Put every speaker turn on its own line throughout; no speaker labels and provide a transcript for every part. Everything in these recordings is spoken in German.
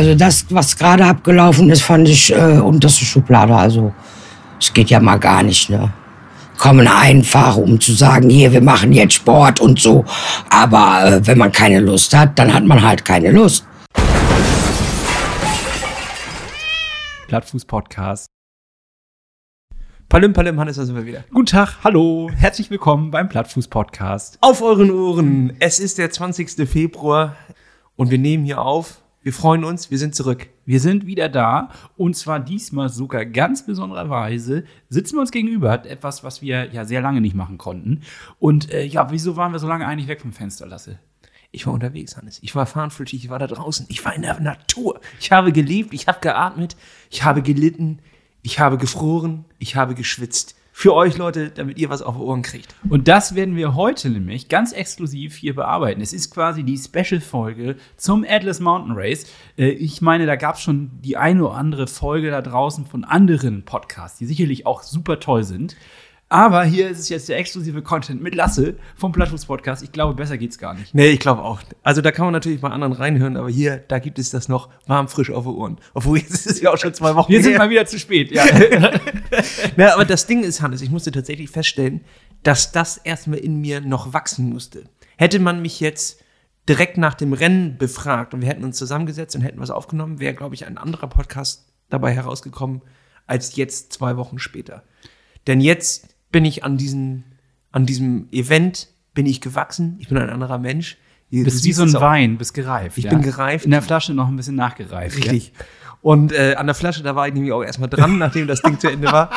also das, was gerade abgelaufen ist, fand ich äh, unterste Schublade. Also es geht ja mal gar nicht, ne? Kommen einfach, um zu sagen, hier, wir machen jetzt Sport und so. Aber äh, wenn man keine Lust hat, dann hat man halt keine Lust.
Plattfuß-Podcast.
Palim Palim, Hannes, da sind wir wieder.
Guten Tag, hallo, herzlich willkommen beim Plattfuß-Podcast.
Auf euren Ohren. Es ist der 20. Februar und wir nehmen hier auf. Wir freuen uns, wir sind zurück.
Wir sind wieder da und zwar diesmal sogar ganz besondererweise sitzen wir uns gegenüber, etwas, was wir ja sehr lange nicht machen konnten. Und äh, ja, wieso waren wir so lange eigentlich weg vom Fenster, Lasse?
Ich war unterwegs, Hannes. Ich war fahnenflüchtig, ich war da draußen. Ich war in der Natur. Ich habe gelebt, ich habe geatmet, ich habe gelitten, ich habe gefroren, ich habe geschwitzt. Für euch Leute, damit ihr was auf Ohren kriegt.
Und das werden wir heute nämlich ganz exklusiv hier bearbeiten. Es ist quasi die Special-Folge zum Atlas Mountain Race. Äh, ich meine, da gab es schon die eine oder andere Folge da draußen von anderen Podcasts, die sicherlich auch super toll sind. Aber hier ist es jetzt der exklusive Content mit Lasse vom Plattfuß Podcast. Ich glaube, besser geht's gar nicht.
Nee, ich glaube auch. Also da kann man natürlich bei anderen reinhören, aber hier, da gibt es das noch warm frisch auf die Ohren. Obwohl jetzt ist es ja auch schon zwei Wochen.
Wir sind mal wieder zu spät, ja.
Na, aber das Ding ist, Hannes, ich musste tatsächlich feststellen, dass das erstmal in mir noch wachsen musste. Hätte man mich jetzt direkt nach dem Rennen befragt und wir hätten uns zusammengesetzt und hätten was aufgenommen, wäre, glaube ich, ein anderer Podcast dabei herausgekommen als jetzt zwei Wochen später. Denn jetzt bin ich an, diesen, an diesem Event, bin ich gewachsen, ich bin ein anderer Mensch.
Du bist wie so ein Wein, bist gereift.
Ich ja. bin gereift.
In der Flasche noch ein bisschen nachgereift.
Richtig. Ja. Und äh, an der Flasche, da war ich nämlich auch erstmal dran, nachdem das Ding zu Ende war.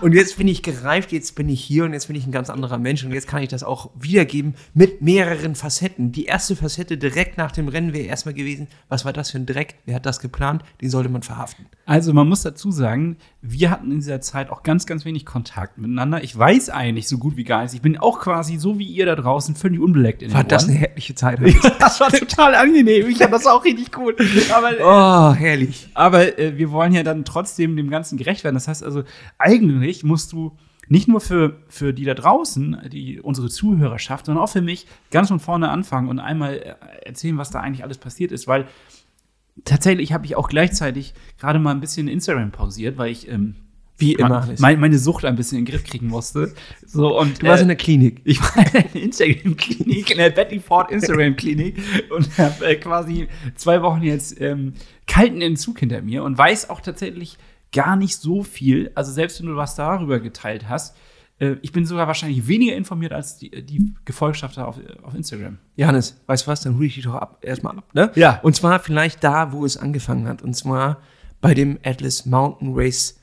Und jetzt bin ich gereift, jetzt bin ich hier und jetzt bin ich ein ganz anderer Mensch und jetzt kann ich das auch wiedergeben mit mehreren Facetten. Die erste Facette direkt nach dem Rennen wäre erstmal gewesen, was war das für ein Dreck? Wer hat das geplant? Den sollte man verhaften.
Also man muss dazu sagen, wir hatten in dieser Zeit auch ganz, ganz wenig Kontakt miteinander. Ich weiß eigentlich so gut wie gar nichts. Ich bin auch quasi so wie ihr da draußen völlig unbeleckt
in War das eine herrliche Zeit?
das war total angenehm. Ich fand das auch richtig gut.
Aber, oh, herrlich.
Aber äh, wir wollen ja dann trotzdem dem Ganzen gerecht werden. Das heißt also, eigentlich musst du nicht nur für, für die da draußen, die, unsere Zuhörerschaft, sondern auch für mich ganz von vorne anfangen und einmal äh, erzählen, was da eigentlich alles passiert ist, weil tatsächlich habe ich auch gleichzeitig gerade mal ein bisschen Instagram pausiert, weil ich ähm,
wie immer
mein, meine Sucht ein bisschen in den Griff kriegen musste. So, und,
du warst äh, in der Klinik.
Ich war in der Instagram-Klinik, in der Betty Ford Instagram-Klinik und habe äh, quasi zwei Wochen jetzt ähm, kalten Entzug hinter mir und weiß auch tatsächlich gar nicht so viel. Also selbst wenn du was darüber geteilt hast, äh, ich bin sogar wahrscheinlich weniger informiert als die, die Gefolgschaft auf, auf Instagram.
Johannes, weißt du was, dann hole ich dich doch ab, erstmal ab, ne?
Ja.
Und zwar vielleicht da, wo es angefangen hat. Und zwar bei dem Atlas Mountain Race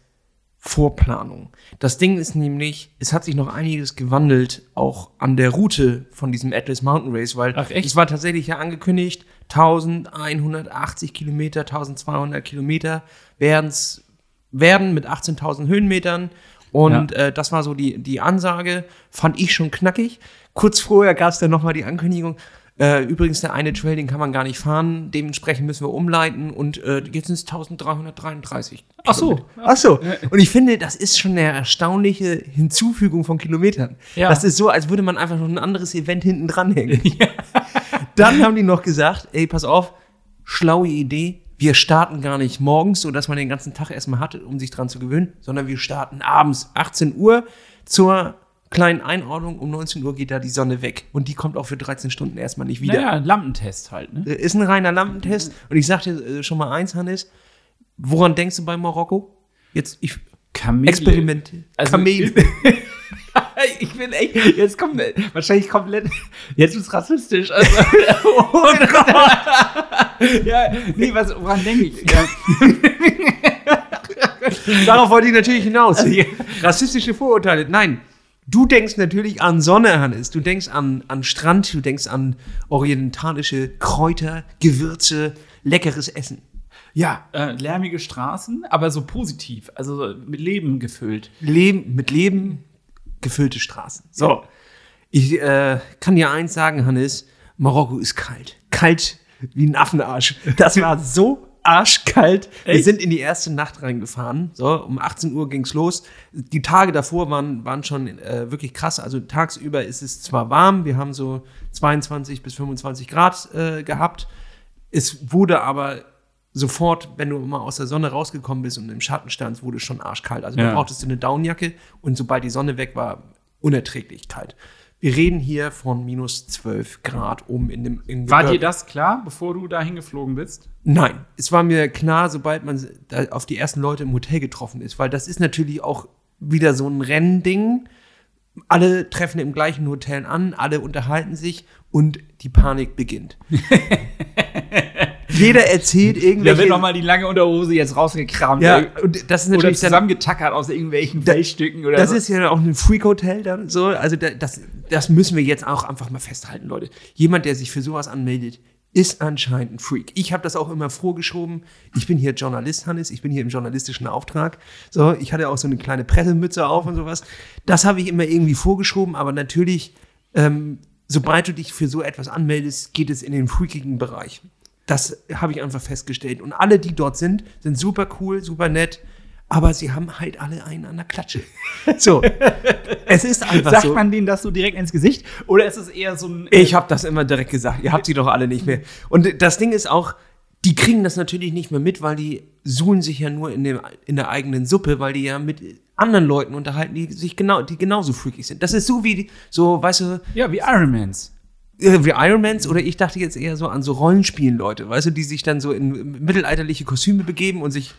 Vorplanung. Das Ding ist nämlich, es hat sich noch einiges gewandelt, auch an der Route von diesem Atlas Mountain Race, weil
Ach,
es war tatsächlich ja angekündigt, 1180 Kilometer, 1200 Kilometer werden's, werden mit 18.000 Höhenmetern und ja. äh, das war so die, die Ansage, fand ich schon knackig. Kurz vorher gab es dann nochmal die Ankündigung, äh, übrigens, der eine Trail, den kann man gar nicht fahren, dementsprechend müssen wir umleiten und äh, jetzt sind es 1333.
Ach so.
Ach so. Und ich finde, das ist schon eine erstaunliche Hinzufügung von Kilometern. Ja. Das ist so, als würde man einfach noch ein anderes Event hinten dranhängen. Ja. Dann haben die noch gesagt, ey, pass auf, schlaue Idee, wir starten gar nicht morgens, so dass man den ganzen Tag erstmal hat, um sich dran zu gewöhnen, sondern wir starten abends 18 Uhr zur kleinen Einordnung. Um 19 Uhr geht da die Sonne weg und die kommt auch für 13 Stunden erstmal nicht wieder.
Ja, naja, Lampentest halt. Ne?
Ist ein reiner Lampentest. Und ich sag dir äh, schon mal eins, Hannes. Woran denkst du bei Marokko? Jetzt, ich.
Kamele.
Experiment.
Also, Kamele. ich bin echt, jetzt kommt wahrscheinlich komplett, jetzt ist es rassistisch. Also, oh Gott. ja, nee, was, woran denke ich? Ja.
Darauf wollte ich natürlich hinaus. Also, Rassistische Vorurteile. Nein, du denkst natürlich an Sonne, Hannes. Du denkst an, an Strand, du denkst an orientalische Kräuter, Gewürze, leckeres Essen.
Ja, äh, lärmige Straßen, aber so positiv, also mit Leben gefüllt.
Leben, mit Leben gefüllte Straßen. So, ich äh, kann dir eins sagen, Hannes, Marokko ist kalt. Kalt wie ein Affenarsch. Das war so arschkalt. Echt? Wir sind in die erste Nacht reingefahren. So, um 18 Uhr ging's los. Die Tage davor waren, waren schon äh, wirklich krass. Also tagsüber ist es zwar warm, wir haben so 22 bis 25 Grad äh, gehabt. Es wurde aber sofort, wenn du mal aus der Sonne rausgekommen bist und im Schatten standst, wurde es schon arschkalt. Also
Ja.
da brauchtest du eine Downjacke und sobald die Sonne weg war, unerträglich kalt. Wir reden hier von minus 12 Grad oben in dem in
War dir das klar, bevor du da hingeflogen bist?
Nein, es war mir klar, sobald man auf die ersten Leute im Hotel getroffen ist, weil das ist natürlich auch wieder so ein Rennding. Alle treffen im gleichen Hotel an, alle unterhalten sich und die Panik beginnt. Jeder erzählt
Da wird
irgendwelche.
nochmal die lange Unterhose jetzt rausgekramt.
ja, und das ist
Oder
natürlich dann,
zusammengetackert aus irgendwelchen
Da-
Fellstücken oder
das
so.
ist ja auch ein Freak-Hotel dann so. Also da, das, das müssen wir jetzt auch einfach mal festhalten, Leute. Jemand, der sich für sowas anmeldet, ist anscheinend ein Freak. Ich habe das auch immer vorgeschoben. Ich bin hier Journalist, Hannes. Ich bin hier im journalistischen Auftrag. So, ich hatte auch so eine kleine Pressemütze auf und sowas. Das habe ich immer irgendwie vorgeschoben, aber natürlich, ähm, sobald du dich für so etwas anmeldest, geht es in den freakigen Bereich. Das habe ich einfach festgestellt. Und alle, die dort sind, sind super cool, super nett. Aber sie haben halt alle einen an der Klatsche. So. es ist einfach
Sagt
so.
man denen das so direkt ins Gesicht? Oder ist es eher so ein.
Ich habe das immer direkt gesagt. Ihr habt sie doch alle nicht mehr. Und das Ding ist auch, die kriegen das natürlich nicht mehr mit, weil die suhlen sich ja nur in, dem, in der eigenen Suppe, weil die ja mit anderen Leuten unterhalten, die sich genau, die genauso freakig sind. Das ist so wie, die- so, weißt du,
ja, wie Ironmans.
Äh, wie Ironmans oder ich dachte jetzt eher so an so Rollenspielen, Leute, weißt du, die sich dann so in mittelalterliche Kostüme begeben und sich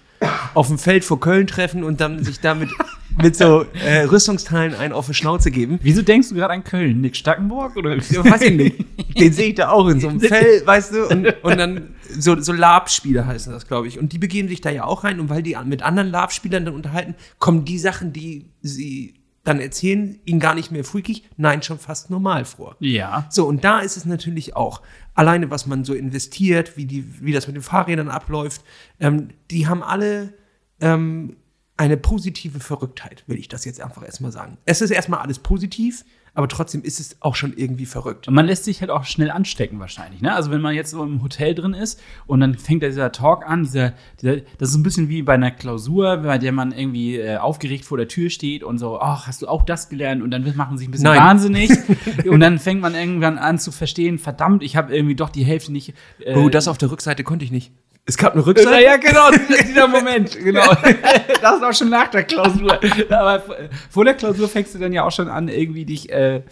auf dem Feld vor Köln treffen und dann sich damit mit so äh, Rüstungsteilen einen auf die Schnauze geben.
Wieso denkst du gerade an Köln? Nick Stackenburg? Oder?
Ja, weiß ich nicht. Den sehe ich da auch in so einem Fell, weißt du, und, und dann so, so Lab-Spieler heißen das, glaube ich. Und die begeben sich da ja auch rein und weil die mit anderen Lab-Spielern dann unterhalten, kommen die Sachen, die sie dann erzählen, ihnen gar nicht mehr freakig, nein, schon fast normal vor.
Ja.
So, und da ist es natürlich auch, alleine was man so investiert, wie, die, wie das mit den Fahrrädern abläuft, ähm, die haben alle ähm, eine positive Verrücktheit, will ich das jetzt einfach erstmal sagen. Es ist erstmal alles positiv, aber trotzdem ist es auch schon irgendwie verrückt.
Und man lässt sich halt auch schnell anstecken wahrscheinlich. Ne? Also wenn man jetzt so im Hotel drin ist und dann fängt da dieser Talk an, dieser, dieser, das ist ein bisschen wie bei einer Klausur, bei der man irgendwie äh, aufgeregt vor der Tür steht und so, ach, hast du auch das gelernt? Und dann macht man sich ein bisschen
Nein.
wahnsinnig. und dann fängt man irgendwann an zu verstehen, verdammt, ich habe irgendwie doch die Hälfte nicht. Äh,
Oh, das auf der Rückseite konnte ich nicht. Es gab eine Rückseite.
ja, genau, dieser- Moment, genau. Das ist auch schon nach der Klausur. Aber vor- der Klausur fängst du dann ja auch schon an, irgendwie dich, äh,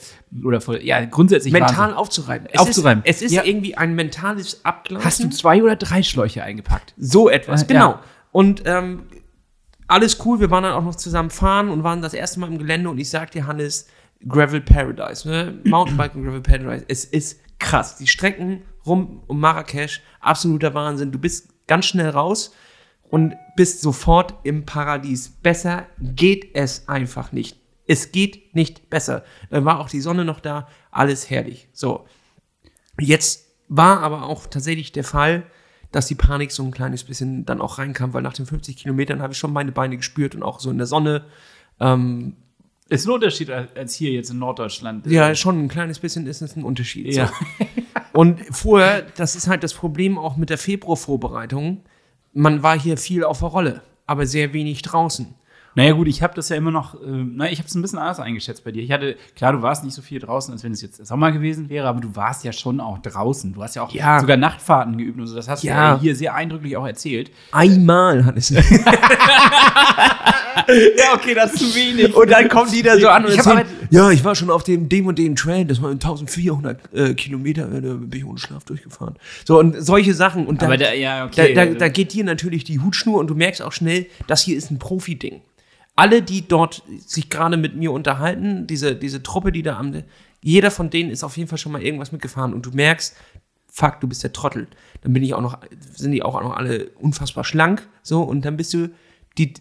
oder vor, ja, grundsätzlich
Mental
Wahnsinn.
aufzureiben. Es
Aufzureiben.
Ist, es ist
Ja.
irgendwie ein mentales Abgleichen.
Hast du zwei oder drei Schläuche eingepackt?
So etwas,
Äh,
genau.
ja.
Und ähm, alles cool, wir waren dann auch noch zusammen fahren und waren das erste Mal im Gelände und ich sagte Hannes, Gravel Paradise, ne? Mountainbike und Gravel Paradise, es ist krass. Die Strecken rum um Marrakesch, absoluter Wahnsinn. Du bist ganz schnell raus und bist sofort im Paradies. Besser geht es einfach nicht. Es geht nicht besser. Dann war auch die Sonne noch da, alles herrlich. So, Jetzt war aber auch tatsächlich der Fall, dass die Panik so ein kleines bisschen dann auch reinkam, weil nach den 50 Kilometern habe ich schon meine Beine gespürt und auch so in der Sonne. Ähm,
Ist ein Unterschied als hier jetzt in Norddeutschland.
ja, schon ein kleines bisschen ist es ein Unterschied.
Ja.
So. Und vorher, das ist halt das Problem auch mit der Februarvorbereitung, man war hier viel auf der Rolle, aber sehr wenig draußen.
Naja, gut, ich habe das ja immer noch, äh, na, ich habe es ein bisschen anders eingeschätzt bei dir. Ich hatte, klar, du warst nicht so viel draußen, als wenn es jetzt Sommer gewesen wäre, aber du warst ja schon auch draußen. Du hast ja auch
Ja.
sogar Nachtfahrten geübt und so. Das hast du
Ja.
ja hier sehr eindrücklich auch erzählt.
Einmal hat es.
Ja, okay, das ist zu wenig.
Und dann kommen die da so an und
Ich
erzählen,
aber-
ja, ich war schon auf dem, dem und dem Trail, das waren 1400 äh, Kilometer, äh, da bin ich ohne Schlaf durchgefahren. So, und solche Sachen. Und da,
Aber da- ja, okay.
da, da, da geht dir natürlich die Hutschnur und du merkst auch schnell, das hier ist ein Profi-Ding. Alle, die dort sich gerade mit mir unterhalten, diese, diese Truppe, die da am, jeder von denen ist auf jeden Fall schon mal irgendwas mitgefahren und du merkst, fuck, du bist der Trottel. Dann bin ich auch noch, sind die auch noch alle unfassbar schlank, so, und dann bist du die,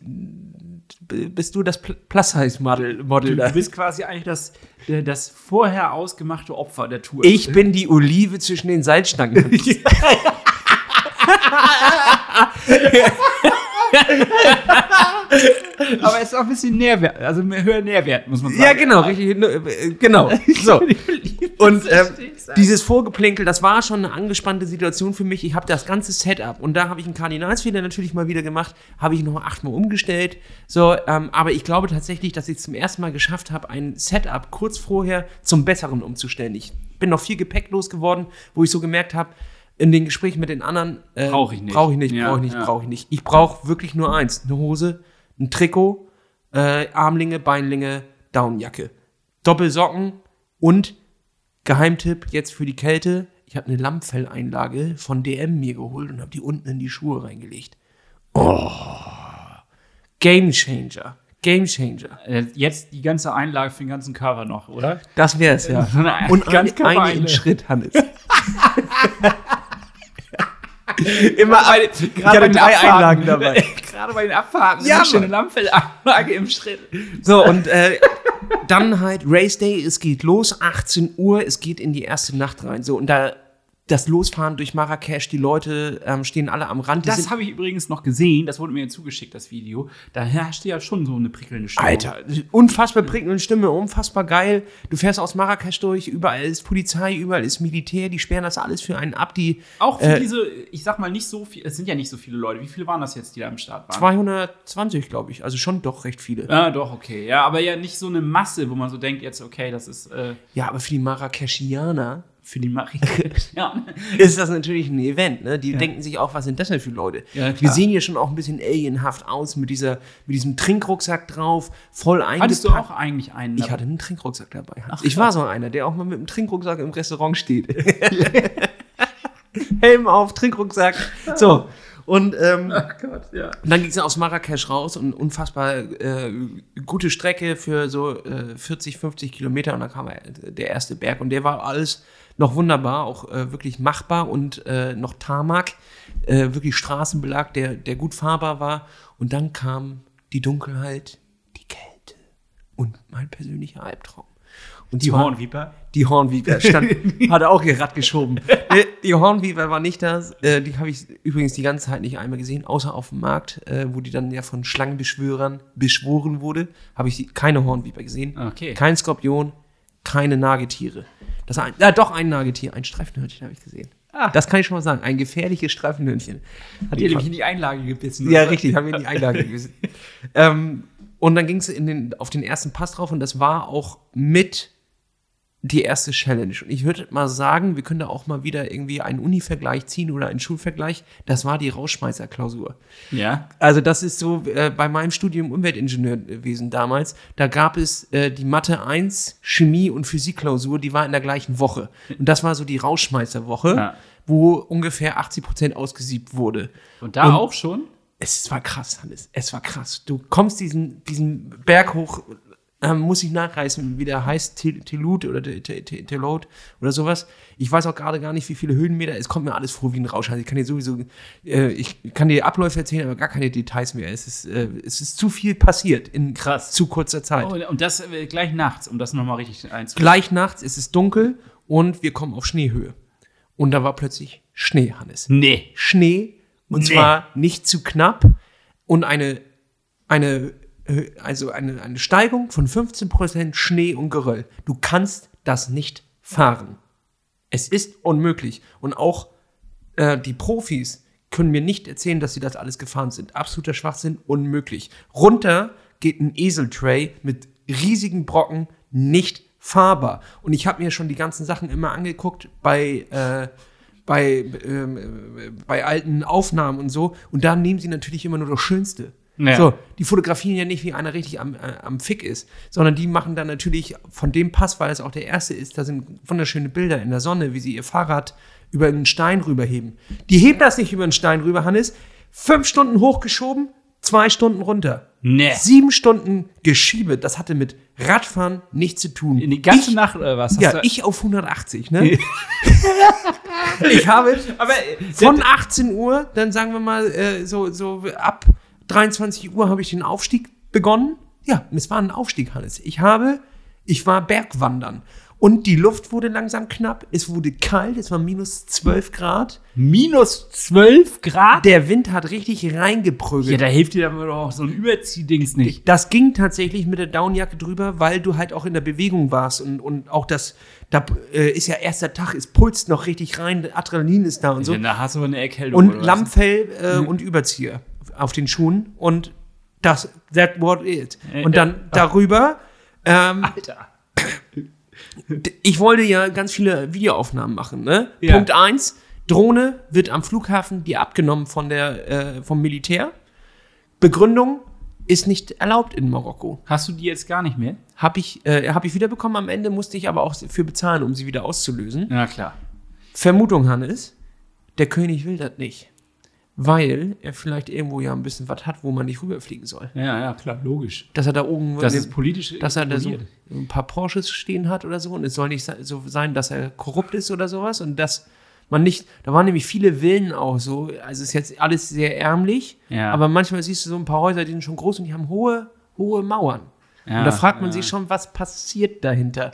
bist du das Pl- Plus-Size-Model Model
Du bist quasi eigentlich das, äh, das vorher ausgemachte Opfer der Tour.
Ich bin die Olive zwischen den Salzstangen.
aber es ist auch ein bisschen Nährwert, also höher Nährwert, muss man sagen.
ja, genau, richtig, äh, genau. So. Und ähm, dieses Vorgeplänkel, das war schon eine angespannte Situation für mich. Ich habe das ganze Setup und da habe ich einen Kardinalsfehler natürlich mal wieder gemacht, habe ich noch achtmal umgestellt. So, ähm, aber ich glaube tatsächlich, dass ich es zum ersten Mal geschafft habe, ein Setup kurz vorher zum Besseren umzustellen. Ich bin noch viel Gepäck losgeworden, wo ich so gemerkt habe, in den Gesprächen mit den anderen.
Äh, brauche ich nicht.
Brauche ich nicht, ja, brauche ich nicht, ja. brauche ich nicht. Ich brauche wirklich nur eins: eine Hose, ein Trikot, äh, Armlinge, Beinlinge, Daunenjacke. Doppelsocken und Geheimtipp jetzt für die Kälte. Ich habe eine Lammfelleinlage von DM mir geholt und habe die unten in die Schuhe reingelegt. Oh. Game Changer. Game Changer.
Äh, jetzt die ganze Einlage für den ganzen Körper noch, oder?
Das wäre es, ja.
Und ganz
eine, eine im Schritt, Hannes. Immer eine, ich hatte drei Abfahrten, Einlagen dabei.
gerade bei den Abfahrten.
Ja,
eine schöne Lammfellanlage im Schritt.
So, und äh, dann halt Race Day, es geht los, 18 Uhr, es geht in die erste Nacht rein. So, und da das Losfahren durch Marrakesch, die Leute ähm, stehen alle am Rand.
Das habe ich übrigens noch gesehen, das wurde mir zugeschickt, das Video. Da herrschte ja schon so eine prickelnde
Stimme. Alter, unfassbar prickelnde Stimme, unfassbar geil. Du fährst aus Marrakesch durch, überall ist Polizei, überall ist Militär, die sperren das alles für einen ab, die.
Auch für äh, diese, ich sag mal, nicht so viel, es sind ja nicht so viele Leute. Wie viele waren das jetzt, die da am Start waren?
220, glaube ich. Also schon doch recht viele.
Ja, doch, okay. Ja, aber ja nicht so eine Masse, wo man so denkt, jetzt, okay, das ist. Äh
ja, aber für die Marrakeschianer
für die Marie.
ja. Ist das natürlich ein Event, ne? Die ja. denken sich auch, was sind das denn für Leute? Ja, Wir sehen hier schon auch ein bisschen alienhaft aus mit, dieser, mit diesem Trinkrucksack drauf, voll eingepackt.
Hattest du auch eigentlich einen?
Ich hatte einen Trinkrucksack dabei. Ach, ich war so einer, der auch mal mit einem Trinkrucksack im Restaurant steht. Helm auf, Trinkrucksack. So. Und ähm, Gott, ja. dann ging es aus Marrakesch raus und unfassbar äh, gute Strecke für so äh, 40, 50 Kilometer und dann kam der erste Berg und der war alles noch wunderbar, auch äh, wirklich machbar und äh, noch Tarmac, äh, wirklich Straßenbelag, der, der gut fahrbar war. Und dann kam die Dunkelheit, die Kälte und mein persönlicher Albtraum.
Und die Hornviper?
Die Hornviper stand, hat auch ihr Rad geschoben. die, die Hornviper war nicht das. Äh, die habe ich übrigens die ganze Zeit nicht einmal gesehen, außer auf dem Markt, äh, wo die dann ja von Schlangenbeschwörern beschworen wurde. Habe ich keine Hornviper gesehen.
Okay.
Kein Skorpion, keine Nagetiere. Das ein, ja, doch ein Nagetier, ein Streifenhörnchen habe ich gesehen. Ah. Das kann ich schon mal sagen. Ein gefährliches Streifenhörnchen.
Hat ihr nämlich in die Einlage gebissen?
Ja, oder? richtig, haben wir in die Einlage gebissen. ähm, und dann ging es auf den ersten Pass drauf und das war auch mit die erste Challenge. Und ich würde mal sagen, wir können da auch mal wieder irgendwie einen Uni-Vergleich ziehen oder einen Schulvergleich. Das war die Rauschmeißer-Klausur.
Ja.
Also das ist so äh, bei meinem Studium Umweltingenieurwesen damals, da gab es äh, die Mathe 1, Chemie und Physik-Klausur, die war in der gleichen Woche. Und das war so die Rauschmeißer-Woche, ja. wo ungefähr 80 Prozent ausgesiebt wurde.
Und da und auch schon?
Es war krass, Hannes. Es war krass. Du kommst diesen, diesen Berg hoch, ähm, muss ich nachreißen, wie der heißt, Telut oder Telot oder sowas. Ich weiß auch gerade gar nicht, wie viele Höhenmeter. Es kommt mir alles vor wie ein Rausch. Also ich kann dir sowieso, äh, ich kann dir Abläufe erzählen, aber gar keine Details mehr. Es ist, äh, es ist zu viel passiert in Krass. zu kurzer Zeit.
Oh, und das äh, gleich nachts, um das nochmal richtig einzuführen.
Gleich nachts, es ist dunkel und wir kommen auf Schneehöhe. Und da war plötzlich Schnee, Hannes.
Nee.
Schnee. Und nee. zwar nicht zu knapp und eine, eine also eine, eine Steigung von 15% Schnee und Geröll. Du kannst das nicht fahren. Es ist unmöglich. Und auch äh, die Profis können mir nicht erzählen, dass sie das alles gefahren sind. Absoluter Schwachsinn, unmöglich. Runter geht ein Eseltray mit riesigen Brocken, nicht fahrbar. Und ich habe mir schon die ganzen Sachen immer angeguckt bei, äh, bei, äh, bei alten Aufnahmen und so. Und da nehmen sie natürlich immer nur das Schönste. Ja. So, die fotografieren ja nicht, wie einer richtig am, äh, am Fick ist, sondern die machen dann natürlich von dem Pass, weil es auch der erste ist, da sind wunderschöne Bilder in der Sonne, wie sie ihr Fahrrad über einen Stein rüberheben. Die heben das nicht über einen Stein rüber, Hannes. Fünf Stunden hochgeschoben, zwei Stunden runter.
Nee.
Sieben Stunden Geschiebe. Das hatte mit Radfahren nichts zu tun.
In die ganze ich, Nacht oder was?
ja, ich auf 180, ne? ich habe Aber, von 18 Uhr, dann sagen wir mal äh, so, so ab 23 Uhr habe ich den Aufstieg begonnen. Ja, es war ein Aufstieg, Hannes. Ich habe, ich war Bergwandern. Und die Luft wurde langsam knapp. Es wurde kalt. Es war minus 12 Grad.
Minus 12 Grad?
Der Wind hat richtig reingeprügelt.
Ja, da hilft dir aber doch auch so ein Überziehdings nicht.
Das ging tatsächlich mit der Downjacke drüber, weil du halt auch in der Bewegung warst. Und, und auch das, da äh, ist ja erster Tag, es pulst noch richtig rein, Adrenalin ist da und so. Ja,
da hast du aber eine Erkältung.
Und Lammfell äh, mhm. und Überzieher auf den Schuhen und das, that what it. Und dann darüber. Ähm,
Alter.
Ich wollte ja ganz viele Videoaufnahmen machen, ne? Ja. Punkt eins Drohne wird am Flughafen dir abgenommen von der, äh, vom Militär. Begründung ist nicht erlaubt in Marokko.
Hast du die jetzt gar nicht mehr?
Habe ich, äh, hab ich wiederbekommen, am Ende musste ich aber auch für bezahlen, um sie wieder auszulösen.
Ja, klar.
Vermutung, Hannes, der König will das nicht. Weil er vielleicht irgendwo ja ein bisschen was hat, wo man nicht rüberfliegen soll.
Ja, ja, klar, logisch.
Dass er da oben
Das ist politisch
dass er da so ein paar Porsches stehen hat oder so und es soll nicht so sein, dass er korrupt ist oder sowas und dass man nicht, da waren nämlich viele Villen auch so, also ist jetzt alles sehr ärmlich,
Ja.
aber manchmal siehst du so ein paar Häuser, die sind schon groß und die haben hohe, hohe Mauern.
Ja,
und da fragt man
ja.
sich schon, was passiert dahinter.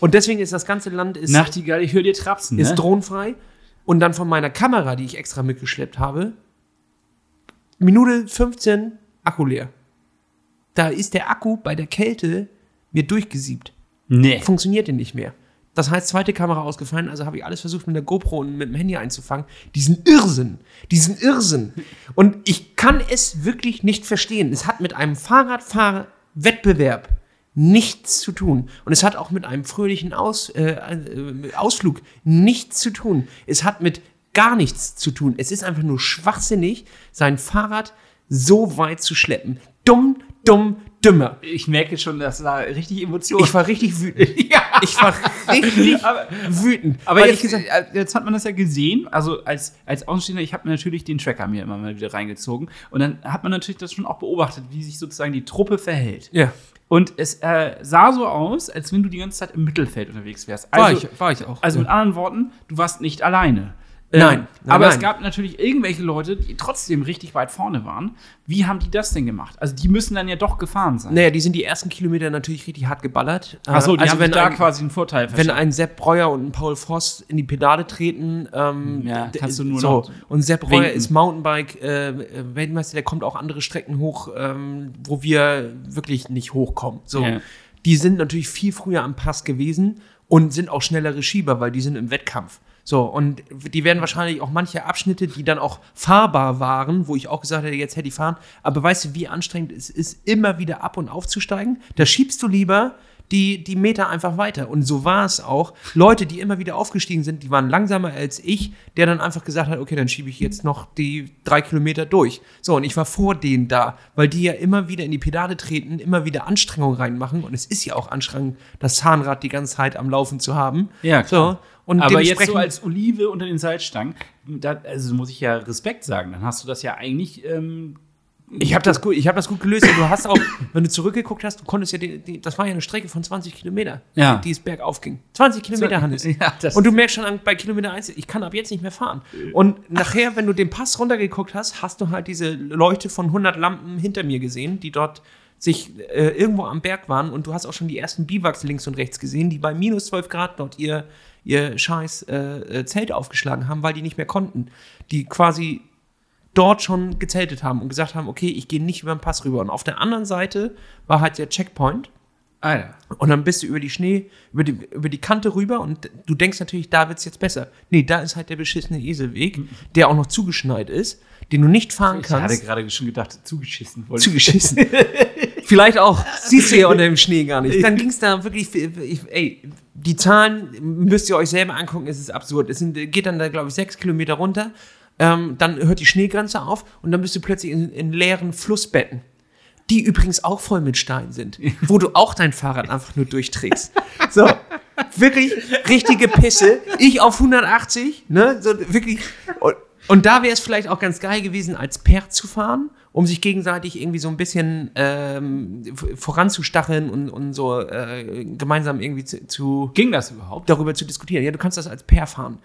Und deswegen ist das ganze Land ist,
Nachtigall, ich höre dir trapsen.
ist
ne?
drohnenfrei. Und dann von meiner Kamera, die ich extra mitgeschleppt habe, Minute 15 Akku leer. Da ist der Akku bei der Kälte mir durchgesiebt.
Nee.
Funktionierte nicht mehr. Das heißt, zweite Kamera ausgefallen, also habe ich alles versucht mit der GoPro und mit dem Handy einzufangen. Diesen Irrsinn, diesen Irrsinn. Und ich kann es wirklich nicht verstehen. Es hat mit einem Fahrradfahrwettbewerb nichts zu tun. Und es hat auch mit einem fröhlichen Aus, äh, äh, Ausflug nichts zu tun. Es hat mit gar nichts zu tun. Es ist einfach nur schwachsinnig, sein Fahrrad so weit zu schleppen. Dumm, dumm, dümmer.
Ich merke schon, das war richtig Emotion.
Ich war richtig wütend.
ja.
Ich war richtig
Aber-
wütend.
Aber jetzt,
ich gesagt
äh, jetzt hat man das ja gesehen, also als, als Außenstehender, ich habe mir natürlich den Tracker mir immer mal wieder reingezogen und dann hat man natürlich das schon auch beobachtet, wie sich sozusagen die Truppe verhält.
ja,
Und es äh, sah so aus, als wenn du die ganze Zeit im Mittelfeld unterwegs wärst.
war,
Also,
ich, war ich auch.
also mit anderen Worten, du warst nicht alleine. Ähm,
Nein, nein,
aber es
nein.
gab natürlich irgendwelche Leute, die trotzdem richtig weit vorne waren. Wie haben die das denn gemacht? Also die müssen dann ja doch gefahren sein.
naja, die sind die ersten Kilometer natürlich richtig hart geballert.
Achso, die
also
haben
wenn
da
ein,
quasi einen Vorteil
wenn ein Sepp Breuer und ein Paul Voss in die Pedale treten, ähm,
Ja,
d-
kannst du nur
so.
noch
Und Sepp Breuer
winken.
ist Mountainbike äh, der kommt auch andere Strecken hoch, ähm, wo wir wirklich nicht hochkommen. So,
Ja.
die sind natürlich viel früher am Pass gewesen und sind auch schnellere Schieber, weil die sind im Wettkampf. So, und die werden wahrscheinlich auch manche Abschnitte, die dann auch fahrbar waren, wo ich auch gesagt hätte, jetzt hätte ich fahren. Aber weißt du, wie anstrengend es ist, immer wieder ab und aufzusteigen? Da schiebst du lieber die, die Meter einfach weiter. Und so war es auch. Leute, die immer wieder aufgestiegen sind, die waren langsamer als ich, der dann einfach gesagt hat, okay, dann schiebe ich jetzt noch die drei Kilometer durch. So, und ich war vor denen da, weil die ja immer wieder in die Pedale treten, immer wieder Anstrengung reinmachen. Und es ist ja auch anstrengend, das Zahnrad die ganze Zeit am Laufen zu haben.
Ja, klar.
So. Und
Aber jetzt so als Olive unter den Salzstangen, da, also muss ich ja Respekt sagen, dann hast du das ja eigentlich. Ähm,
Ich habe das, gut- ich hab das gut gelöst. Und du hast auch, wenn du zurückgeguckt hast, du konntest ja, die, die, das war ja eine Strecke von 20 Kilometer,
Ja.
die es bergauf ging. 20 Kilometer, Hannes.
Ja,
und du merkst schon an, bei Kilometer 1, ich kann ab jetzt nicht mehr fahren. Und nachher, wenn du den Pass runtergeguckt hast, hast du halt diese Leuchte von 100 Lampen hinter mir gesehen, die dort sich äh, irgendwo am Berg waren. Und du hast auch schon die ersten Biwaks links und rechts gesehen, die bei minus 12 Grad dort ihr, ihr scheiß äh, äh, Zelt aufgeschlagen haben, weil die nicht mehr konnten. Die quasi dort schon gezeltet haben und gesagt haben, okay, ich gehe nicht über den Pass rüber. Und auf der anderen Seite war halt der Checkpoint.
Alter.
Und dann bist du über die Schnee, über die, über die Kante rüber und du denkst natürlich, da wird's jetzt besser. Nee, da ist halt der beschissene Eselweg, der auch noch zugeschneit ist, den du nicht fahren
Ich hatte
kannst.
gerade schon gedacht, zugeschissen. wollte ich-
Zugeschissen. Vielleicht auch. Siehst du ja unter dem Schnee gar nicht. Dann ging's da wirklich, ich, ey, die Zahlen müsst ihr euch selber angucken, es ist absurd. Es sind, geht dann da, glaube ich, sechs Kilometer runter. Ähm, dann hört die Schneegrenze auf und dann bist du plötzlich in, in leeren Flussbetten. Die übrigens auch voll mit Stein sind, wo du auch dein Fahrrad einfach nur durchträgst. So, wirklich richtige Pisse. Ich auf 180, ne? So, wirklich. Und, und da wäre es vielleicht auch ganz geil gewesen, als Pair zu fahren, um sich gegenseitig irgendwie so ein bisschen ähm, voranzustacheln und, und so äh, gemeinsam irgendwie zu, zu
Ging das überhaupt?
darüber zu diskutieren. Ja, du kannst das als Pair fahren.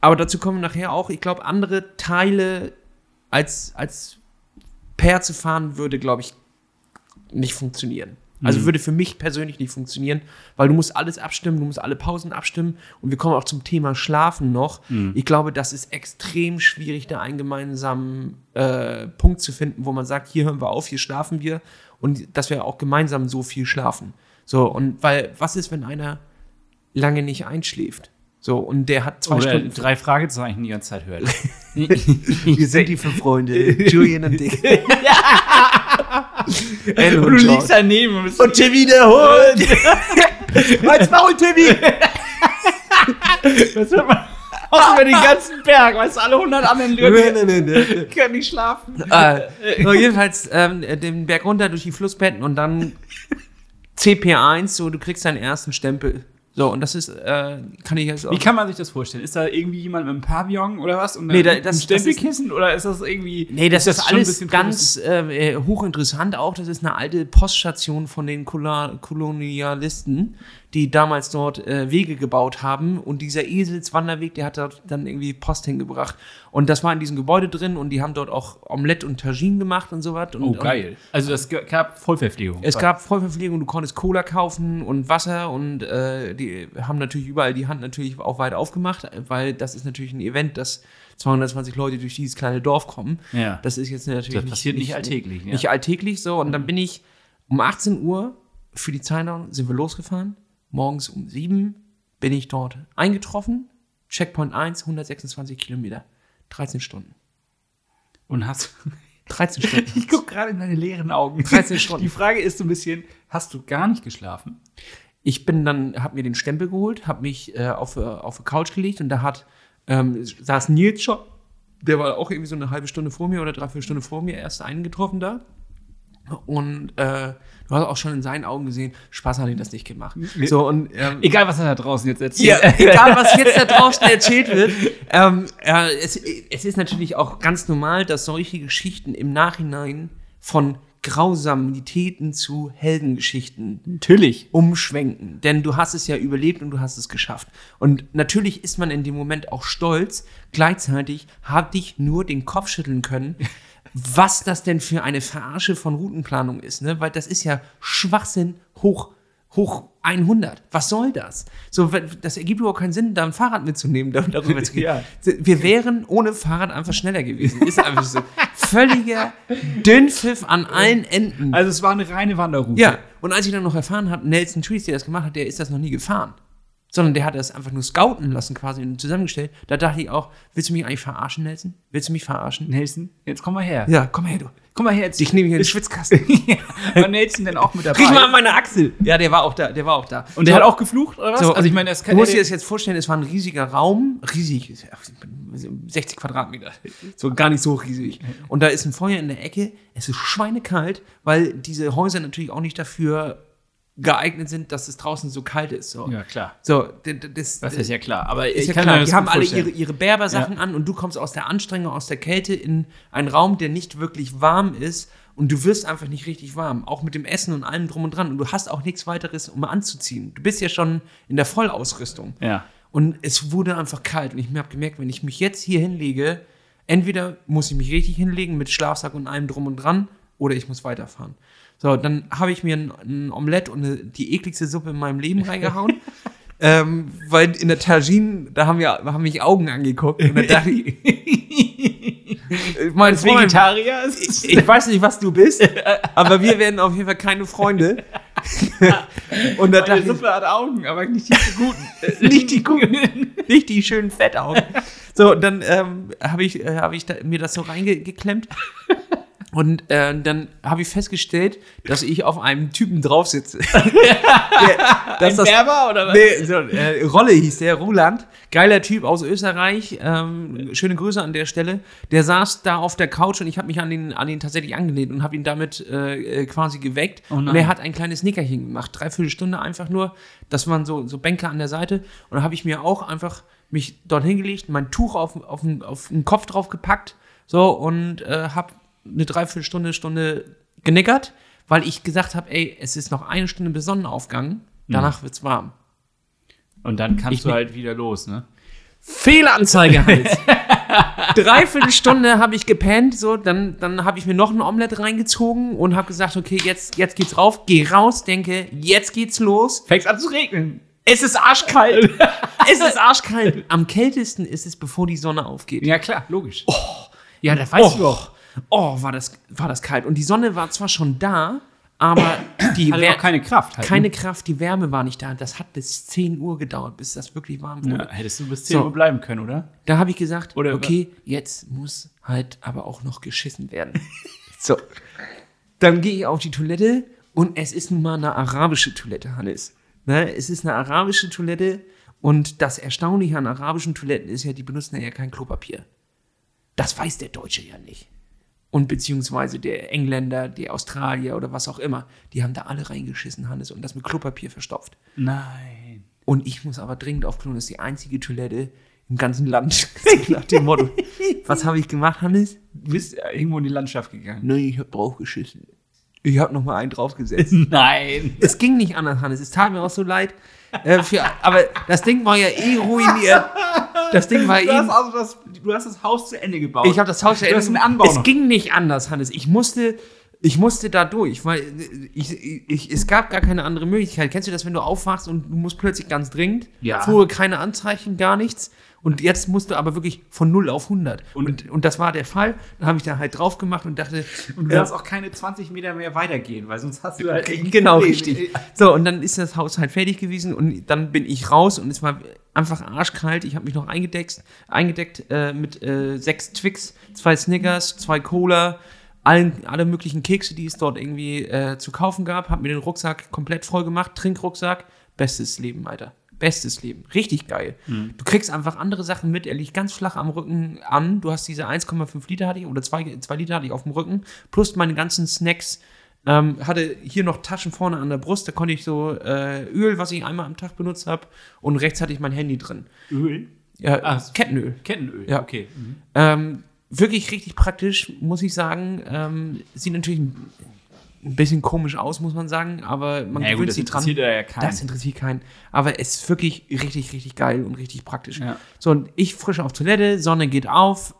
Aber dazu kommen wir nachher auch, ich glaube, andere Teile als, als Pair zu fahren würde, glaube ich, nicht funktionieren. Also würde für mich persönlich nicht funktionieren, weil du musst alles abstimmen, du musst alle Pausen abstimmen und wir kommen auch zum Thema Schlafen noch. Ich glaube, das ist extrem schwierig, da einen gemeinsamen äh, Punkt zu finden, wo man sagt, hier hören wir auf, hier schlafen wir und dass wir auch gemeinsam so viel schlafen. So, und weil, was ist, wenn einer lange nicht einschläft? So, und der hat zwei
Oder
Stunden.
drei Fragezeichen die ganze Zeit hört.
Wir sind die fünf Freunde, Julian und Dick. Ellen
Und du liegst daneben und bist
Und Timmy der Hund! Als Maul, Timmy!
das hört man. Auch über den ganzen Berg, weißt du, alle 100 anderen Leute können nicht schlafen.
So, jedenfalls ähm, den Berg runter durch die Flussbetten und dann CP1, so du kriegst deinen ersten Stempel. So, und das ist, äh, kann ich jetzt auch.
Wie kann man sich das vorstellen? Ist da irgendwie jemand mit einem Pavillon oder was? Und
Nee, da-
ein
das-
Stempelkissen? oder ist das irgendwie.
Nee, das ist,
ein
alles ganz äh, äh, hochinteressant auch. Das ist eine alte Poststation von den Kolonialisten, die damals dort äh, Wege gebaut haben. Und dieser Eselswanderweg, der hat dort dann irgendwie Post hingebracht. Und das war in diesem Gebäude drin und die haben dort auch Omelette und Tagine gemacht und so was. Und,
Oh, geil. Also, es gab Vollverpflegung.
Es gab Vollverpflegung, du konntest Cola kaufen und Wasser und äh, die haben natürlich überall die Hand natürlich auch weit aufgemacht, weil das ist natürlich ein Event, dass 220 Leute durch dieses kleine Dorf kommen.
Ja.
Das ist jetzt natürlich
Das passiert nicht alltäglich, ja.
Nicht alltäglich so. Und dann bin ich um 18 Uhr für die Zeitung sind wir losgefahren. Morgens um 7 bin ich dort eingetroffen. Checkpoint 1, 126 Kilometer. 13 Stunden.
Und hast.
13 Stunden.
Ich gucke gerade in deine leeren Augen.
13 Stunden.
Die Frage ist so ein bisschen: Hast du gar nicht geschlafen?
Ich bin dann, habe mir den Stempel geholt, habe mich äh, auf, äh, auf die Couch gelegt und da hat, ähm, saß Nils schon, der war auch irgendwie so eine halbe Stunde vor mir oder dreiviertel Stunde vor mir erst eingetroffen da. Und äh, du hast auch schon in seinen Augen gesehen, Spaß hat ihn das nicht gemacht. So, und ähm,
Egal, was er da draußen jetzt
ja,
erzählt.
egal, was jetzt da draußen erzählt wird. Ähm, äh, es, es ist natürlich auch ganz normal, dass solche Geschichten im Nachhinein von Grausamitäten zu Heldengeschichten
Natürlich.
umschwenken. Denn du hast es ja überlebt und du hast es geschafft. Und natürlich ist man in dem Moment auch stolz. Gleichzeitig habe ich nur den Kopf schütteln können, was das denn für eine Verarsche von Routenplanung ist. Ne? Weil das ist ja Schwachsinn hoch, hoch 100. Was soll das? So, das ergibt überhaupt keinen Sinn, da ein Fahrrad mitzunehmen, da- darüber zu gehen.
Ja.
Wir wären ohne Fahrrad einfach schneller gewesen. Ist einfach so. Völliger Dünnpfiff an allen Enden.
Also, es war eine reine Wanderroute.
Ja, und als ich dann noch erfahren habe, Nelson Trees, der das gemacht hat, der ist das noch nie gefahren. Sondern der hat das einfach nur scouten lassen quasi und zusammengestellt. Da dachte ich auch, willst du mich eigentlich verarschen, Nelson? Willst du mich verarschen?
Nelson, jetzt komm mal her.
Ja, komm her, du.
Komm mal her jetzt.
Ich nehme hier
Ist-
Schwitzkasten.
ja. War Nelson denn auch mit dabei?
Riech mal an meine Achsel. Ja, der war auch da, der war auch da.
Und der hat auch geflucht, oder was?
So,
also, ich meine, das
du
kann
musst dir das jetzt vorstellen, es war ein riesiger Raum, riesig, 60 Quadratmeter, so gar nicht so riesig. Und da ist ein Feuer in der Ecke, es ist schweinekalt, weil diese Häuser natürlich auch nicht dafür geeignet sind, dass es draußen so kalt ist. So,
Ja, klar.
so das,
Das ist ja klar. Aber
ist
ich
ja
kann
klar, die haben alle ihre, ihre Berber-Sachen an und du kommst aus der Anstrengung, aus der Kälte in einen Raum, der nicht wirklich warm ist und du wirst einfach nicht richtig warm, auch mit dem Essen und allem drum und dran und du hast auch nichts weiteres, um anzuziehen. Du bist ja schon in der Vollausrüstung.
Ja.
Und es wurde einfach kalt und ich habe gemerkt, wenn ich mich jetzt hier hinlege, entweder muss ich mich richtig hinlegen mit Schlafsack und allem drum und dran oder ich muss weiterfahren. So, dann habe ich mir ein, ein Omelett und eine, die ekligste Suppe in meinem Leben reingehauen. ähm, weil in der Tagine, da haben, wir, haben mich Augen angeguckt und da dachte ich, mein Freund,
Vegetarier ist
ich, ich weiß nicht, was du bist, aber wir werden auf jeden Fall keine Freunde. und da dachte
Meine
ich,
Suppe hat Augen, aber nicht die guten.
nicht die guten, nicht die schönen Fettaugen. So, dann ähm, habe ich, äh, hab ich da, mir das so reingeklemmt. Und äh, dann habe ich festgestellt, dass ich auf einem Typen drauf sitze. Der- das,
Berber oder was?
nee, so, äh, Rolle hieß der, Roland. Geiler Typ aus Österreich. Ähm, schöne Grüße an der Stelle. Der saß da auf der Couch und ich habe mich an den, an den tatsächlich angelehnt und habe ihn damit äh, äh, quasi geweckt.
Oh
und er hat ein kleines Nickerchen gemacht. Dreiviertel Stunde einfach nur. Das waren so, so Bänke an der Seite. Und da habe ich mir auch einfach mich dort hingelegt, mein Tuch auf, auf, auf den Kopf drauf gepackt. So und äh, habe eine Dreiviertelstunde, Stunde genickert, weil ich gesagt habe, ey, es ist noch eine Stunde bis Sonnenaufgang. Danach wird's warm.
Und dann kannst
Ich
du halt wieder los, ne?
Fehlanzeige halt. Dreiviertel Stunde habe ich gepennt, so, dann, dann habe ich mir noch ein Omelett reingezogen und habe gesagt, okay, jetzt, jetzt geht's rauf, geh raus, denke, jetzt geht's los.
Fängst an zu regnen.
Es ist arschkalt. es ist arschkalt. Am kältesten ist es, bevor die Sonne aufgeht.
Ja, klar, logisch. ja, das weißt
oh,
du doch.
Oh, war das, war das kalt. Und die Sonne war zwar schon da, aber die
Hatte auch keine Kraft. Halt,
keine
ne?
Kraft, die Wärme war nicht da. Das hat bis 10 Uhr gedauert, bis das wirklich warm wurde.
Ja, hättest du bis 10
So.
Uhr bleiben können, oder?
Da habe ich gesagt,
Oder-
okay, jetzt muss halt aber auch noch geschissen werden. so. Dann gehe ich auf die Toilette und es ist nun mal eine arabische Toilette, Hannes. Ne? Es ist eine arabische Toilette Und das Erstaunliche an arabischen Toiletten ist ja, die benutzen ja kein Klopapier. Das weiß der Deutsche ja nicht. Und beziehungsweise der Engländer, der Australier oder was auch immer, die haben da alle reingeschissen, Hannes, und das mit Klopapier verstopft.
Nein.
Und ich muss aber dringend auf Klo, das ist die einzige Toilette im ganzen Land. Nach dem Motto. Was habe ich gemacht, Hannes?
Du bist irgendwo in die Landschaft gegangen.
Nein, ich habe draufgeschissen. Ich habe noch mal einen draufgesetzt.
Nein.
Es ging nicht anders, Hannes. Es tat mir auch so leid. Äh, für, aber das Ding war ja eh ruiniert. Das Ding war
Du
eh.
hast, also das, du hast das Haus zu Ende gebaut.
Ich habe das Haus
hast einen Anbau
Es
noch.
ging nicht anders, Hannes. Ich musste, ich musste da durch, weil ich, ich, es gab gar keine andere Möglichkeit. Kennst du das, wenn du aufwachst und du musst plötzlich ganz dringend?
Ja.
Vorher keine Anzeichen, gar nichts. Und jetzt musst du aber wirklich von 0 auf 100. Und, und, das war der Fall. Dann habe ich da halt drauf gemacht und dachte,
Und du darfst auch keine 20 Meter mehr weitergehen, weil sonst hast du halt
Genau, richtig. So, und dann ist das Haus halt fertig gewesen und dann bin ich raus und es war einfach arschkalt. Ich habe mich noch eingedeckt, eingedeckt äh, mit äh, sechs Twix, zwei Snickers, zwei Cola, allen, alle möglichen Kekse, die es dort irgendwie äh, zu kaufen gab. Habe mir den Rucksack komplett voll gemacht, Trinkrucksack. Bestes Leben, Alter. Bestes Leben. Richtig geil. Du kriegst einfach andere Sachen mit. Er liegt ganz flach am Rücken an. Du hast diese 1,5 Liter hatte ich oder 2, 2 Liter hatte ich auf dem Rücken. Plus meine ganzen Snacks. Ähm, hatte hier noch Taschen vorne an der Brust. Da konnte ich so äh, Öl, was ich einmal am Tag benutzt habe. Und rechts hatte ich mein Handy drin.
Öl?
Ja,
Ah,
Kettenöl.
Kettenöl.
Ja.
Okay. Mhm.
Ähm, wirklich richtig praktisch, muss ich sagen. Ähm, sieht natürlich ein bisschen komisch aus, muss man sagen, aber man
Ja, gut,
gewöhnt
das
sich dran.
interessiert ja keinen.
Das interessiert keinen. Aber es ist wirklich richtig, richtig geil und richtig praktisch.
Ja.
So, und ich frisch auf Toilette, Sonne geht auf.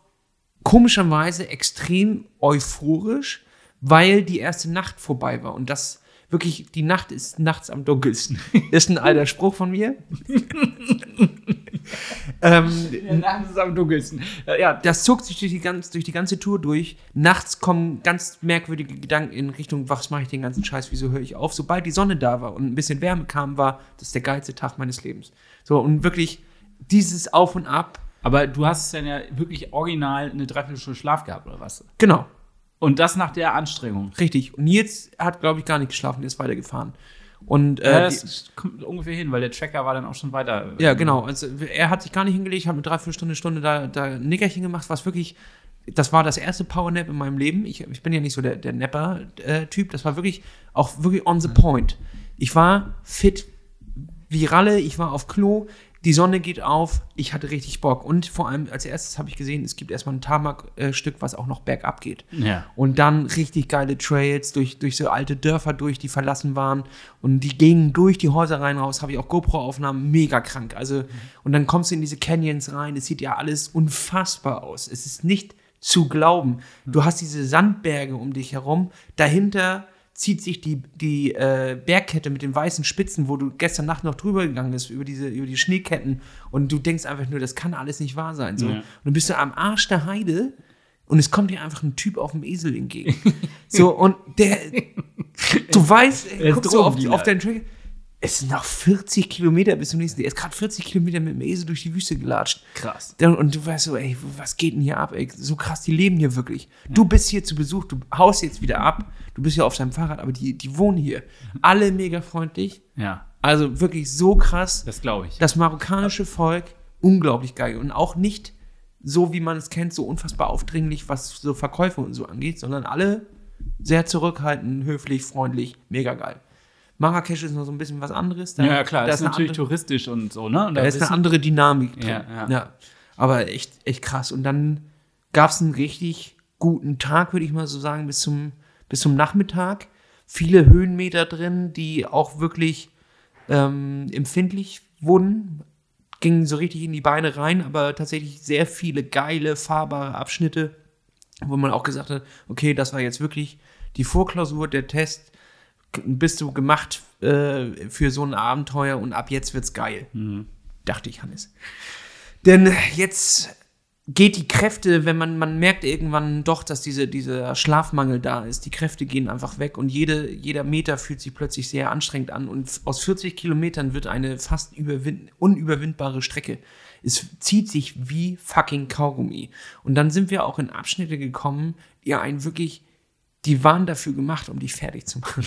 Komischerweise extrem euphorisch, weil die erste Nacht vorbei war. Und das wirklich, die Nacht ist nachts am dunkelsten. ist ein alter Spruch von mir. ähm,
Ja, nachts ist am dunkelsten. Ja,
das zog sich durch die, ganz, durch die ganze Tour durch. Nachts kommen ganz merkwürdige Gedanken in Richtung, was mache ich den ganzen Scheiß, wieso höre ich auf? Sobald die Sonne da war und ein bisschen Wärme kam, war das der geilste Tag meines Lebens. So, und wirklich dieses Auf und Ab,
aber du hast dann ja wirklich original eine Dreiviertelstunde Schlaf gehabt, oder was?
genau,
Und das nach der Anstrengung.
richtig. Und Nils hat, glaube ich, gar nicht geschlafen, der ist weitergefahren. Und
Ja,
äh,
das kommt ungefähr hin, weil der Tracker war dann auch schon weiter.
Ja, genau. Also er hat sich gar nicht hingelegt, hat eine Dreiviertelstunde, Stunde da, da ein Nickerchen gemacht, was wirklich, das war das erste Powernap in meinem Leben. Ich, ich bin ja nicht so der, der Napper-Typ, das war wirklich auch wirklich on the point. Ich war fit wie Ralle, ich war auf Klo, die Sonne geht auf, ich hatte richtig Bock. Und vor allem als erstes habe ich gesehen, es gibt erstmal ein Tarmac-Stück, was auch noch bergab geht.
Ja.
Und dann richtig geile Trails durch, durch so alte Dörfer durch, die verlassen waren. Und die gingen durch die Häuser rein raus. Habe ich auch GoPro-Aufnahmen, mega krank. Also, und dann kommst du in diese Canyons rein. Es sieht ja alles unfassbar aus. Es ist nicht zu glauben. Du hast diese Sandberge um dich herum. Dahinter zieht sich die, die äh, Bergkette mit den weißen Spitzen, wo du gestern Nacht noch drüber gegangen bist, über diese, über die Schneeketten. Und du denkst einfach nur, das kann alles nicht wahr sein. So.
Ja.
Und dann bist du am Arsch der Heide und es kommt dir einfach ein Typ auf dem Esel entgegen. so, und der, du weißt, guckst so auf, auf deinen Tracker, es sind noch 40 Kilometer bis zum nächsten. Er ist gerade 40 Kilometer mit dem Esel durch die Wüste gelatscht.
Krass.
Und du weißt so, ey, was geht denn hier ab, ey? So krass, die leben hier wirklich. Du bist hier zu Besuch, du haust jetzt wieder ab, du bist hier auf deinem Fahrrad, aber die, die wohnen hier. Alle mega freundlich.
Ja,
Also wirklich so krass.
das glaube ich.
Das marokkanische Volk, unglaublich geil. Und auch nicht so, wie man es kennt, so unfassbar aufdringlich, was so Verkäufe und so angeht, sondern alle sehr zurückhaltend, höflich, freundlich, mega geil. Marrakesch ist noch so ein bisschen was anderes. Da,
ja, klar,
da
das ist
eine
natürlich
andere,
touristisch und so, ne? Und
da ist eine andere Dynamik drin.
Ja, ja.
Aber echt, echt krass. Und dann gab es einen richtig guten Tag, würde ich mal so sagen, bis zum, bis zum Nachmittag. Viele Höhenmeter drin, die auch wirklich ähm, empfindlich wurden. Gingen so richtig in die Beine rein, aber tatsächlich sehr viele geile, fahrbare Abschnitte, wo man auch gesagt hat, okay, das war jetzt wirklich die Vorklausur, der Test, bist du gemacht äh, für so ein Abenteuer und ab jetzt wird's geil. Dachte ich, Hannes. Denn jetzt geht die Kräfte, wenn man, man merkt irgendwann doch, dass diese, dieser Schlafmangel da ist, die Kräfte gehen einfach weg und jede, jeder Meter fühlt sich plötzlich sehr anstrengend an und aus 40 Kilometern wird eine fast überwin unüberwindbare Strecke. Es zieht sich wie fucking Kaugummi. Und dann sind wir auch in Abschnitte gekommen, die einen wirklich, die waren dafür gemacht, um dich fertig zu machen.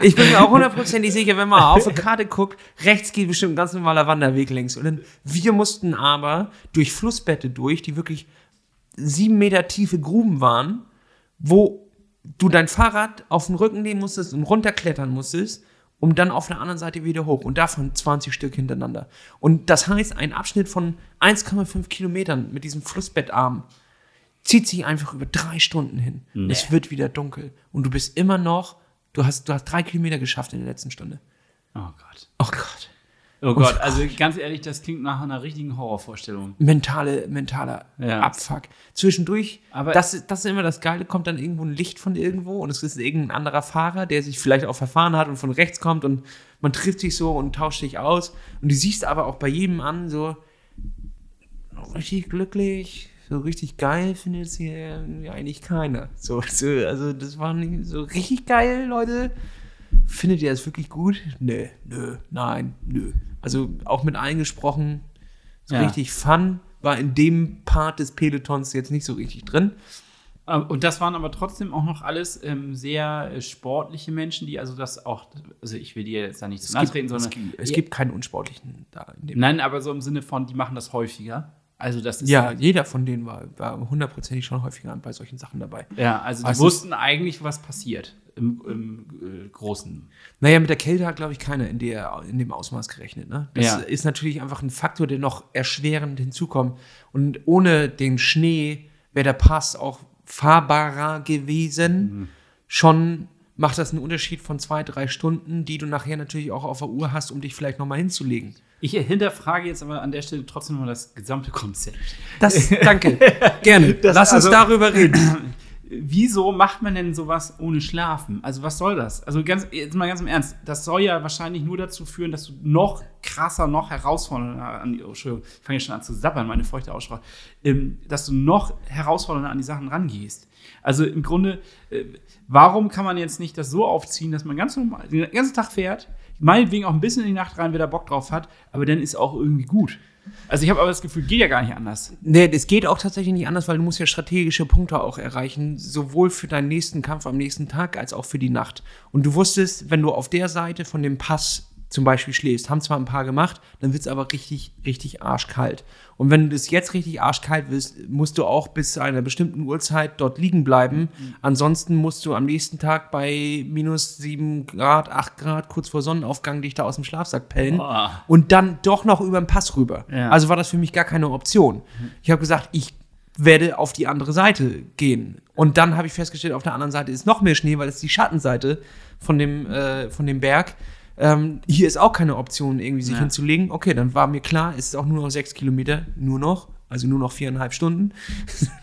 Ich bin mir auch hundertprozentig sicher, wenn man auf eine Karte guckt, rechts geht bestimmt ein ganz normaler Wanderweg längs. Und dann, wir mussten aber durch Flussbette durch, die wirklich sieben Meter tiefe Gruben waren, wo du dein Fahrrad auf den Rücken nehmen musstest und runterklettern musstest, um dann auf der anderen Seite wieder hoch. Und davon 20 Stück hintereinander. Und das heißt, ein Abschnitt von 1,5 Kilometern mit diesem Flussbettarm zieht sich einfach über drei Stunden hin. Nee. Es wird wieder dunkel. Und du bist immer noch, du hast, du hast drei Kilometer geschafft in der letzten Stunde.
Oh Gott.
Oh Gott.
Oh Gott, also ganz ehrlich, das klingt nach einer richtigen Horrorvorstellung.
Mentale, mentaler ja. Abfuck. Zwischendurch,
aber
das, das ist immer das Geile, kommt dann irgendwo ein Licht von irgendwo und es ist irgendein anderer Fahrer, der sich vielleicht auch verfahren hat und von rechts kommt und man trifft sich so und tauscht sich aus. Und du siehst aber auch bei jedem an, so richtig glücklich, so richtig geil findet es hier eigentlich keiner. So, so, also das war nicht so richtig geil, Leute. Findet ihr das wirklich gut? Nö, nö, nein, nö. Also auch mit eingesprochen, so ja. richtig Fun war in dem Part des Pelotons jetzt nicht so richtig drin.
Ähm, und das waren aber trotzdem auch noch alles ähm, sehr äh, sportliche Menschen, die also das auch, also ich will dir jetzt da nicht zu nahe treten, sondern.
Es gibt, es gibt keinen Unsportlichen da.
Nein, aber so im Sinne von, die machen das häufiger. Also das ist
ja, jeder von denen war, war hundertprozentig schon häufiger bei solchen Sachen dabei.
Ja, also die also wussten eigentlich, was passiert im, im äh, Großen.
Naja, mit der Kälte hat, glaube ich, keiner in, der, in dem Ausmaß gerechnet. Ne? Das ja. ist natürlich einfach ein Faktor, der noch erschwerend hinzukommt. Und ohne den Schnee wäre der Pass auch fahrbarer gewesen. Mhm. Schon macht das einen Unterschied von zwei, drei Stunden, die du nachher natürlich auch auf der Uhr hast, um dich vielleicht nochmal hinzulegen.
Ich hinterfrage jetzt aber an der Stelle trotzdem mal das gesamte Konzept.
Das, danke. Gerne. Das, Lass uns also, darüber reden.
wieso macht man denn sowas ohne Schlafen? Also was soll das? Also ganz, jetzt mal ganz im Ernst, das soll ja wahrscheinlich nur dazu führen, dass du noch krasser, noch herausfordernder an die, oh, Entschuldigung, ich fange schon an zu sabbern, meine feuchte Aussprache, ähm, dass du noch herausfordernder an die Sachen rangehst. Also im Grunde, äh, warum kann man jetzt nicht das so aufziehen, dass man ganz normal den ganzen Tag fährt, meinetwegen auch ein bisschen in die Nacht rein, wer da Bock drauf hat, aber dann ist auch irgendwie gut. Also ich habe aber das Gefühl, geht ja gar nicht anders.
Nee, es geht auch tatsächlich nicht anders, weil du musst ja strategische Punkte auch erreichen, sowohl für deinen nächsten Kampf am nächsten Tag als auch für die Nacht. Und du wusstest, wenn du auf der Seite von dem Pass zum Beispiel schläfst, haben zwar ein paar gemacht, dann wird es aber richtig, richtig arschkalt. Und wenn du das jetzt richtig arschkalt willst, musst du auch bis zu einer bestimmten Uhrzeit dort liegen bleiben. Mhm. Ansonsten musst du am nächsten Tag bei minus 7 Grad, 8 Grad, kurz vor Sonnenaufgang dich da aus dem Schlafsack pellen oh. und dann doch noch über den Pass rüber. Ja. Also war das für mich gar keine Option. Mhm. Ich habe gesagt, ich werde auf die andere Seite gehen. Und dann habe ich festgestellt, auf der anderen Seite ist noch mehr Schnee, weil es die Schattenseite von dem, äh, von dem Berg. Ähm, hier ist auch keine Option, irgendwie sich ja. hinzulegen. Okay, dann war mir klar, es ist auch nur noch sechs Kilometer, nur noch, also nur noch viereinhalb Stunden.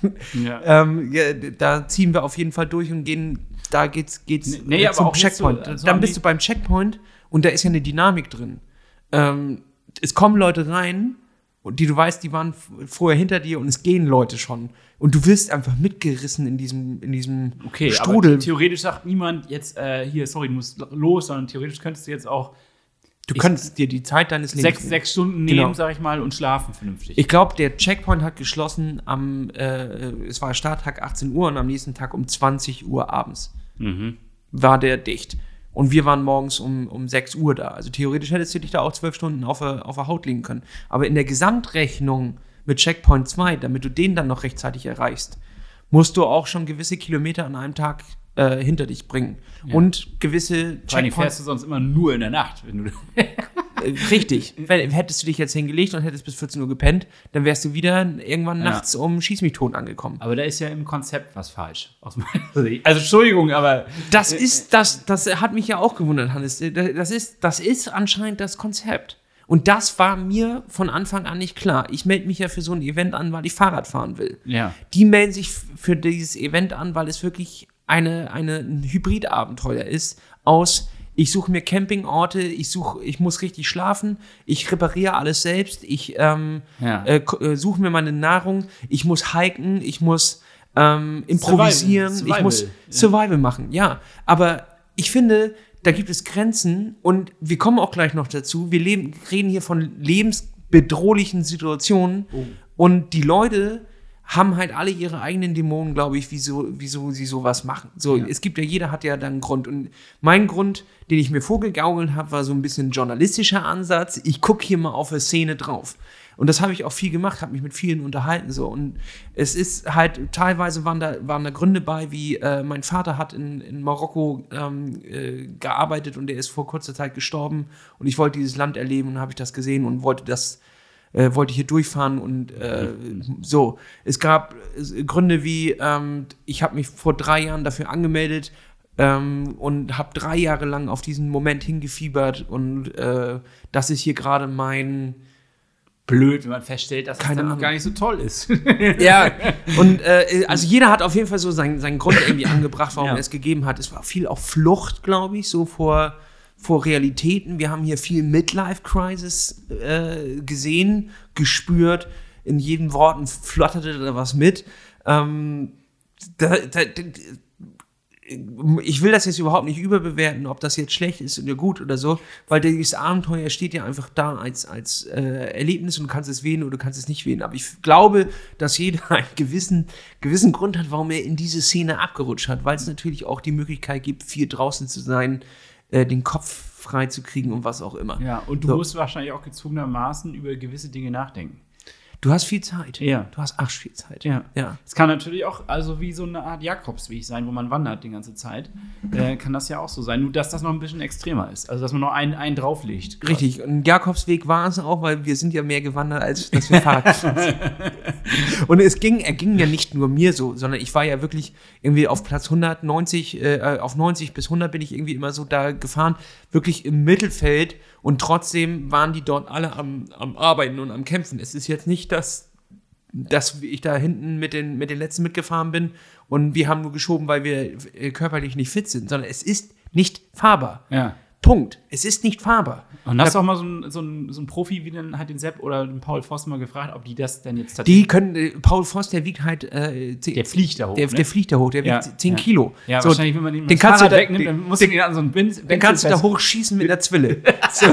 ja. ähm, ja, da ziehen wir auf jeden Fall durch und gehen, da geht's, geht's
nee, äh,
zum Checkpoint. So, also dann bist du beim Checkpoint und da ist ja eine Dynamik drin. Ähm, es kommen Leute rein, die du weißt, die waren vorher hinter dir und es gehen Leute schon. Und du wirst einfach mitgerissen in diesem, in diesem
okay, Strudel. Theoretisch sagt niemand jetzt, äh, hier, sorry, du musst los, sondern theoretisch könntest du jetzt auch.
Du könntest dir die Zeit deines
Lebens. Sechs, sechs Stunden nehmen, genau. sag ich mal, und schlafen vernünftig.
Ich glaube, der Checkpoint hat geschlossen am, äh, es war Starttag 18 Uhr und am nächsten Tag um 20 Uhr abends. Mhm. War der dicht. Und wir waren morgens um, um 6 Uhr da. Also theoretisch hättest du dich da auch zwölf Stunden auf der, auf der Haut legen können. Aber in der Gesamtrechnung mit Checkpoint 2, damit du den dann noch rechtzeitig erreichst, musst du auch schon gewisse Kilometer an einem Tag äh, hinter dich bringen. Ja. Und gewisse
Checkpoints. fährst du sonst immer nur in der Nacht, wenn du.
Äh, richtig. Hättest du dich jetzt hingelegt und hättest bis 14 Uhr gepennt, dann wärst du wieder irgendwann ja. nachts um Schieß mich tot angekommen.
Aber da ist ja im Konzept was falsch. also Entschuldigung, aber.
Das ist, das, das hat mich ja auch gewundert, Hannes. Das ist, das ist anscheinend das Konzept. Und das war mir von Anfang an nicht klar. Ich melde mich ja für so ein Event an, weil ich Fahrrad fahren will.
Ja.
Die melden sich für dieses Event an, weil es wirklich eine, eine, ein Hybridabenteuer ist aus ich suche mir Campingorte, ich suche, ich muss richtig schlafen, ich repariere alles selbst, ich ähm, ja. äh, äh suche mir meine Nahrung, ich muss hiken, ich muss ähm, improvisieren, Survival. ich muss Survival machen, ja. Aber ich finde, da gibt es Grenzen und wir kommen auch gleich noch dazu. Wir leben, reden hier von lebensbedrohlichen Situationen oh. und die Leute haben halt alle ihre eigenen Dämonen, glaube ich, wieso, wieso sie sowas machen. So, ja. es gibt ja, jeder hat ja dann einen Grund. Und mein Grund, den ich mir vorgegaukelt habe, war so ein bisschen journalistischer Ansatz. Ich gucke hier mal auf eine Szene drauf. Und das habe ich auch viel gemacht, habe mich mit vielen unterhalten. So. Und es ist halt, teilweise waren da, waren da Gründe bei, wie äh, mein Vater hat in, in Marokko ähm, äh, gearbeitet und der ist vor kurzer Zeit gestorben. Und ich wollte dieses Land erleben und habe ich das gesehen und wollte das äh, wollte hier durchfahren und äh, so. Es gab Gründe wie, ähm, ich habe mich vor drei Jahren dafür angemeldet ähm, und habe drei Jahre lang auf diesen Moment hingefiebert und äh, das ist hier gerade mein
blöd, wenn man feststellt, dass Keine dann gar nicht so toll ist.
ja, und äh, also jeder hat auf jeden Fall so seinen, seinen Grund irgendwie angebracht, warum ja. er es gegeben hat. Es war viel auch Flucht, glaube ich, so vor vor Realitäten. Wir haben hier viel Midlife-Crisis äh, gesehen, gespürt. In jedem Wort flotterte da was mit. Ähm, da, da, ich will das jetzt überhaupt nicht überbewerten, ob das jetzt schlecht ist oder gut oder so, weil dieses Abenteuer steht ja einfach da als, als äh, Erlebnis und du kannst es wählen oder du kannst es nicht wählen. Aber ich glaube, dass jeder einen gewissen, gewissen Grund hat, warum er in diese Szene abgerutscht hat, weil es natürlich auch die Möglichkeit gibt, viel draußen zu sein, äh, den Kopf frei zu kriegen und was auch immer.
Ja, und du so. musst wahrscheinlich auch gezwungenermaßen über gewisse Dinge nachdenken.
Du hast viel Zeit.
Ja.
Du hast arsch viel Zeit.
Ja. ja. Es kann natürlich auch also wie so eine Art Jakobsweg sein, wo man wandert die ganze Zeit. Äh, kann das ja auch so sein. Nur, dass das noch ein bisschen extremer ist. Also, dass man noch einen, einen drauflegt.
Richtig. Und Jakobsweg war es auch, weil wir sind ja mehr gewandert, als dass wir Fahrrad sind. Und es ging, er ging ja nicht nur mir so, sondern ich war ja wirklich irgendwie auf Platz 190, äh, auf 90 bis 100 bin ich irgendwie immer so da gefahren. Wirklich im Mittelfeld und trotzdem waren die dort alle am, am Arbeiten und am Kämpfen. Es ist jetzt nicht, dass, dass ich da hinten mit den, mit den Letzten mitgefahren bin und wir haben nur geschoben, weil wir äh, körperlich nicht fit sind, sondern es ist nicht fahrbar.
Ja.
Punkt. Es ist nicht fahrbar.
Und hast du auch mal so einen so ein, so ein Profi wie den, halt den Sepp oder den Paul Voss mal gefragt, ob die das denn jetzt
tatsächlich. Die können, äh, Paul Voss, der wiegt halt. Äh,
der fliegt da hoch.
Der, ne? der fliegt da hoch, der ja, wiegt 10
ja.
Kilo.
Ja, so, wahrscheinlich, wenn man den,
den kannst Fahrrad
du wegnimmt, dann musst den, du ihn an so einen Bin
Den kannst du da hochschießen mit der Zwille. so,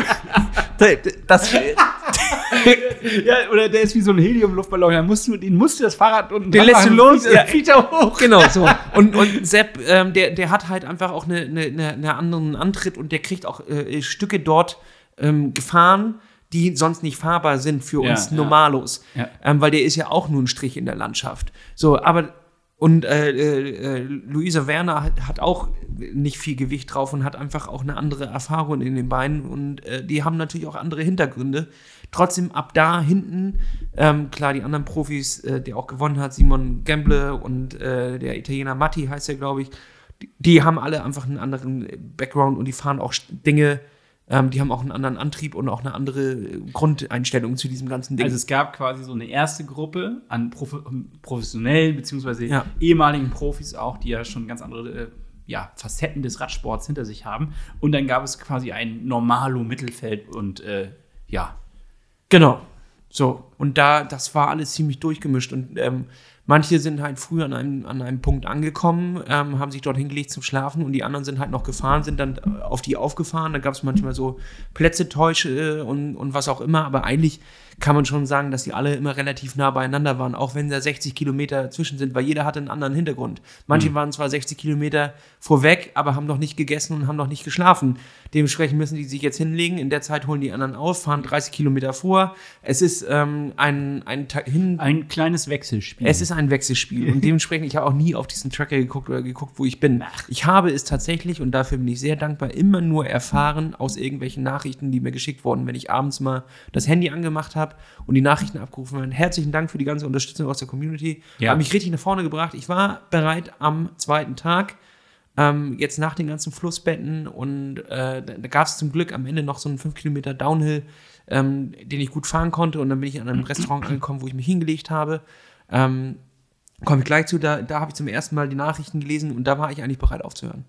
das,
ja, oder der ist wie so ein Helium-Luftballon. Da musst du, den musst du das Fahrrad
und den lässt du los,
ja. fliegt er hoch.
Genau, so. Und, und Sepp, ähm, der, der hat halt einfach auch einen eine, eine, eine anderen Antritt und der kriegt auch äh, Stücke dort ähm, gefahren, die sonst nicht fahrbar sind für uns ja, Normalos. Ja. Ähm, weil der ist ja auch nur ein Strich in der Landschaft. So, aber und äh, äh, Luisa Werner hat, hat, auch nicht viel Gewicht drauf und hat einfach auch eine andere Erfahrung in den Beinen und äh, die haben natürlich auch andere Hintergründe. Trotzdem ab da hinten, ähm, klar, die anderen Profis, äh, der auch gewonnen hat, Simon Gamble und äh, der Italiener Matti heißt er, glaube ich, die, die, haben alle einfach einen anderen Background und die fahren auch Dinge ähm, die haben auch einen anderen Antrieb und auch eine andere Grundeinstellung zu diesem ganzen Ding.
Also es gab quasi so eine erste Gruppe an Prof professionellen beziehungsweise ja. ehemaligen Profis auch, die ja schon ganz andere äh, ja, Facetten des Radsports hinter sich haben. Und dann gab es quasi ein normalo Mittelfeld und äh, ja.
Genau. So, und da, das war alles ziemlich durchgemischt. Und ähm, Manche sind halt früh an einem, an einem Punkt angekommen, ähm, haben sich dort hingelegt zum Schlafen und die anderen sind halt noch gefahren, sind dann äh, auf die aufgefahren. Da gab es manchmal so Plätzetäusche und, und was auch immer, aber eigentlich kann man schon sagen, dass die alle immer relativ nah beieinander waren, auch wenn da 60 Kilometer zwischen sind, weil jeder hatte einen anderen Hintergrund. Manche mhm. waren zwar 60 Kilometer vorweg, aber haben noch nicht gegessen und haben noch nicht geschlafen. Dementsprechend müssen die sich jetzt hinlegen. In der Zeit holen die anderen auf, fahren 30 Kilometer vor. Es ist ähm, ein, ein,
hin ein kleines Wechselspiel.
Es ist ein Wechselspiel und dementsprechend, ich habe auch nie auf diesen Tracker geguckt oder geguckt, wo ich bin. Ich habe es tatsächlich, und dafür bin ich sehr dankbar, immer nur erfahren aus irgendwelchen Nachrichten, die mir geschickt wurden, wenn ich abends mal das Handy angemacht habe habe und die Nachrichten abgerufen habe. Herzlichen Dank für die ganze Unterstützung aus der Community. Ja. Hat mich richtig nach vorne gebracht. Ich war bereit am zweiten Tag, ähm, jetzt nach den ganzen Flussbetten und äh, da gab es zum Glück am Ende noch so einen 5 Kilometer Downhill, ähm, den ich gut fahren konnte und dann bin ich an einem Restaurant angekommen, wo ich mich hingelegt habe. Ähm, Komme ich gleich zu, da, da habe ich zum ersten Mal die Nachrichten gelesen und da war ich eigentlich bereit aufzuhören.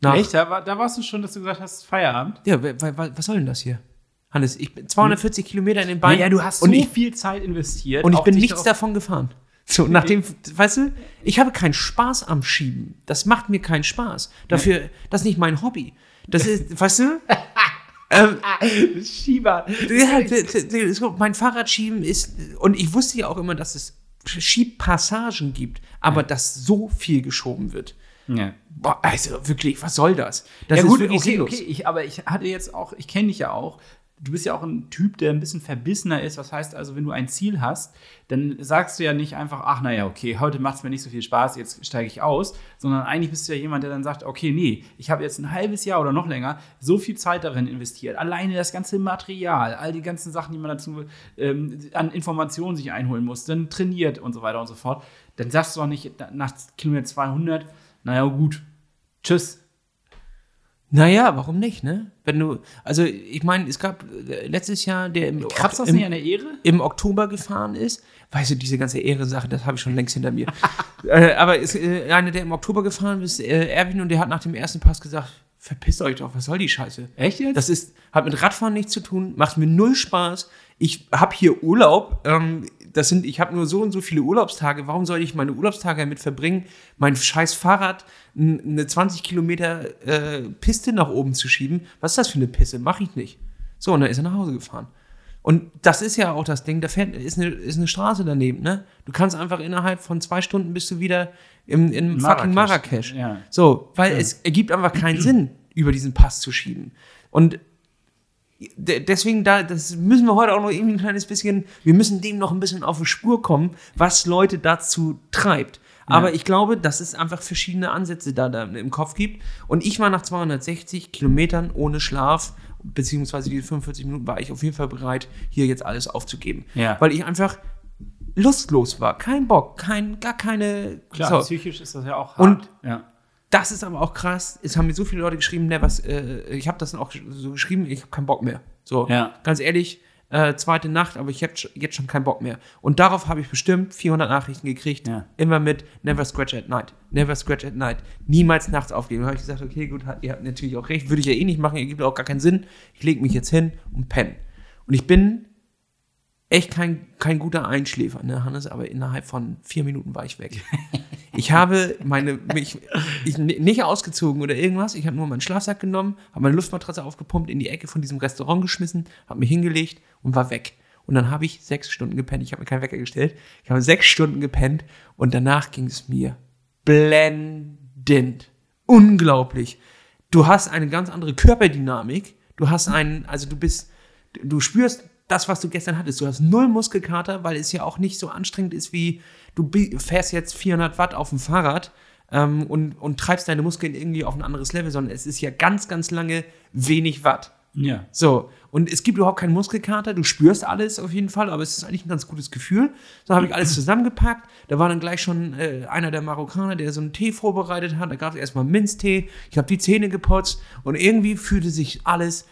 Nach Echt? Da, war, da warst du schon, dass du gesagt hast, Feierabend?
Ja, was soll denn das hier? Hannes, ich bin 240 hm. Kilometer in den Beinen.
Ja, du hast und so ich, viel Zeit investiert.
Und ich bin nichts davon gefahren. So, nachdem, weißt du, ich habe keinen Spaß am Schieben. Das macht mir keinen Spaß. Dafür, das ist nicht mein Hobby. Das ist, weißt du? ähm,
Schieber.
Ja, mein Fahrradschieben ist, und ich wusste ja auch immer, dass es Schiebpassagen gibt, aber ja. dass so viel geschoben wird. Ja. Boah, also wirklich, was soll das? Das
ja, ist gut, wirklich okay, okay. Ich, aber ich hatte jetzt auch, ich kenne dich ja auch du bist ja auch ein Typ, der ein bisschen verbissener ist. Was heißt also, wenn du ein Ziel hast, dann sagst du ja nicht einfach, ach naja, okay, heute macht es mir nicht so viel Spaß, jetzt steige ich aus, sondern eigentlich bist du ja jemand, der dann sagt, okay, nee, ich habe jetzt ein halbes Jahr oder noch länger so viel Zeit darin investiert. Alleine das ganze Material, all die ganzen Sachen, die man dazu ähm, an Informationen sich einholen muss, dann trainiert und so weiter und so fort. Dann sagst du auch nicht nach Kilometer 200, naja, gut, tschüss,
naja, warum nicht, ne? Wenn du, also ich meine, es gab äh, letztes Jahr, der im,
das im, nicht an der Ehre?
im Oktober gefahren ist. Weißt du, diese ganze Ehre-Sache, das habe ich schon längst hinter mir. äh, aber es, äh, einer, der im Oktober gefahren ist, äh, Erwin, und der hat nach dem ersten Pass gesagt, verpisst euch doch, was soll die Scheiße?
Echt jetzt?
Das ist, hat mit Radfahren nichts zu tun, macht mir null Spaß. Ich habe hier Urlaub. Ähm, das sind, ich habe nur so und so viele Urlaubstage. Warum soll ich meine Urlaubstage damit verbringen, mein scheiß Fahrrad eine 20 Kilometer äh, Piste nach oben zu schieben? Was ist das für eine Piste? Mache ich nicht. So, und dann ist er nach Hause gefahren. Und das ist ja auch das Ding, da fährt, ist, eine, ist eine Straße daneben, ne? Du kannst einfach innerhalb von zwei Stunden bist du wieder im, in Marrakesch. fucking Marrakesch. Ja. So, weil ja. es ergibt einfach keinen Sinn, über diesen Pass zu schieben. Und deswegen, da, das müssen wir heute auch noch irgendwie ein kleines bisschen, wir müssen dem noch ein bisschen auf die Spur kommen, was Leute dazu treibt. Aber ja. ich glaube, dass es einfach verschiedene Ansätze da, da im Kopf gibt. Und ich war nach 260 Kilometern ohne Schlaf, beziehungsweise diese 45 Minuten, war ich auf jeden Fall bereit, hier jetzt alles aufzugeben. Ja. Weil ich einfach lustlos war. Kein Bock, kein, gar keine.
Klar, so. psychisch ist das ja auch hart.
Und ja. Das ist aber auch krass. Es haben mir so viele Leute geschrieben, ne, was, äh, ich habe das dann auch so geschrieben, ich habe keinen Bock mehr. So, ja. ganz ehrlich, äh, zweite Nacht, aber ich habe jetzt schon keinen Bock mehr. Und darauf habe ich bestimmt 400 Nachrichten gekriegt. Ja. Immer mit Never scratch at night. Never scratch at night. Niemals nachts aufgeben. Da habe ich gesagt, okay, gut, ihr habt natürlich auch recht. Würde ich ja eh nicht machen. Ihr gibt auch gar keinen Sinn. Ich lege mich jetzt hin und penne. Und ich bin echt kein, kein guter Einschläfer, ne, Hannes, aber innerhalb von vier Minuten war ich weg. Ich habe meine, mich ich, nicht ausgezogen oder irgendwas, ich habe nur meinen Schlafsack genommen, habe meine Luftmatratze aufgepumpt, in die Ecke von diesem Restaurant geschmissen, habe mich hingelegt und war weg. Und dann habe ich sechs Stunden gepennt. Ich habe mir keinen Wecker gestellt. Ich habe sechs Stunden gepennt und danach ging es mir blendend. Unglaublich. Du hast eine ganz andere Körperdynamik. Du hast einen, also du bist, du spürst das, was du gestern hattest. Du hast null Muskelkater, weil es ja auch nicht so anstrengend ist wie du fährst jetzt 400 Watt auf dem Fahrrad ähm, und, und treibst deine Muskeln irgendwie auf ein anderes Level, sondern es ist ja ganz, ganz lange wenig Watt. Ja. So, und es gibt überhaupt keinen Muskelkater, du spürst alles auf jeden Fall, aber es ist eigentlich ein ganz gutes Gefühl. So habe ich alles zusammengepackt. Da war dann gleich schon äh, einer der Marokkaner, der so einen Tee vorbereitet hat. Da gab es erstmal Minztee. Ich habe die Zähne geputzt und irgendwie fühlte sich alles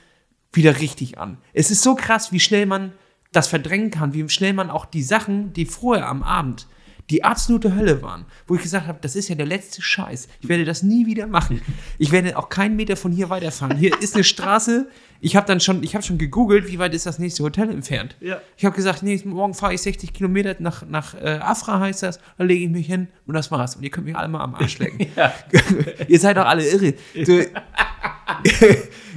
wieder richtig an. Es ist so krass, wie schnell man das verdrängen kann, wie schnell man auch die Sachen, die vorher am Abend die absolute Hölle waren, wo ich gesagt habe, das ist ja der letzte Scheiß. Ich werde das nie wieder machen. Ich werde auch keinen Meter von hier weiterfahren. Hier ist eine Straße. Ich habe dann schon, ich habe schon gegoogelt, wie weit ist das nächste Hotel entfernt. Ja. Ich habe gesagt, nee, morgen fahre ich 60 Kilometer nach, nach äh, Afra heißt das. Dann lege ich mich hin und das war's. Und ihr könnt mich alle mal am Arsch lecken. ihr seid doch alle irre. Du,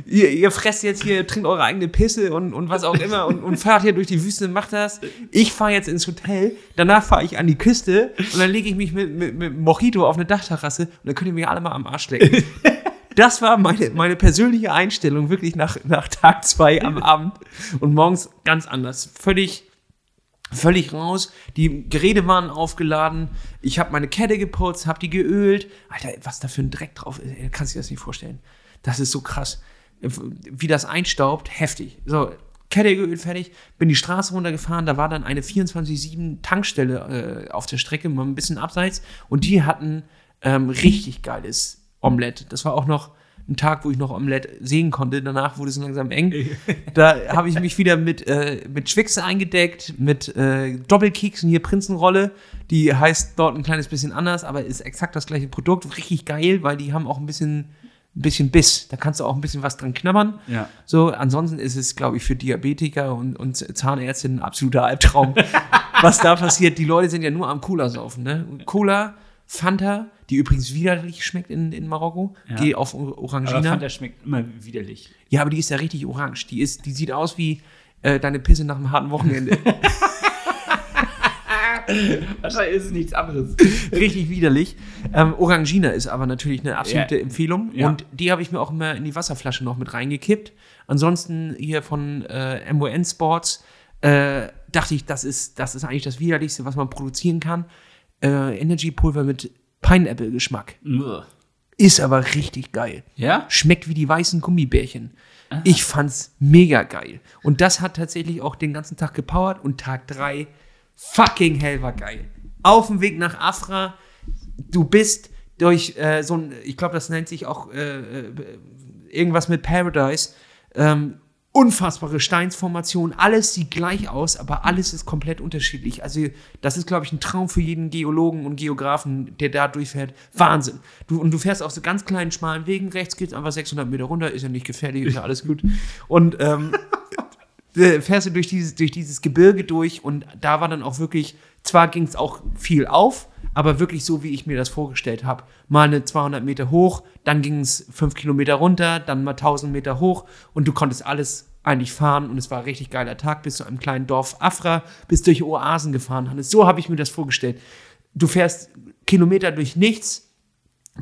ihr, ihr fresst jetzt hier, trinkt eure eigene Pisse und, und was auch immer und, und fahrt hier durch die Wüste und macht das. Ich fahre jetzt ins Hotel, danach fahre ich an die Küste und dann lege ich mich mit, mit, mit Mojito auf eine Dachterrasse und dann könnt ihr mich alle mal am Arsch lecken. Das war meine, meine persönliche Einstellung, wirklich nach, nach Tag zwei am Abend und morgens ganz anders. Völlig völlig raus. Die Geräte waren aufgeladen. Ich habe meine Kette geputzt, habe die geölt. Alter, was da für ein Dreck drauf ist, kannst du dir das nicht vorstellen. Das ist so krass. Wie das einstaubt, heftig. So, Kette geölt, fertig. Bin die Straße runtergefahren. Da war dann eine 24-7 Tankstelle äh, auf der Strecke, mal ein bisschen abseits. Und die hatten ähm, richtig geiles Omelette. Das war auch noch ein Tag, wo ich noch Omelette sehen konnte. Danach wurde es langsam eng. Da habe ich mich wieder mit, äh, mit Schwickse eingedeckt, mit äh, Doppelkeksen, hier Prinzenrolle. Die heißt dort ein kleines bisschen anders, aber ist exakt das gleiche Produkt. Richtig geil, weil die haben auch ein bisschen ein bisschen Biss. Da kannst du auch ein bisschen was dran knabbern. Ja. So, ansonsten ist es, glaube ich, für Diabetiker und, und Zahnärzte ein absoluter Albtraum, was da passiert. Die Leute sind ja nur am Cola saufen. Ne? Cola, Fanta, die übrigens widerlich schmeckt in, in Marokko. Ja. Geh auf Orangina. Aber
Fanta schmeckt immer widerlich.
Ja, aber die ist ja richtig orange. Die, ist, die sieht aus wie äh, deine Pisse nach einem harten Wochenende.
Wahrscheinlich ist es nichts anderes.
Richtig widerlich. Ähm, Orangina ist aber natürlich eine absolute
Ja.
Empfehlung.
Ja.
Und die habe ich mir auch immer in die Wasserflasche noch mit reingekippt. Ansonsten hier von äh, MON Sports äh, dachte ich, das ist, das ist eigentlich das widerlichste, was man produzieren kann. Äh, Energy Pulver mit Pineapple-Geschmack. Ist aber richtig geil.
Ja?
Schmeckt wie die weißen Gummibärchen. Ich fand's mega geil. Und das hat tatsächlich auch den ganzen Tag gepowert und Tag 3 fucking hell war geil. Auf dem Weg nach Afra, du bist durch äh, so ein, ich glaube, das nennt sich auch äh, äh, irgendwas mit Paradise, ähm, unfassbare Steinsformation, alles sieht gleich aus, aber alles ist komplett unterschiedlich. Also das ist, glaube ich, ein Traum für jeden Geologen und Geografen, der da durchfährt. Wahnsinn. Du, und du fährst auf so ganz kleinen, schmalen Wegen, rechts geht's einfach 600 Meter runter, ist ja nicht gefährlich, ist ja alles gut. Und ähm, äh, fährst du durch dieses, durch dieses Gebirge durch und da war dann auch wirklich, zwar ging es auch viel auf, aber wirklich so, wie ich mir das vorgestellt habe. Mal eine 200 Meter hoch, dann ging es 5 Kilometer runter, dann mal 1000 Meter hoch und du konntest alles eigentlich fahren und es war ein richtig geiler Tag. Bis zu einem kleinen Dorf Afra, bis durch Oasen gefahren, Hannes. So habe ich mir das vorgestellt. Du fährst Kilometer durch nichts,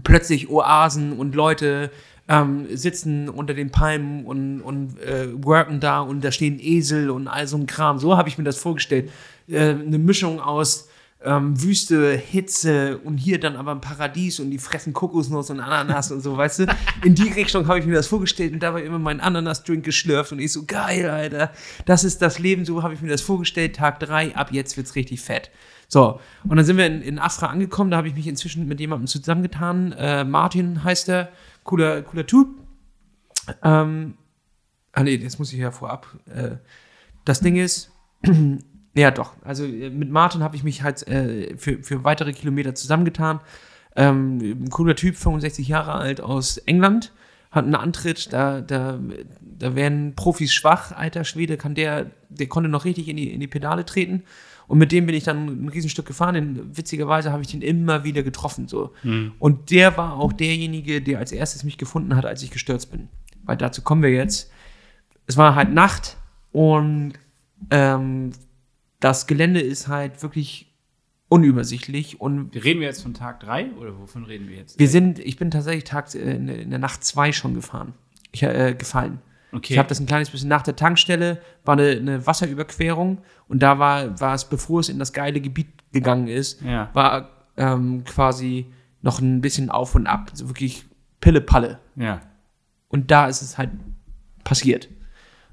plötzlich Oasen und Leute ähm, sitzen unter den Palmen und, und äh, worken da und da stehen Esel und all so ein Kram. So habe ich mir das vorgestellt. Äh, eine Mischung aus ähm, Wüste, Hitze und hier dann aber ein Paradies und die fressen Kokosnuss und Ananas und so, weißt du? In die Richtung habe ich mir das vorgestellt und dabei immer meinen Ananas-Drink geschlürft und ich so, geil, Alter, das ist das Leben, so habe ich mir das vorgestellt. Tag drei, ab jetzt wird's richtig fett. So, und dann sind wir in, in Afra angekommen, da habe ich mich inzwischen mit jemandem zusammengetan. Äh, Martin heißt er, cooler, cooler Typ. Ähm, ah nee, jetzt muss ich ja vorab. Äh, das Ding ist, ja doch, also äh, mit Martin habe ich mich halt äh, für, für weitere Kilometer zusammengetan. Ähm, ein cooler Typ, 65 Jahre alt aus England, hat einen Antritt, da, da, da werden Profis schwach, alter Schwede, kann der, der konnte noch richtig in die, in die Pedale treten. Und mit dem bin ich dann ein Riesenstück gefahren. Den, witzigerweise habe ich den immer wieder getroffen. So. Und der war auch derjenige, der als erstes mich gefunden hat, als ich gestürzt bin. Weil dazu kommen wir jetzt. Es war halt Nacht und ähm, das Gelände ist halt wirklich unübersichtlich und
Reden wir jetzt von Tag 3 oder wovon reden wir jetzt?
wir sind, ich bin tatsächlich tags äh, in, der- Nacht zwei schon gefahren. Ich äh, gefallen.
Okay.
Ich habe das ein kleines bisschen nach der Tankstelle, war eine, eine Wasserüberquerung und da war, war es, bevor es in das geile Gebiet gegangen ist,
Ja.
war ähm, quasi noch ein bisschen auf und ab, so wirklich Pille-Palle.
Ja.
Und da ist es halt passiert.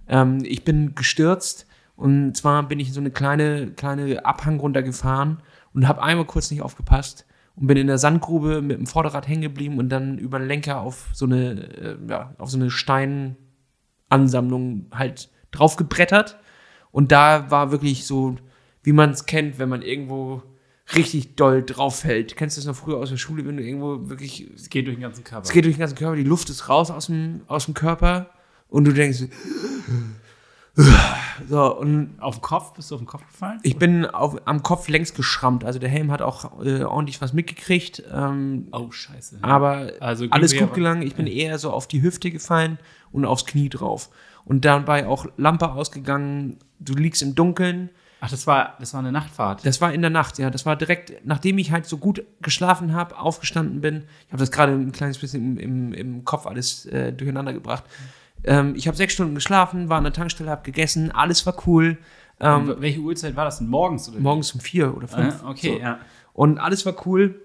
Ähm, ich bin gestürzt und zwar bin ich in so eine kleine, kleine Abhang runtergefahren und habe einmal kurz nicht aufgepasst und bin in der Sandgrube mit dem Vorderrad hängen geblieben und dann über den Lenker auf so eine, äh, ja, auf so eine Steinansammlung halt draufgebrettert. Und da war wirklich so, wie man es kennt, wenn man irgendwo richtig doll drauf fällt. Kennst du das noch früher aus der Schule, wenn du irgendwo wirklich
Es geht durch den ganzen Körper.
es geht durch den ganzen Körper, die Luft ist raus aus dem, aus dem Körper und du denkst, so, und
auf den Kopf? Bist du auf den Kopf gefallen?
ich bin auf, am Kopf längst geschrammt. Also der Helm hat auch äh, ordentlich was mitgekriegt, ähm,
oh, scheiße.
aber
Also
alles gut gelangen. Ich bin eher so auf die Hüfte gefallen und aufs Knie drauf. Und dabei auch Lampe ausgegangen, du liegst im Dunkeln.
Ach, das war, das war eine Nachtfahrt.
Das war in der Nacht, ja. Das war direkt, nachdem ich halt so gut geschlafen habe, aufgestanden bin. Ich habe das gerade ein kleines bisschen im, im, im Kopf alles äh, durcheinander gebracht. Ähm, ich habe sechs Stunden geschlafen, war an der Tankstelle, habe gegessen, alles war cool. Ähm,
welche Uhrzeit war das denn? Morgens oder
morgens um vier oder fünf.
Ah, okay,
so.
ja.
Und alles war cool.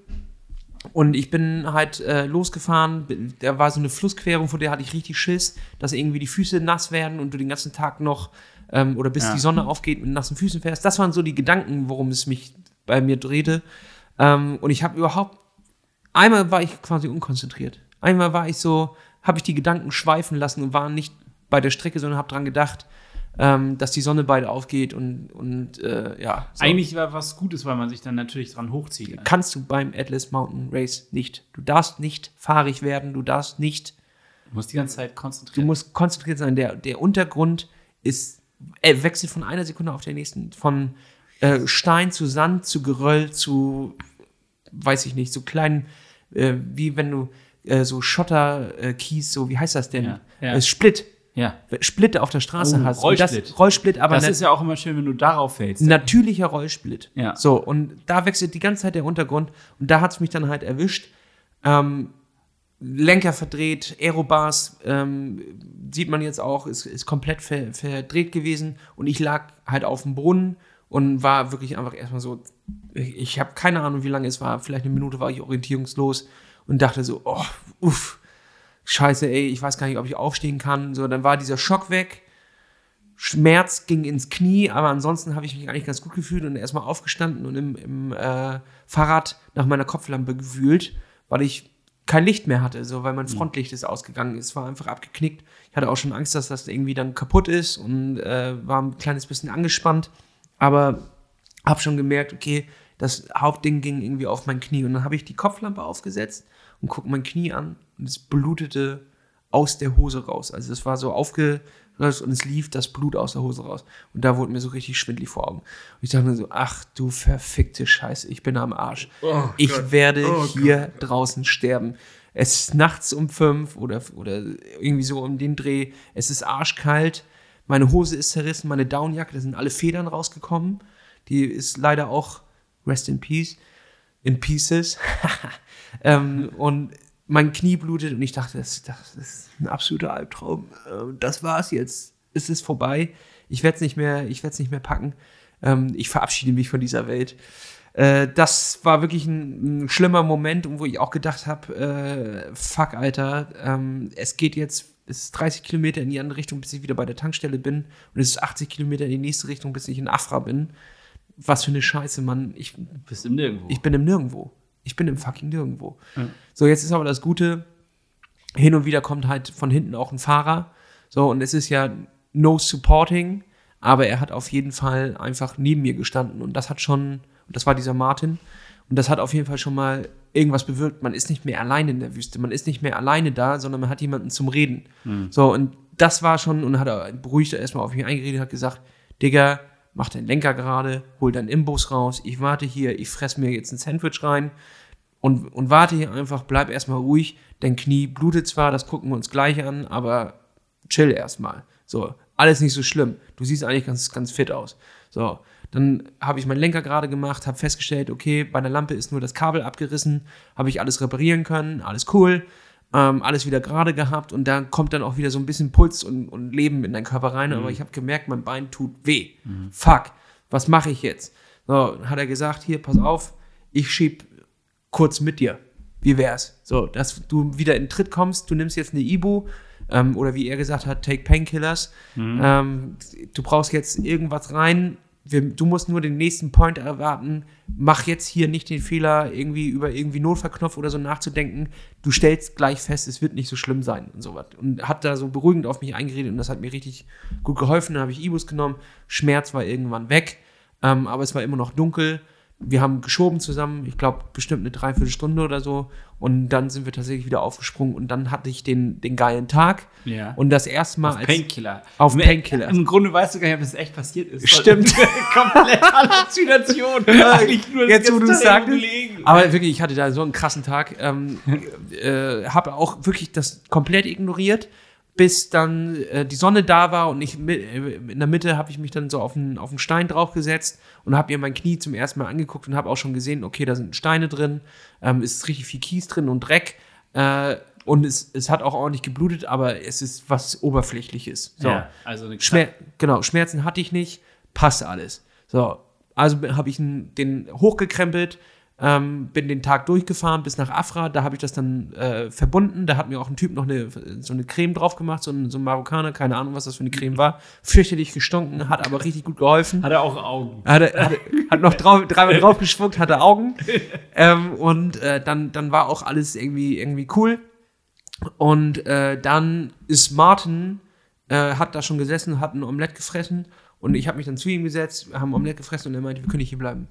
Und ich bin halt äh, losgefahren. Da war so eine Flussquerung, vor der hatte ich richtig Schiss, dass irgendwie die Füße nass werden und du den ganzen Tag noch ähm, oder bis
Ja.
die Sonne aufgeht mit nassen Füßen fährst. Das waren so die Gedanken, worum es mich bei mir drehte. Ähm, und ich habe überhaupt einmal war ich quasi unkonzentriert. Einmal war ich so, habe ich die Gedanken schweifen lassen und war nicht bei der Strecke, sondern habe dran gedacht, ähm, dass die Sonne beide aufgeht und, und äh, ja. so.
Eigentlich war was Gutes, weil man sich dann natürlich dran hochzieht.
kannst du beim Atlas Mountain Race nicht. Du darfst nicht fahrig werden, du darfst nicht,
Du musst die ganze Zeit
du
konzentrieren.
musst konzentriert sein. Der, der Untergrund ist, er wechselt von einer Sekunde auf der nächsten. Von äh, Stein zu Sand zu Geröll zu, weiß ich nicht, so kleinen, äh, wie wenn du äh, so Schotter, äh, Kies, so, wie heißt das denn?
Ja, ja.
Äh, Split.
Ja.
Splitte auf der Straße
Oh,
hast.
Rollsplit.
Das, Rollsplit, aber
das ist ja auch immer schön, wenn du darauf fällst.
natürlicher Rollsplit.
Ja.
So, und da wechselt die ganze Zeit der Untergrund und da hat es mich dann halt erwischt. Ähm, Lenker verdreht, Aerobars, ähm, sieht man jetzt auch, ist, ist komplett ver, verdreht gewesen und ich lag halt auf dem Brunnen und war wirklich einfach erstmal so, ich, ich habe keine Ahnung, wie lange es war, vielleicht eine Minute war ich orientierungslos und dachte so, oh, uff, scheiße, ey, ich weiß gar nicht, ob ich aufstehen kann. So, dann war dieser Schock weg. Schmerz ging ins Knie, aber ansonsten habe ich mich eigentlich ganz gut gefühlt und erstmal aufgestanden und im, im äh, Fahrrad nach meiner Kopflampe gewühlt, weil ich kein Licht mehr hatte, so weil mein Frontlicht ist ausgegangen. Es war einfach abgeknickt. Ich hatte auch schon Angst, dass das irgendwie dann kaputt ist und äh, war ein kleines bisschen angespannt, aber habe schon gemerkt, okay, das Hauptding ging irgendwie auf mein Knie und dann habe ich die Kopflampe aufgesetzt und gucke mein Knie an und es blutete aus der Hose raus. Also es war so aufgelöst und es lief das Blut aus der Hose raus. Und da wurde mir so richtig schwindlig vor Augen. Und ich dachte mir so, ach du verfickte Scheiße, ich bin am Arsch. ich werde hier draußen sterben. Es ist nachts um fünf oder, oder irgendwie so um den Dreh. Es ist arschkalt. Meine Hose ist zerrissen, meine Downjacke, da sind alle Federn rausgekommen. Die ist leider auch, rest in peace, in pieces. ähm, und mein Knie blutet und ich dachte, das, das ist ein absoluter Albtraum. Ähm, Das war's jetzt. Es ist vorbei. Ich werde es nicht mehr, ich werde es nicht mehr packen. Ähm, ich verabschiede mich von dieser Welt. Äh, das war wirklich ein, ein schlimmer Moment, wo ich auch gedacht habe, äh, fuck, Alter, ähm, es geht jetzt, es ist 30 Kilometer in die andere Richtung, bis ich wieder bei der Tankstelle bin und es ist 80 Kilometer in die nächste Richtung, bis ich in Afra bin. Was für eine Scheiße, Mann. Ich,
bist im Nirgendwo.
ich bin im Nirgendwo. Ich bin im fucking Nirgendwo. So, jetzt ist aber das Gute, hin und wieder kommt halt von hinten auch ein Fahrer. So, und es ist ja no supporting, aber er hat auf jeden Fall einfach neben mir gestanden. Und das hat schon, und das war dieser Martin, und das hat auf jeden Fall schon mal irgendwas bewirkt. Man ist nicht mehr alleine in der Wüste. Man ist nicht mehr alleine da, sondern man hat jemanden zum Reden. So, und das war schon, und hat er beruhigt erstmal auf mich eingeredet, hat gesagt, Digga, mach den Lenker gerade, hol deinen Imbus raus, ich warte hier, ich fress mir jetzt ein Sandwich rein und, und warte hier einfach, bleib erstmal ruhig, dein Knie blutet zwar, das gucken wir uns gleich an, aber chill erstmal. So, alles nicht so schlimm. Du siehst eigentlich ganz, ganz fit aus. So, dann habe ich meinen Lenker gerade gemacht, habe festgestellt, okay, bei der Lampe ist nur das Kabel abgerissen, habe ich alles reparieren können, alles cool, ähm, alles wieder gerade gehabt und da kommt dann auch wieder so ein bisschen Puls und, und Leben in deinen Körper rein, aber ich habe gemerkt, mein Bein tut weh. Fuck, was mache ich jetzt? So, hat er gesagt, hier, pass auf, ich schieb kurz mit dir. Wie wär's? So, dass du wieder in den Tritt kommst, du nimmst jetzt eine Ibu, ähm, oder wie er gesagt hat, take Painkillers. Ähm, du brauchst jetzt irgendwas rein. Wir, du musst nur den nächsten Point erwarten. Mach jetzt hier nicht den Fehler, irgendwie über irgendwie Notfallknopf oder so nachzudenken. Du stellst gleich fest, es wird nicht so schlimm sein und sowas. Und hat da so beruhigend auf mich eingeredet und das hat mir richtig gut geholfen. Dann habe ich Ibus genommen. Schmerz war irgendwann weg, ähm, aber es war immer noch dunkel. Wir haben geschoben zusammen, ich glaube bestimmt eine Dreiviertelstunde oder so. Und dann sind wir tatsächlich wieder aufgesprungen und dann hatte ich den, den geilen Tag.
Ja.
Und das erste Mal als
Painkiller.
Auf
Im-
Painkiller.
Im Grunde weißt du gar nicht, ob das echt passiert ist.
Stimmt.
Komplett Halluzination.
Jetzt, wo du es sagst. Aber wirklich, ich hatte da so einen krassen Tag. Ähm, äh, habe auch wirklich das komplett ignoriert, bis dann äh, die Sonne da war und ich mi- äh, in der Mitte habe ich mich dann so auf einen, auf einen Stein draufgesetzt und habe mir mein Knie zum ersten Mal angeguckt und habe auch schon gesehen, okay, da sind Steine drin, ähm, es ist richtig viel Kies drin und Dreck. Äh, und es, es hat auch ordentlich geblutet, aber es ist was Oberflächliches. So.
Ja, also eine
Schmer genau, Schmerzen hatte ich nicht, passt alles. So, also habe ich den hochgekrempelt, ähm, bin den Tag durchgefahren bis nach Afra, da habe ich das dann äh, verbunden, da hat mir auch ein Typ noch eine, so eine Creme drauf gemacht, so ein, so ein Marokkaner, keine Ahnung, was das für eine Creme war, fürchterlich gestunken, hat aber richtig gut geholfen.
Hat er auch Augen.
Hat, er- hat, hat noch drau, dreimal draufgespuckt, hatte Augen. Ähm, und äh, dann, dann war auch alles irgendwie, irgendwie cool. Und äh, dann ist Martin, äh, hat da schon gesessen, hat ein Omelett gefressen. Und ich habe mich dann zu ihm gesetzt, haben Omelett gefressen und er meinte, wir können nicht hier bleiben.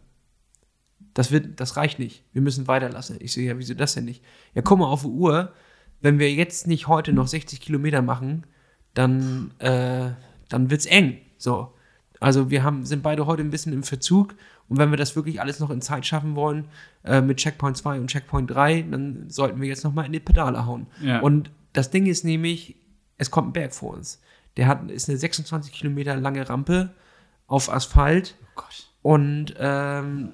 Das, wird, das reicht nicht. Wir müssen weiterlassen. Ich so, ja, wieso das denn nicht? Ja, guck mal auf die Uhr. Wenn wir jetzt nicht heute noch 60 Kilometer machen, dann, äh, dann wird's eng. So. Also wir haben, sind beide heute ein bisschen im Verzug und wenn wir das wirklich alles noch in Zeit schaffen wollen, äh, mit Checkpoint 2 und Checkpoint 3, dann sollten wir jetzt nochmal in die Pedale hauen.
Ja.
Und das Ding ist nämlich, es kommt ein Berg vor uns. Der hat, ist eine 26 Kilometer lange Rampe auf Asphalt.
Oh Gott.
Und ähm,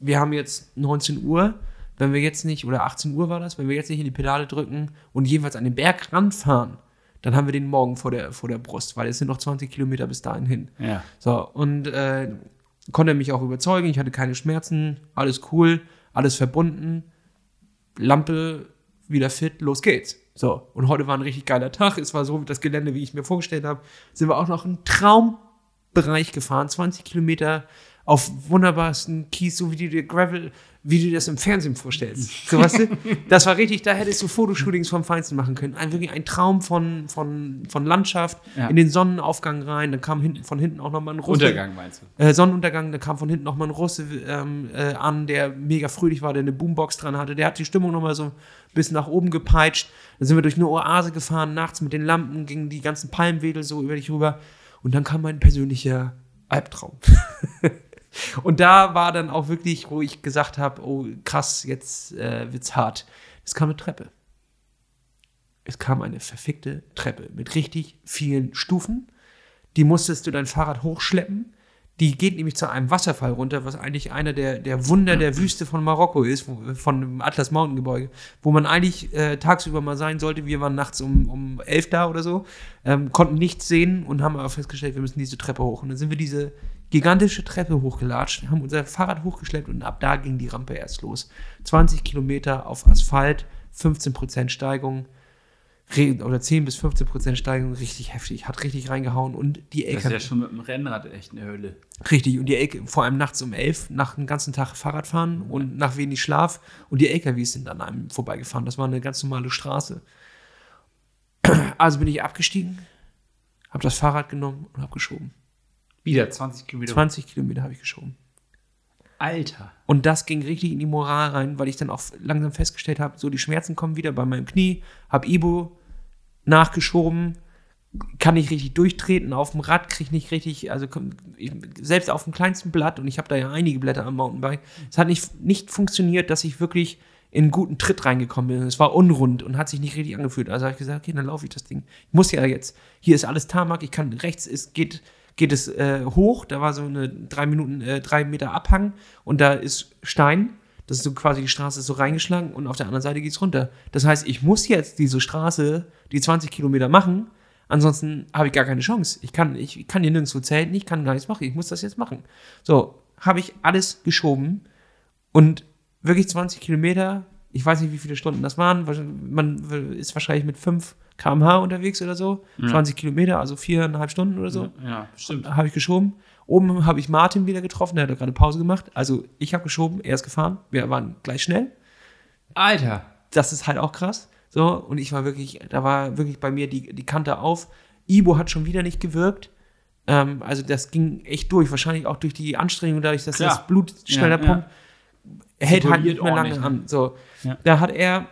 wir haben jetzt 19 Uhr. Wenn wir jetzt nicht, oder 18 Uhr war das, wenn wir jetzt nicht in die Pedale drücken und jeweils an den Berg ranfahren, dann haben wir den morgen vor der, vor der Brust, weil es sind noch 20 Kilometer bis dahin hin.
Ja.
So, und äh, konnte mich auch überzeugen, ich hatte keine Schmerzen, alles cool, alles verbunden, Lampe wieder fit, los geht's. So, und heute war ein richtig geiler Tag. Es war so das Gelände, wie ich mir vorgestellt habe. Sind wir auch noch einen Traumbereich gefahren, 20 Kilometer auf wunderbarsten Kies, so wie du dir Gravel, wie du dir das im Fernsehen vorstellst. So, weißt du? Das war richtig, da hättest du Fotoshootings vom Feinsten machen können. Ein, wirklich ein Traum von, von, von Landschaft,
Ja.
in den Sonnenaufgang rein, dann kam hinten, von hinten auch nochmal ein Russe.
Untergang meinst du?
Äh, Sonnenuntergang, da kam von hinten nochmal ein Russe ähm, äh, an, der mega fröhlich war, der eine Boombox dran hatte. Der hat die Stimmung nochmal so ein bisschen nach oben gepeitscht. Dann sind wir durch eine Oase gefahren, nachts mit den Lampen, gingen die ganzen Palmwedel so über dich rüber. Und dann kam mein persönlicher Albtraum. Und da war dann auch wirklich, wo ich gesagt habe, oh krass, jetzt äh, wird's hart. Es kam eine Treppe. Es kam eine verfickte Treppe mit richtig vielen Stufen. Die musstest du dein Fahrrad hochschleppen. Die geht nämlich zu einem Wasserfall runter, was eigentlich einer der, der Wunder der Wüste von Marokko ist, von dem Atlas Mountain Gebäude, wo man eigentlich äh, tagsüber mal sein sollte. Wir waren nachts um, um elf da oder so, ähm, konnten nichts sehen und haben aber festgestellt, wir müssen diese Treppe hoch. Und dann sind wir diese gigantische Treppe hochgelatscht, haben unser Fahrrad hochgeschleppt und ab da ging die Rampe erst los. 20 Kilometer auf Asphalt, 15% Steigung. Oder 10 bis 15 Prozent Steigung, richtig heftig, hat richtig reingehauen und die
Das ist
LKW,
ja schon mit dem Rennrad echt eine Hölle.
richtig, und die LKW, vor allem nachts um 11, nach einem ganzen Tag Fahrradfahren und nach wenig Schlaf und die LKWs sind an einem vorbeigefahren, das war eine ganz normale Straße. Also bin ich abgestiegen, habe das Fahrrad genommen und habe geschoben.
Wieder 20 Kilometer.
20 Kilometer habe ich geschoben.
Alter.
Und das ging richtig in die Moral rein, weil ich dann auch langsam festgestellt habe, so die Schmerzen kommen wieder bei meinem Knie, habe Ibo nachgeschoben, kann nicht richtig durchtreten auf dem Rad, kriege nicht richtig, also ich, selbst auf dem kleinsten Blatt, und ich habe da ja einige Blätter am Mountainbike, es hat nicht, nicht funktioniert, dass ich wirklich in einen guten Tritt reingekommen bin. Es war unrund und hat sich nicht richtig angefühlt. Also habe ich gesagt, okay, dann laufe ich das Ding. Ich muss ja jetzt. Hier ist alles Tarmac, ich kann rechts ist, geht, geht es äh, hoch, da war so eine drei Minuten, äh, drei Meter Abhang und da ist Stein. Das ist so quasi die Straße ist so reingeschlagen und auf der anderen Seite geht es runter. Das heißt, ich muss jetzt diese Straße, die 20 Kilometer machen, ansonsten habe ich gar keine Chance. Ich kann, ich, ich kann hier nirgendwo zelten, ich kann gar nichts machen, ich muss das jetzt machen. So, habe ich alles geschoben und wirklich 20 Kilometer, ich weiß nicht, wie viele Stunden das waren, man ist wahrscheinlich mit 5 km/h unterwegs oder so, 20 Kilometer, also viereinhalb Stunden oder so
Ja, stimmt.
habe ich geschoben. Oben habe ich Martin wieder getroffen, der hat gerade Pause gemacht. Also ich habe geschoben, er ist gefahren. Wir waren gleich schnell.
Alter.
Das ist halt auch krass. So, und ich war wirklich, da war wirklich bei mir die, die Kante auf. Ibo hat schon wieder nicht gewirkt. Ähm, also das ging echt durch. Wahrscheinlich auch durch die Anstrengung, dadurch, dass
Klar.
das Blut schneller
Ja, ja.
pumpt. Hält halt nicht mehr lange
ordentlich,
an. So.
Ja.
Da hat er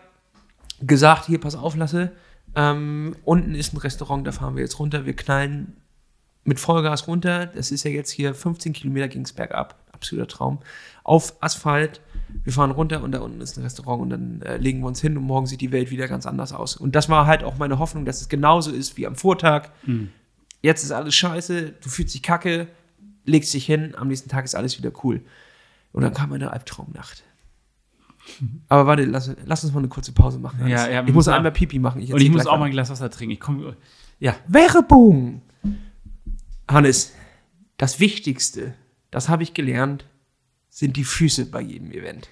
gesagt, hier, pass auf, Lasse. Ähm, unten ist ein Restaurant, da fahren wir jetzt runter. Wir knallen mit Vollgas runter. Das ist ja jetzt hier 15 Kilometer ging es bergab. Absoluter Traum. Auf Asphalt. Wir fahren runter und da unten ist ein Restaurant und dann äh, legen wir uns hin und morgen sieht die Welt wieder ganz anders aus. Und das war halt auch meine Hoffnung, dass es genauso ist wie am Vortag. Jetzt ist alles scheiße, du fühlst dich kacke, legst dich hin, am nächsten Tag ist alles wieder cool. Und dann kam eine Albtraumnacht. Aber warte, lass, lass uns mal eine kurze Pause machen.
Ja, ja,
ich muss
müssen-
einmal Pipi machen.
Und ich muss auch mal ein Glas Wasser trinken. Ich komme. Ja.
Werbung! Hannes, das Wichtigste, das habe ich gelernt, sind die Füße bei jedem Event.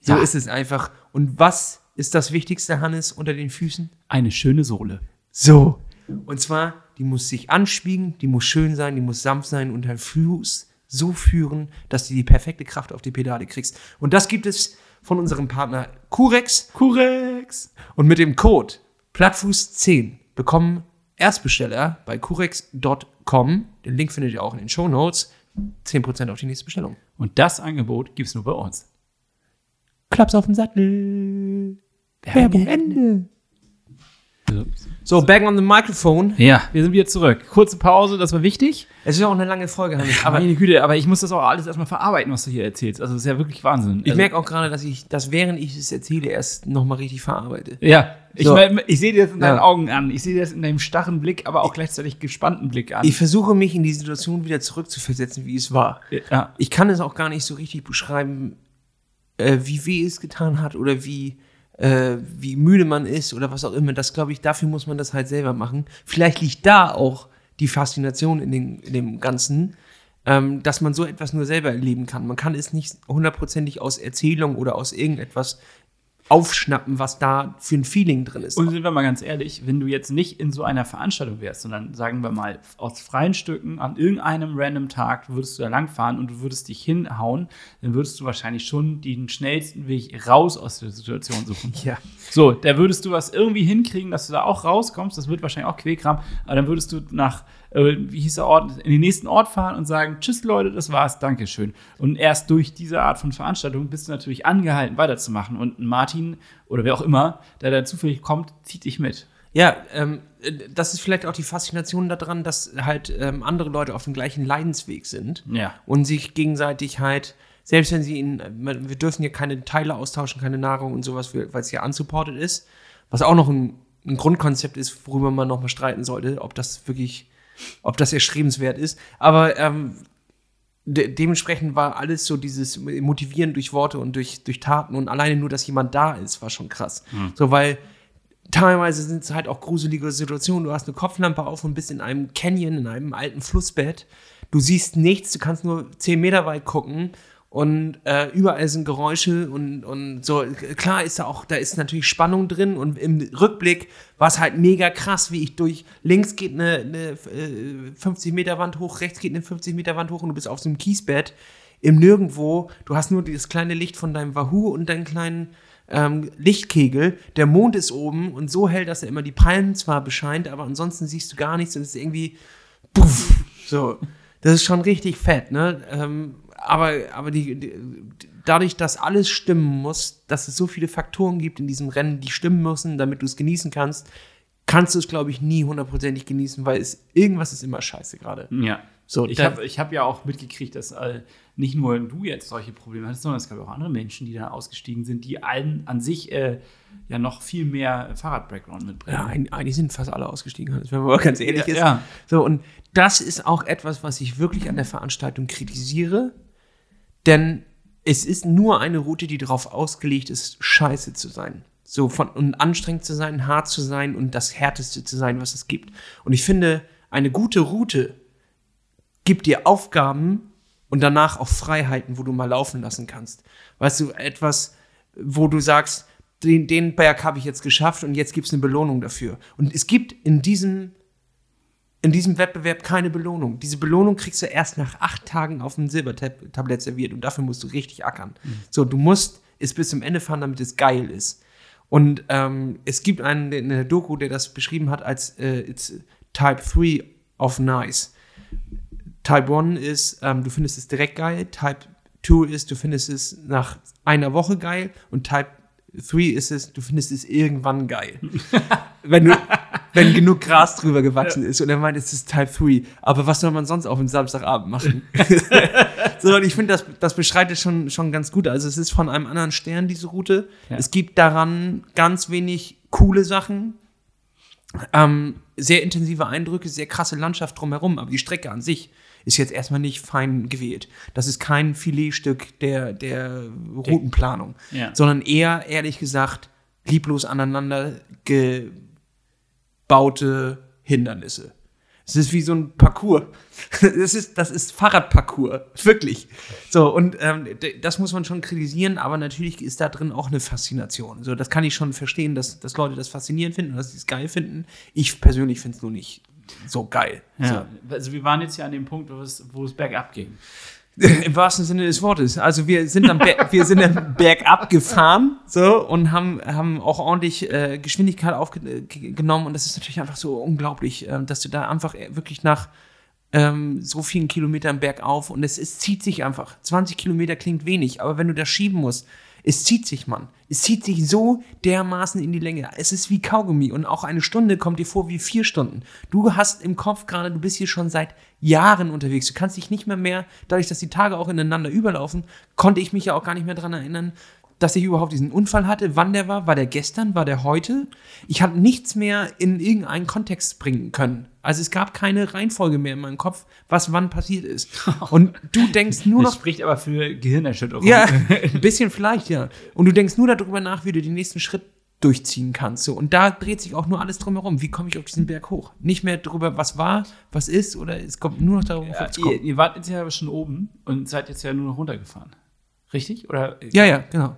So
Ja.
ist es einfach. Und was ist das Wichtigste, Hannes, unter den Füßen?
Eine schöne Sohle.
So. Und zwar, die muss sich anspiegen, die muss schön sein, die muss sanft sein und dein Fuß so führen, dass du die perfekte Kraft auf die Pedale kriegst. Und das gibt es von unserem Partner Curex.
Kurex.
Und mit dem Code Plattfuß10 bekommen Erstbesteller bei curex.com, den Link findet ihr auch in den Show Notes, 10% auf die nächste Bestellung.
Und das Angebot gibt's nur bei uns.
Klaps auf den Sattel. Werbung Ende. So, back on the microphone.
Ja, wir sind wieder zurück. Kurze Pause, das war wichtig.
Es ist ja auch eine lange Folge,
Hannes. Aber meine Güte, aber ich muss das auch alles erstmal verarbeiten, was du hier erzählst. Also, das ist ja wirklich Wahnsinn.
Ich
also,
merke auch gerade, dass ich das, während ich es erzähle, erst nochmal richtig verarbeite.
Ja, ich, so. ich sehe dir das in deinen ja. Augen an. Ich sehe dir das in deinem starren Blick, aber auch gleichzeitig gespannten Blick an.
Ich versuche mich in die Situation wieder zurückzuversetzen, wie es war.
Ja.
Ich kann es auch gar nicht so richtig beschreiben, äh, wie weh es getan hat oder wie äh, wie müde man ist oder was auch immer. Das glaube ich, dafür muss man das halt selber machen. Vielleicht liegt da auch die Faszination in, den, in dem Ganzen, ähm, dass man so etwas nur selber erleben kann. Man kann es nicht hundertprozentig aus Erzählung oder aus irgendetwas aufschnappen, was da für ein Feeling drin ist.
Und sind wir mal ganz ehrlich, wenn du jetzt nicht in so einer Veranstaltung wärst, sondern sagen wir mal aus freien Stücken an irgendeinem random Tag würdest du da langfahren und du würdest dich hinhauen, dann würdest du wahrscheinlich schon den schnellsten Weg raus aus der Situation suchen.
Ja.
So, da würdest du was irgendwie hinkriegen, dass du da auch rauskommst. Das wird wahrscheinlich auch Quälkram, aber dann würdest du nach äh, wie hieß der Ort, in den nächsten Ort fahren und sagen, tschüss Leute, das war's, Dankeschön. Und erst durch diese Art von Veranstaltung bist du natürlich angehalten, weiterzumachen. Und Martin oder wer auch immer, der da zufällig kommt, zieht dich mit.
Ja, ähm, das ist vielleicht auch die Faszination daran, dass halt ähm, andere Leute auf dem gleichen Leidensweg sind
ja.
und sich gegenseitig halt, selbst wenn sie in, wir dürfen hier keine Teile austauschen, keine Nahrung und sowas, weil es hier unsupported ist, was auch noch ein, ein Grundkonzept ist, worüber man nochmal streiten sollte, ob das wirklich ob das erstrebenswert ist. Aber ähm, de dementsprechend war alles so dieses Motivieren durch Worte und durch, durch Taten und alleine nur, dass jemand da ist, war schon krass. Mhm. So, weil teilweise sind es halt auch gruselige Situationen. Du hast eine Kopflampe auf und bist in einem Canyon, in einem alten Flussbett. Du siehst nichts, du kannst nur zehn Meter weit gucken und äh, überall sind Geräusche und, und so. Klar ist da auch, da ist natürlich Spannung drin und im Rückblick war es halt mega krass, wie ich durch, links geht eine, eine 50 äh, Meter Wand hoch, rechts geht eine 50 Meter Wand hoch und du bist auf so einem Kiesbett im Nirgendwo. Du hast nur dieses kleine Licht von deinem Wahoo und deinen kleinen ähm, Lichtkegel. Der Mond ist oben und so hell, dass er immer die Palmen zwar bescheint, aber ansonsten siehst du gar nichts und es ist irgendwie, puff, so. Das ist schon richtig fett, ne? Ähm, aber, aber die, die, dadurch, dass alles stimmen muss, dass es so viele Faktoren gibt in diesem Rennen, die stimmen müssen, damit du es genießen kannst, kannst du es, glaube ich, nie hundertprozentig genießen, weil es irgendwas ist immer scheiße gerade.
Ja. So, ich habe ich hab ja auch mitgekriegt, dass äh, nicht nur du jetzt solche Probleme hattest, sondern es gab auch andere Menschen, die da ausgestiegen sind, die allen an sich äh, ja noch viel mehr Fahrrad-Background mitbringen. Ja,
eigentlich sind fast alle ausgestiegen, wenn man mal ganz ehrlich
ja,
ist.
Ja.
So, und das ist auch etwas, was ich wirklich an der Veranstaltung kritisiere denn es ist nur eine Route, die darauf ausgelegt ist, scheiße zu sein. So von und anstrengend zu sein, hart zu sein und das härteste zu sein, was es gibt. Und ich finde, eine gute Route gibt dir Aufgaben und danach auch Freiheiten, wo du mal laufen lassen kannst. Weißt du, etwas, wo du sagst, den, den Berg habe ich jetzt geschafft und jetzt gibt es eine Belohnung dafür. Und es gibt in diesem in diesem Wettbewerb keine Belohnung. Diese Belohnung kriegst du erst nach acht Tagen auf dem Silbertablett serviert und dafür musst du richtig ackern. Mhm. So, du musst es bis zum Ende fahren, damit es geil ist. Und ähm, es gibt einen in der Doku, der das beschrieben hat als äh, it's Type 3 of Nice. Type 1 ist, ähm, du findest es direkt geil. Type 2 ist, du findest es nach einer Woche geil. Und Type 3 ist es, du findest es irgendwann geil. Wenn du wenn genug Gras drüber gewachsen ja. ist. Und er meint, es ist Type 3. Aber was soll man sonst auf einem Samstagabend machen? so, und ich finde, das, das beschreibt es schon, schon ganz gut. Also es ist von einem anderen Stern, diese Route. Ja. Es gibt daran ganz wenig coole Sachen. Ähm, sehr intensive Eindrücke, sehr krasse Landschaft drumherum, aber die Strecke an sich ist jetzt erstmal nicht fein gewählt. Das ist kein Filetstück der, der Routenplanung, ja. sondern eher, ehrlich gesagt, lieblos aneinander ge baute Hindernisse. Es ist wie so ein Parcours. Das ist, das ist Fahrradparcours. Wirklich. So, und ähm, das muss man schon kritisieren, aber natürlich ist da drin auch eine Faszination. So, das kann ich schon verstehen, dass, dass Leute das faszinierend finden und dass sie es geil finden. Ich persönlich finde es nur nicht so geil.
Ja. So. Also wir waren jetzt ja an dem Punkt, wo es, wo es bergab ging.
Im wahrsten Sinne des Wortes. Also wir sind am, Ber wir sind am Berg gefahren so, und haben, haben auch ordentlich äh, Geschwindigkeit aufgenommen. Und das ist natürlich einfach so unglaublich, äh, dass du da einfach wirklich nach ähm, so vielen Kilometern bergauf und es, es zieht sich einfach. 20 Kilometer klingt wenig, aber wenn du das schieben musst, Es zieht sich, Mann. Es zieht sich so dermaßen in die Länge. Es ist wie Kaugummi und auch eine Stunde kommt dir vor wie vier Stunden. Du hast im Kopf gerade, du bist hier schon seit Jahren unterwegs. Du kannst dich nicht mehr mehr, dadurch, dass die Tage auch ineinander überlaufen, konnte ich mich ja auch gar nicht mehr daran erinnern, dass ich überhaupt diesen Unfall hatte, wann der war, war der gestern, war der heute. Ich habe nichts mehr in irgendeinen Kontext bringen können. Also es gab keine Reihenfolge mehr in meinem Kopf, was wann passiert ist. Und du denkst nur noch. Das
spricht aber für Gehirnerschütterung.
Ja, ein bisschen vielleicht, ja. Und du denkst nur darüber nach, wie du den nächsten Schritt durchziehen kannst. So. Und da dreht sich auch nur alles drumherum. Wie komme ich auf diesen Berg hoch? Nicht mehr darüber, was war, was ist, oder es kommt nur noch darum,
ja, ihr, ihr wart jetzt ja schon oben und seid jetzt ja nur noch runtergefahren. Richtig? Oder?
Ja, ja, genau.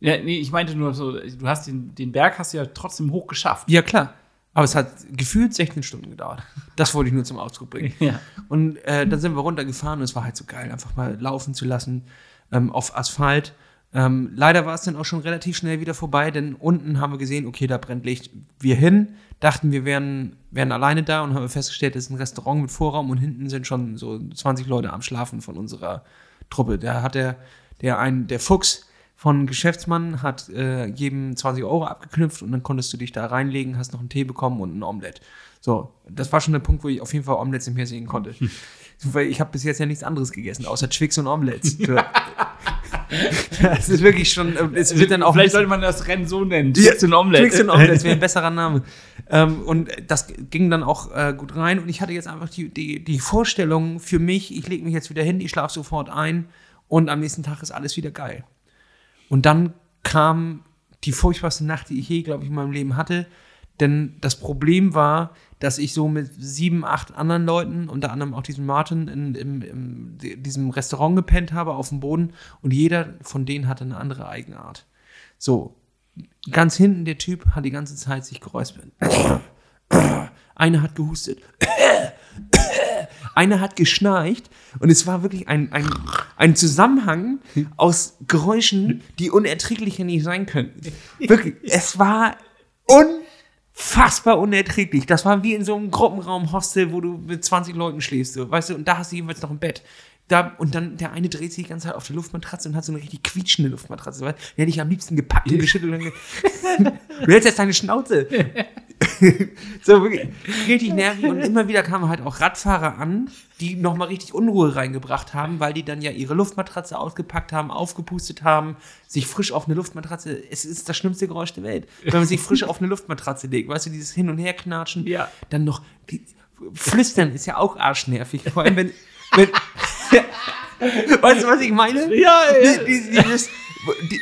Ja, nee, ich meinte nur so, du hast den, den Berg hast du ja trotzdem hoch geschafft.
Ja, klar. Aber es hat gefühlt 16 Stunden gedauert. Das wollte ich nur zum Ausdruck bringen. ja. Und äh, dann sind wir runtergefahren und es war halt so geil, einfach mal laufen zu lassen ähm, auf Asphalt. Ähm, leider war es dann auch schon relativ schnell wieder vorbei, denn unten haben wir gesehen, okay, da brennt Licht. Wir hin, dachten, wir wären, wären alleine da und haben festgestellt, es ist ein Restaurant mit Vorraum und hinten sind schon so 20 Leute am Schlafen von unserer Truppe. Da hat der, der, ein, der Fuchs von Geschäftsmann, hat äh, jedem 20 Euro abgeknüpft und dann konntest du dich da reinlegen, hast noch einen Tee bekommen und ein Omelett. So, das war schon der Punkt, wo ich auf jeden Fall Omelettes nicht mehr sehen konnte. Hm. Weil ich habe bis jetzt ja nichts anderes gegessen, außer Twix und Omelettes. das ist wirklich schon, äh, es wird dann auch.
Vielleicht sollte man das Rennen so nennen.
Twix und Omelette. Twix und Omelette wäre ein besserer Name. Ähm, und das ging dann auch äh, gut rein und ich hatte jetzt einfach die, die, die Vorstellung für mich, ich lege mich jetzt wieder hin, ich schlafe sofort ein und am nächsten Tag ist alles wieder geil. Und dann kam die furchtbarste Nacht, die ich je, glaube ich, in meinem Leben hatte. Denn das Problem war, dass ich so mit sieben, acht anderen Leuten, unter anderem auch diesem Martin, in, in, in, diesem Restaurant gepennt habe auf dem Boden und jeder von denen hatte eine andere Eigenart. So, ganz hinten der Typ hat die ganze Zeit sich geräuspert. Einer hat gehustet. Einer hat geschnarcht und es war wirklich ein, ein, ein Zusammenhang aus Geräuschen, die unerträglicher nicht sein könnten. Wirklich, es war unfassbar unerträglich. Das war wie in so einem Gruppenraum-Hostel, wo du mit 20 Leuten schläfst, so, weißt du, und da hast du jeweils noch ein Bett. Da, und dann der eine dreht sich die ganze Zeit auf der Luftmatratze und hat so eine richtig quietschende Luftmatratze. Den hätte ich am liebsten gepackt und geschüttelt. Und du hältst jetzt deine Schnauze. so wirklich richtig nervig. Und immer wieder kamen halt auch Radfahrer an, die nochmal richtig Unruhe reingebracht haben, weil die dann ja ihre Luftmatratze ausgepackt haben, aufgepustet haben, sich frisch auf eine Luftmatratze. Es ist das schlimmste Geräusch der Welt. Wenn man sich frisch auf eine Luftmatratze legt, weißt du, dieses Hin- und Herknatschen, ja. dann noch. Die, Flüstern ist ja auch arschnervig. Vor allem, wenn. wenn weißt du, was ich meine?
Ja,
ja. Dieses, die,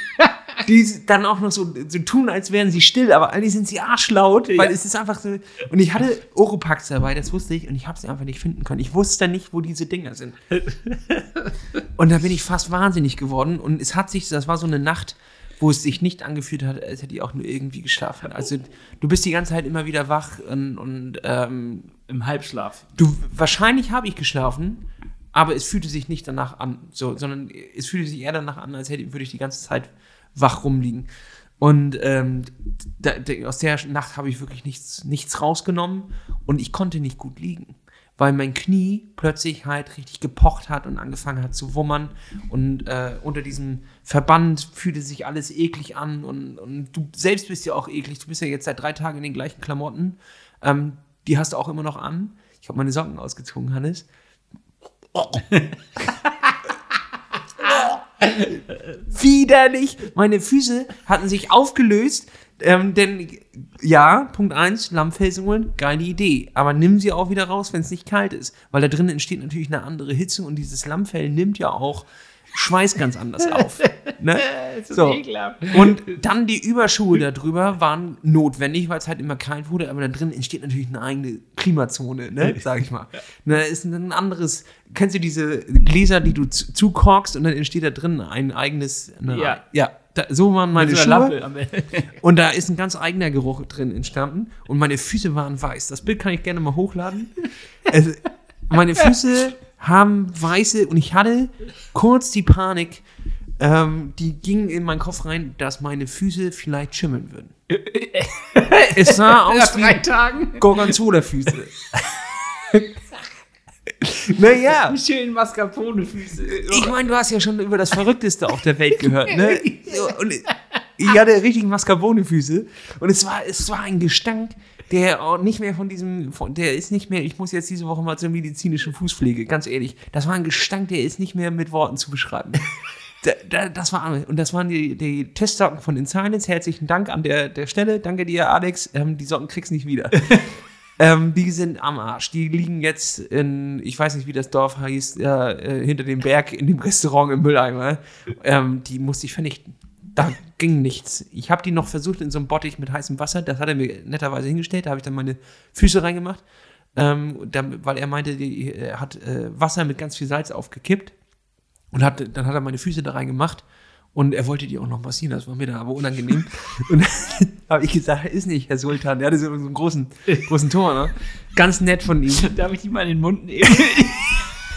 die dann auch noch so, so tun, als wären sie still, aber eigentlich sind sie arschlaut, weil ja. es ist einfach so. Und ich hatte Oropax dabei, das wusste ich, und ich habe sie einfach nicht finden können. Ich wusste nicht, wo diese Dinger sind. und da bin ich fast wahnsinnig geworden. Und es hat sich, das war so eine Nacht, wo es sich nicht angefühlt hat, als hätte ich auch nur irgendwie geschlafen. Also du bist die ganze Zeit immer wieder wach und, und ähm,
im Halbschlaf.
Du wahrscheinlich habe ich geschlafen, aber es fühlte sich nicht danach an, so, sondern es fühlte sich eher danach an, als hätte würde ich die ganze Zeit wach rumliegen. Und ähm, da, da, aus der Nacht habe ich wirklich nichts, nichts rausgenommen und ich konnte nicht gut liegen, weil mein Knie plötzlich halt richtig gepocht hat und angefangen hat zu wummern und äh, unter diesem Verband fühlte sich alles eklig an und, und, du selbst bist ja auch eklig. Du bist ja jetzt seit drei Tagen in den gleichen Klamotten. Ähm, die hast du auch immer noch an. Ich habe meine Socken ausgezogen, Hannes. Widerlich. Meine Füße hatten sich aufgelöst. Ähm, denn ja, Punkt 1, Lammfelsen holen, geile Idee. Aber nimm sie auch wieder raus, wenn es nicht kalt ist. Weil da drinnen entsteht natürlich eine andere Hitze und dieses Lammfell nimmt ja auch Schweiß ganz anders auf. Ne? so. Und dann die Überschuhe darüber waren notwendig, weil es halt immer kalt wurde, aber da drin entsteht natürlich eine eigene Klimazone, ne? sag ich mal. Da ist ein anderes, kennst du diese Gläser, die du zukorkst und dann entsteht da drin ein eigenes, eine,
ja.
ja da, so waren meine Schuhe. und da ist ein ganz eigener Geruch drin entstanden. Und meine Füße waren weiß. Das Bild kann ich gerne mal hochladen. also, meine Füße haben weiße, und ich hatte kurz die Panik, ähm, die ging in meinen Kopf rein, dass meine Füße vielleicht schimmeln würden. es sah aus
wie Tagen.
Gorgonzola-Füße. Naja.
Schön Mascarpone-Füße.
Ich meine, du hast ja schon über das Verrückteste auf der Welt gehört, ne? Und ich hatte richtig Mascarpone-Füße. Und es war, es war ein Gestank, der auch nicht mehr von diesem, von, der ist nicht mehr, ich muss jetzt diese Woche mal zur medizinischen Fußpflege, ganz ehrlich. Das war ein Gestank, der ist nicht mehr mit Worten zu beschreiben. Da, da, das war und das waren die, die Testsocken von Insilence. Herzlichen Dank an der, der Stelle. Danke dir, Alex. Ähm, die Socken kriegst du nicht wieder. ähm, die sind am Arsch. Die liegen jetzt in, ich weiß nicht, wie das Dorf heißt, äh, hinter dem Berg in dem Restaurant im Mülleimer. Ähm, die musste ich vernichten. Da ging nichts. Ich habe die noch versucht in so einem Bottich mit heißem Wasser. Das hat er mir netterweise hingestellt. Da habe ich dann meine Füße reingemacht. Ähm, da, weil er meinte, die, er hat äh, Wasser mit ganz viel Salz aufgekippt. Und hat, dann hat er meine Füße da reingemacht. Und er wollte die auch noch massieren, das war mir dann aber unangenehm. und dann habe ich gesagt, ist nicht, Herr Sultan. Der hatte so einen großen, großen Tor, ne? Ganz nett von ihm.
Darf ich die mal in den Mund nehmen?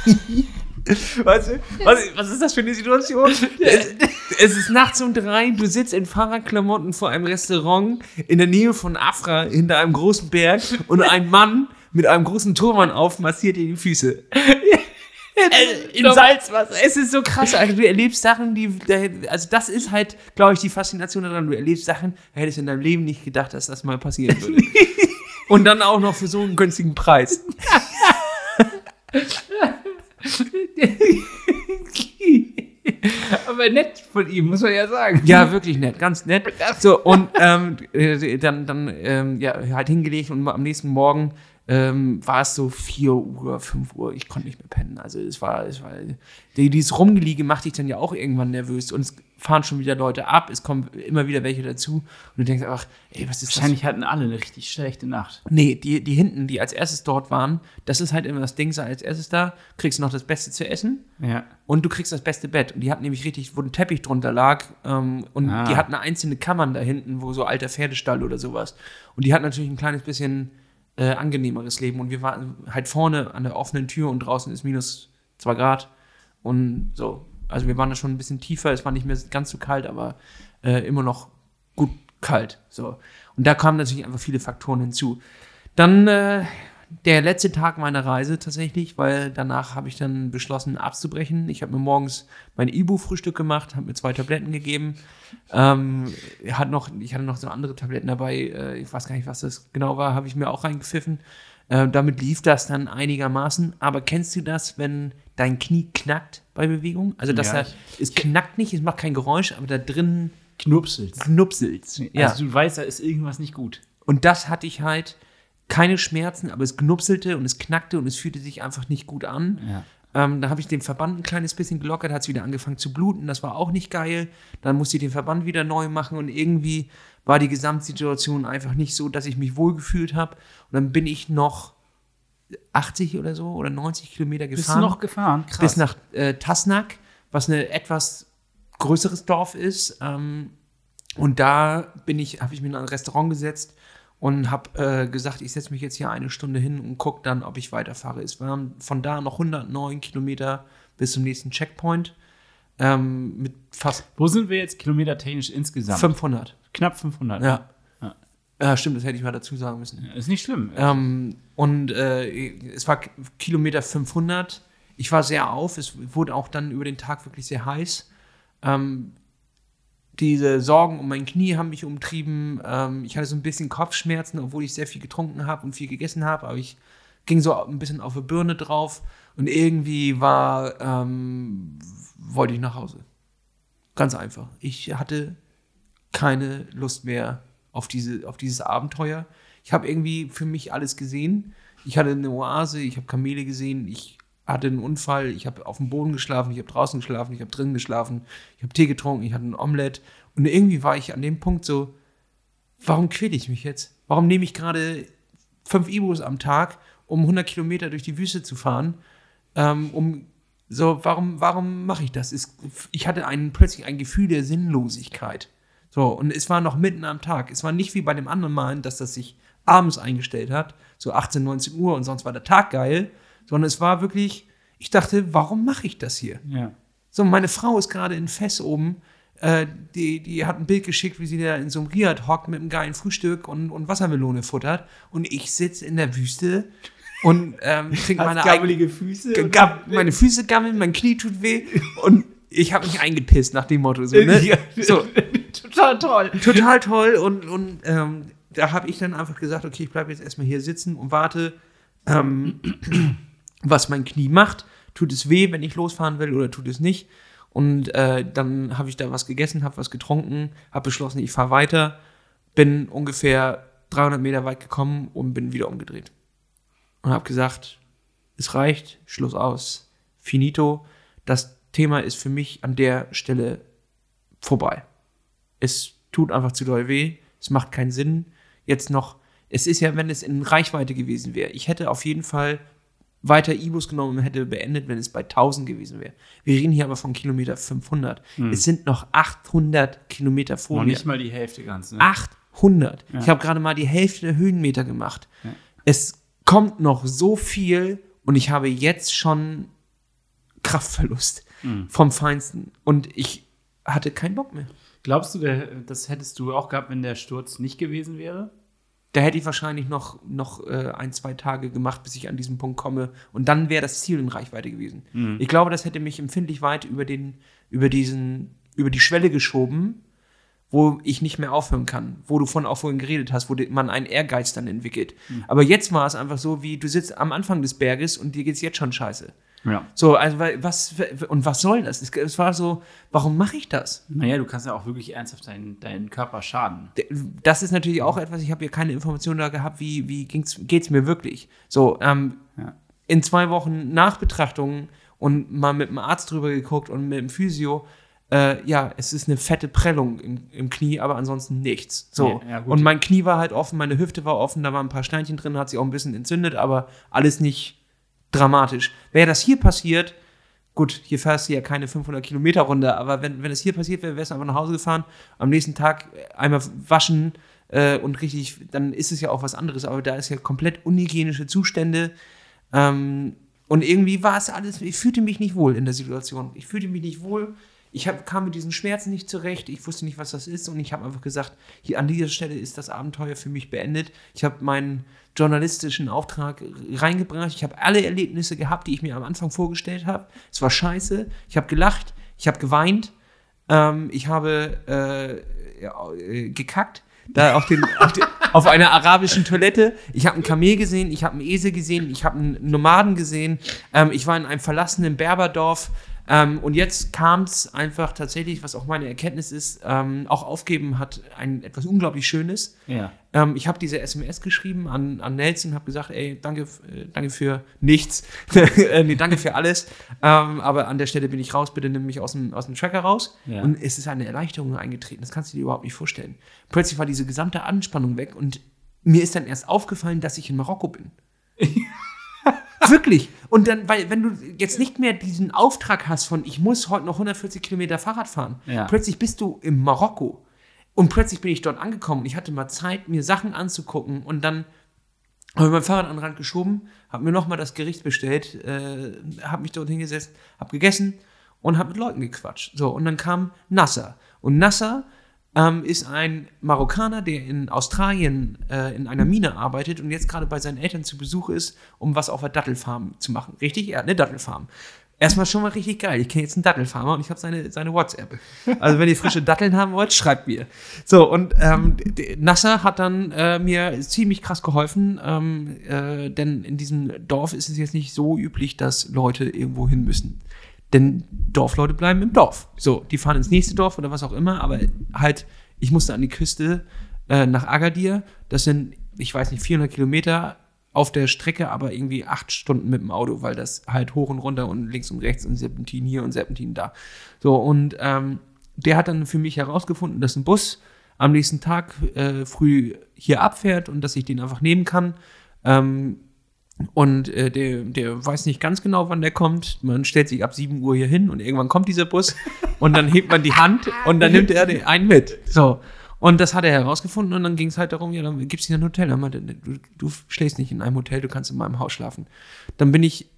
weißt du, was, was, ist das für eine Situation? Es, es, ist nachts um drei, du sitzt in Fahrradklamotten vor einem Restaurant in der Nähe von Afra hinter einem großen Berg und ein Mann mit einem großen Turban auf massiert dir die Füße. Äh, in Salzwasser. Es ist so krass, also du erlebst Sachen, die, also das ist halt, glaube ich, die Faszination daran. Du erlebst Sachen, da hättest du in deinem Leben nicht gedacht, dass das mal passieren würde. Und dann auch noch für so einen günstigen Preis.
Aber nett von ihm, muss man ja sagen.
Ja, wirklich nett, ganz nett. So, und ähm, äh, dann, dann ähm, ja, halt hingelegt und am nächsten Morgen ähm, war es so 4 Uhr, 5 Uhr, ich konnte nicht mehr pennen. Also es war, es war dieses Rumgeliege macht dich dann ja auch irgendwann nervös und es fahren schon wieder Leute ab, es kommen immer wieder welche dazu und du denkst einfach, ey, was ist
Wahrscheinlich das? hatten alle eine richtig schlechte Nacht.
Nee, die, die hinten, die als erstes dort waren, das ist halt immer das Ding, sei als erstes da, kriegst du noch das Beste zu essen
ja.
und du kriegst das beste Bett. Und die hatten nämlich richtig, wo ein Teppich drunter lag ähm, und ah. die hatten einzelne Kammern da hinten, wo so alter Pferdestall oder sowas. Und die hatten natürlich ein kleines bisschen äh, angenehmeres Leben. Und wir waren halt vorne an der offenen Tür und draußen ist minus zwei Grad. Und so. Also wir waren da schon ein bisschen tiefer, es war nicht mehr ganz so kalt, aber äh, immer noch gut kalt. So. Und da kamen natürlich einfach viele Faktoren hinzu. Dann äh, der letzte Tag meiner Reise tatsächlich, weil danach habe ich dann beschlossen abzubrechen. Ich habe mir morgens mein Ibu-Frühstück gemacht, habe mir zwei Tabletten gegeben. Ähm, hat noch, ich hatte noch so andere Tabletten dabei, äh, ich weiß gar nicht, was das genau war, habe ich mir auch reingepfiffen. Äh, damit lief das dann einigermaßen. Aber kennst du das, wenn dein Knie knackt bei Bewegung? Also das ja, es knackt nicht, es macht kein Geräusch, aber da drin
knupselt.
Knupselt.
Ja. Also du weißt, da ist irgendwas nicht gut.
Und das hatte ich halt keine Schmerzen, aber es knupselte und es knackte und es fühlte sich einfach nicht gut an.
Ja.
Ähm, da habe ich den Verband ein kleines bisschen gelockert, hat es wieder angefangen zu bluten, das war auch nicht geil. Dann musste ich den Verband wieder neu machen und irgendwie war die Gesamtsituation einfach nicht so, dass ich mich wohlgefühlt habe. Und dann bin ich noch 80 oder so oder 90 Kilometer gefahren. Bist du
noch gefahren?
Krass. Bis nach äh, Tasnak, was ein etwas größeres Dorf ist. Ähm, und da bin ich, habe ich mir in ein Restaurant gesetzt und habe äh, gesagt, ich setze mich jetzt hier eine Stunde hin und gucke dann, ob ich weiterfahre. Es waren von da noch 109 Kilometer bis zum nächsten Checkpoint. Ähm, mit fast.
Wo sind wir jetzt kilometertechnisch insgesamt?
500.
Knapp 500.
Ja. Ja. Ja, stimmt, das hätte ich mal dazu sagen müssen.
Ist nicht schlimm.
Ähm, und äh, es war Kilometer 500. Ich war sehr auf. Es wurde auch dann über den Tag wirklich sehr heiß. Ähm, diese Sorgen um mein Knie haben mich umtrieben. Ähm, ich hatte so ein bisschen Kopfschmerzen, obwohl ich sehr viel getrunken habe und viel gegessen habe, aber ich ging so ein bisschen auf die Birne drauf und irgendwie war, ähm, wollte ich nach Hause. Ganz einfach. Ich hatte keine Lust mehr auf, diese, auf dieses Abenteuer. Ich habe irgendwie für mich alles gesehen. Ich hatte eine Oase, ich habe Kamele gesehen, ich hatte einen Unfall, ich habe auf dem Boden geschlafen, ich habe draußen geschlafen, ich habe drinnen geschlafen, ich habe Tee getrunken, ich hatte ein Omelett und irgendwie war ich an dem Punkt so, warum quäle ich mich jetzt? Warum nehme ich gerade fünf Ibos am Tag, um 100 Kilometer durch die Wüste zu fahren? Ähm, um so, warum, warum mache ich das? ich hatte einen, plötzlich ein Gefühl der Sinnlosigkeit. So, und es war noch mitten am Tag. Es war nicht wie bei dem anderen Malen, dass das sich abends eingestellt hat, so 18, 19 Uhr und sonst war der Tag geil, sondern es war wirklich, ich dachte, warum mache ich das hier?
Ja.
So, meine Frau ist gerade in Fess oben, äh, die, die hat ein Bild geschickt, wie sie da in so einem Riad hockt mit einem geilen Frühstück und, und Wassermelone futtert und ich sitze in der Wüste und ähm, krieg meine
gabbelige Füße.
Gab, meine Füße gammeln, mein Knie tut weh und ich habe mich eingepisst nach dem Motto. So, ne?
Ja.
so
Total toll.
total toll und, und ähm, da habe ich dann einfach gesagt, okay, ich bleibe jetzt erstmal hier sitzen und warte, ähm, was mein Knie macht. Tut es weh, wenn ich losfahren will oder tut es nicht? Und äh, dann habe ich da was gegessen, habe was getrunken, habe beschlossen, ich fahre weiter, bin ungefähr 300 Meter weit gekommen und bin wieder umgedreht. Und habe gesagt, es reicht, Schluss aus, finito. Das Thema ist für mich an der Stelle vorbei. Es tut einfach zu doll weh, es macht keinen Sinn. Jetzt noch, es ist ja, wenn es in Reichweite gewesen wäre. Ich hätte auf jeden Fall weiter Ibus genommen und hätte beendet, wenn es bei 1000 gewesen wäre. Wir reden hier aber von Kilometer 500. Es sind noch 800 Kilometer vor
Noch
mir.
nicht mal die Hälfte ganz, ne?
800.
Ja.
Ich habe gerade mal die Hälfte der Höhenmeter gemacht.
Ja.
Es kommt noch so viel und ich habe jetzt schon Kraftverlust
Mhm.
vom Feinsten. Und ich hatte keinen Bock mehr.
Glaubst du, der, das hättest du auch gehabt, wenn der Sturz nicht gewesen wäre?
Da hätte ich wahrscheinlich noch, noch äh, ein, zwei Tage gemacht, bis ich an diesen Punkt komme. Und dann wäre das Ziel in Reichweite gewesen.
Mhm.
Ich glaube, das hätte mich empfindlich weit über, den, über, diesen, über die Schwelle geschoben, wo ich nicht mehr aufhören kann. Wo du von auch vorhin geredet hast, wo man einen Ehrgeiz dann entwickelt.
Mhm.
Aber jetzt war es einfach so, wie du sitzt am Anfang des Berges und dir geht es jetzt schon scheiße.
Ja.
So, also weil- was und was soll das? Es, es war so, warum mache ich das?
Naja, du kannst ja auch wirklich ernsthaft deinen, deinen Körper schaden.
Das ist natürlich auch etwas, ich habe ja keine Informationen da gehabt, wie, wie ging's, geht's mir wirklich. So, ähm,
Ja.
in zwei Wochen Nachbetrachtung und mal mit dem Arzt drüber geguckt und mit dem Physio, äh, ja, es ist eine fette Prellung im, im Knie, aber ansonsten nichts. So.
Ja, ja,
und mein Knie war halt offen, meine Hüfte war offen, da waren ein paar Steinchen drin, hat sich auch ein bisschen entzündet, aber alles nicht dramatisch. Wäre das hier passiert, gut, hier fährst du ja keine 500 Kilometer runter, aber wenn, wenn es hier passiert wäre, wärst du einfach nach Hause gefahren, am nächsten Tag einmal waschen äh, und richtig, dann ist es ja auch was anderes, aber da ist ja komplett unhygienische Zustände. Ähm, und irgendwie war es alles, ich fühlte mich nicht wohl in der Situation. Ich fühlte mich nicht wohl. Ich hab, kam mit diesen Schmerzen nicht zurecht. Ich wusste nicht, was das ist. Und ich habe einfach gesagt, hier an dieser Stelle ist das Abenteuer für mich beendet. Ich habe meinen journalistischen Auftrag reingebracht. Ich habe alle Erlebnisse gehabt, die ich mir am Anfang vorgestellt habe. Es war scheiße. Ich habe gelacht. Ich habe geweint. Ähm, ich habe äh, ja, äh, gekackt. Da auf, den, auf, den, auf einer arabischen Toilette. Ich habe ein Kamel gesehen, ich habe einen Esel gesehen, ich habe einen Nomaden gesehen. Ähm, ich war in einem verlassenen Berberdorf. Ähm, und jetzt kam es einfach tatsächlich, was auch meine Erkenntnis ist, ähm, auch aufgeben hat ein etwas unglaublich Schönes.
Ja.
Ähm, ich habe diese SMS geschrieben an, an Nelson, habe gesagt, ey, danke, äh, danke für nichts, äh, nee, danke für alles, ähm, aber an der Stelle bin ich raus, bitte nimm mich aus dem, aus dem Tracker raus.
Ja.
Und es ist eine Erleichterung eingetreten, das kannst du dir überhaupt nicht vorstellen. Plötzlich war diese gesamte Anspannung weg und mir ist dann erst aufgefallen, dass ich in Marokko bin. Wirklich. Und dann, weil, wenn du jetzt nicht mehr diesen Auftrag hast von, ich muss heute noch 140 Kilometer Fahrrad fahren,
Ja.
plötzlich bist du im Marokko. Und plötzlich bin ich dort angekommen. Ich hatte mal Zeit, mir Sachen anzugucken und dann habe ich mein Fahrrad an den Rand geschoben, habe mir nochmal das Gericht bestellt, äh, habe mich dort hingesetzt, habe gegessen und habe mit Leuten gequatscht. So, und dann kam Nasser. Und Nasser ähm, ist ein Marokkaner, der in Australien äh, in einer Mine arbeitet und jetzt gerade bei seinen Eltern zu Besuch ist, um was auf der Dattelfarm zu machen. Richtig? Er hat eine Dattelfarm. Erstmal schon mal richtig geil. Ich kenne jetzt einen Dattelfarmer und ich habe seine, seine WhatsApp. Also wenn ihr frische Datteln haben wollt, schreibt mir. So, und ähm, Nasser hat dann äh, mir ziemlich krass geholfen, ähm, äh, denn in diesem Dorf ist es jetzt nicht so üblich, dass Leute irgendwo hin müssen. Denn Dorfleute bleiben im Dorf. So, die fahren ins nächste Dorf oder was auch immer, aber halt, ich musste an die Küste äh, nach Agadir. Das sind, ich weiß nicht, 400 Kilometer auf der Strecke, aber irgendwie acht Stunden mit dem Auto, weil das halt hoch und runter und links und rechts und Serpentin hier und Serpentin da. So, und ähm, der hat dann für mich herausgefunden, dass ein Bus am nächsten Tag äh, früh hier abfährt und dass ich den einfach nehmen kann. Ähm, und äh, der, der weiß nicht ganz genau, wann der kommt. Man stellt sich ab 7 Uhr hier hin und irgendwann kommt dieser Bus und dann hebt man die Hand und dann nimmt er den einen mit. So. Und das hat er herausgefunden und dann ging es halt darum, ja, dann gibt's hier ein Hotel. Dann meinte er, du, du schläfst nicht in einem Hotel, du kannst in meinem Haus schlafen. Dann bin ich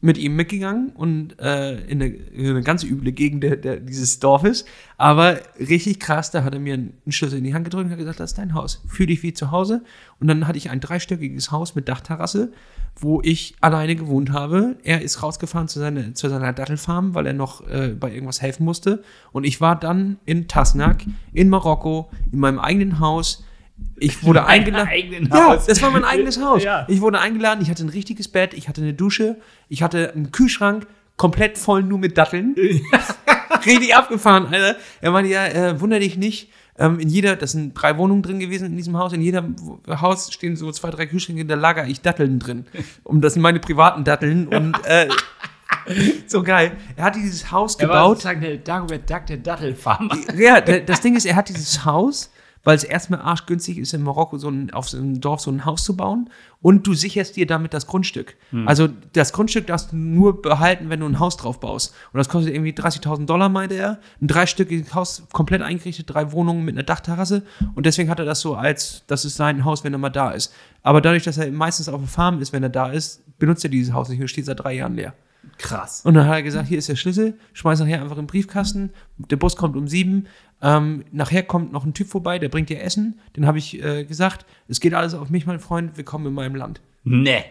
mit ihm mitgegangen und äh, in, eine, in, eine, ganz üble Gegend der, der, dieses Dorfes. Aber richtig krass, da hat er mir einen Schlüssel in die Hand gedrückt und hat gesagt, das ist dein Haus. Fühl dich wie zu Hause. Und dann hatte ich ein dreistöckiges Haus mit Dachterrasse, wo ich alleine gewohnt habe. Er ist rausgefahren zu, seine, zu seiner Dattelfarm, weil er noch äh, bei irgendwas helfen musste. Und ich war dann in Tasnak, in Marokko, in meinem eigenen Haus ich wurde eingeladen. Ja, das war mein eigenes Haus. Ja. Ich wurde eingeladen, ich hatte ein richtiges Bett, ich hatte eine Dusche, ich hatte einen Kühlschrank, komplett voll nur mit Datteln. Richtig abgefahren, Alter. Er meinte, ja, äh, wunder dich nicht. Ähm, in jeder, das sind drei Wohnungen drin gewesen in diesem Haus. In jedem Haus stehen so zwei, drei Kühlschränke, da lager ich Datteln drin. Und das sind meine privaten Datteln. Und äh, so geil. Er hat dieses Haus gebaut. Er war
sozusagen der Dagobert Duck der Dattelfarmer.
Ja, das Ding ist, er hat dieses Haus weil es erstmal arschgünstig ist, in Marokko so ein, auf so einem Dorf so ein Haus zu bauen und du sicherst dir damit das Grundstück. Hm. Also das Grundstück darfst du nur behalten, wenn du ein Haus drauf baust. Und das kostet irgendwie 30.000 Dollar, meinte er. Ein dreistöckiges Haus, komplett eingerichtet, drei Wohnungen mit einer Dachterrasse. Und deswegen hat er das so als, das ist sein Haus, wenn er mal da ist. Aber dadurch, dass er meistens auf der Farm ist, wenn er da ist, benutzt er dieses Haus nicht und steht seit drei Jahren leer.
Krass.
Und dann hat er gesagt, hier ist der Schlüssel, schmeiß nachher einfach in den Briefkasten. Der Bus kommt um sieben. Ähm, nachher kommt noch ein Typ vorbei, der bringt dir Essen. Den habe ich äh, gesagt, es geht alles auf mich, mein Freund, willkommen in meinem Land.
Nee.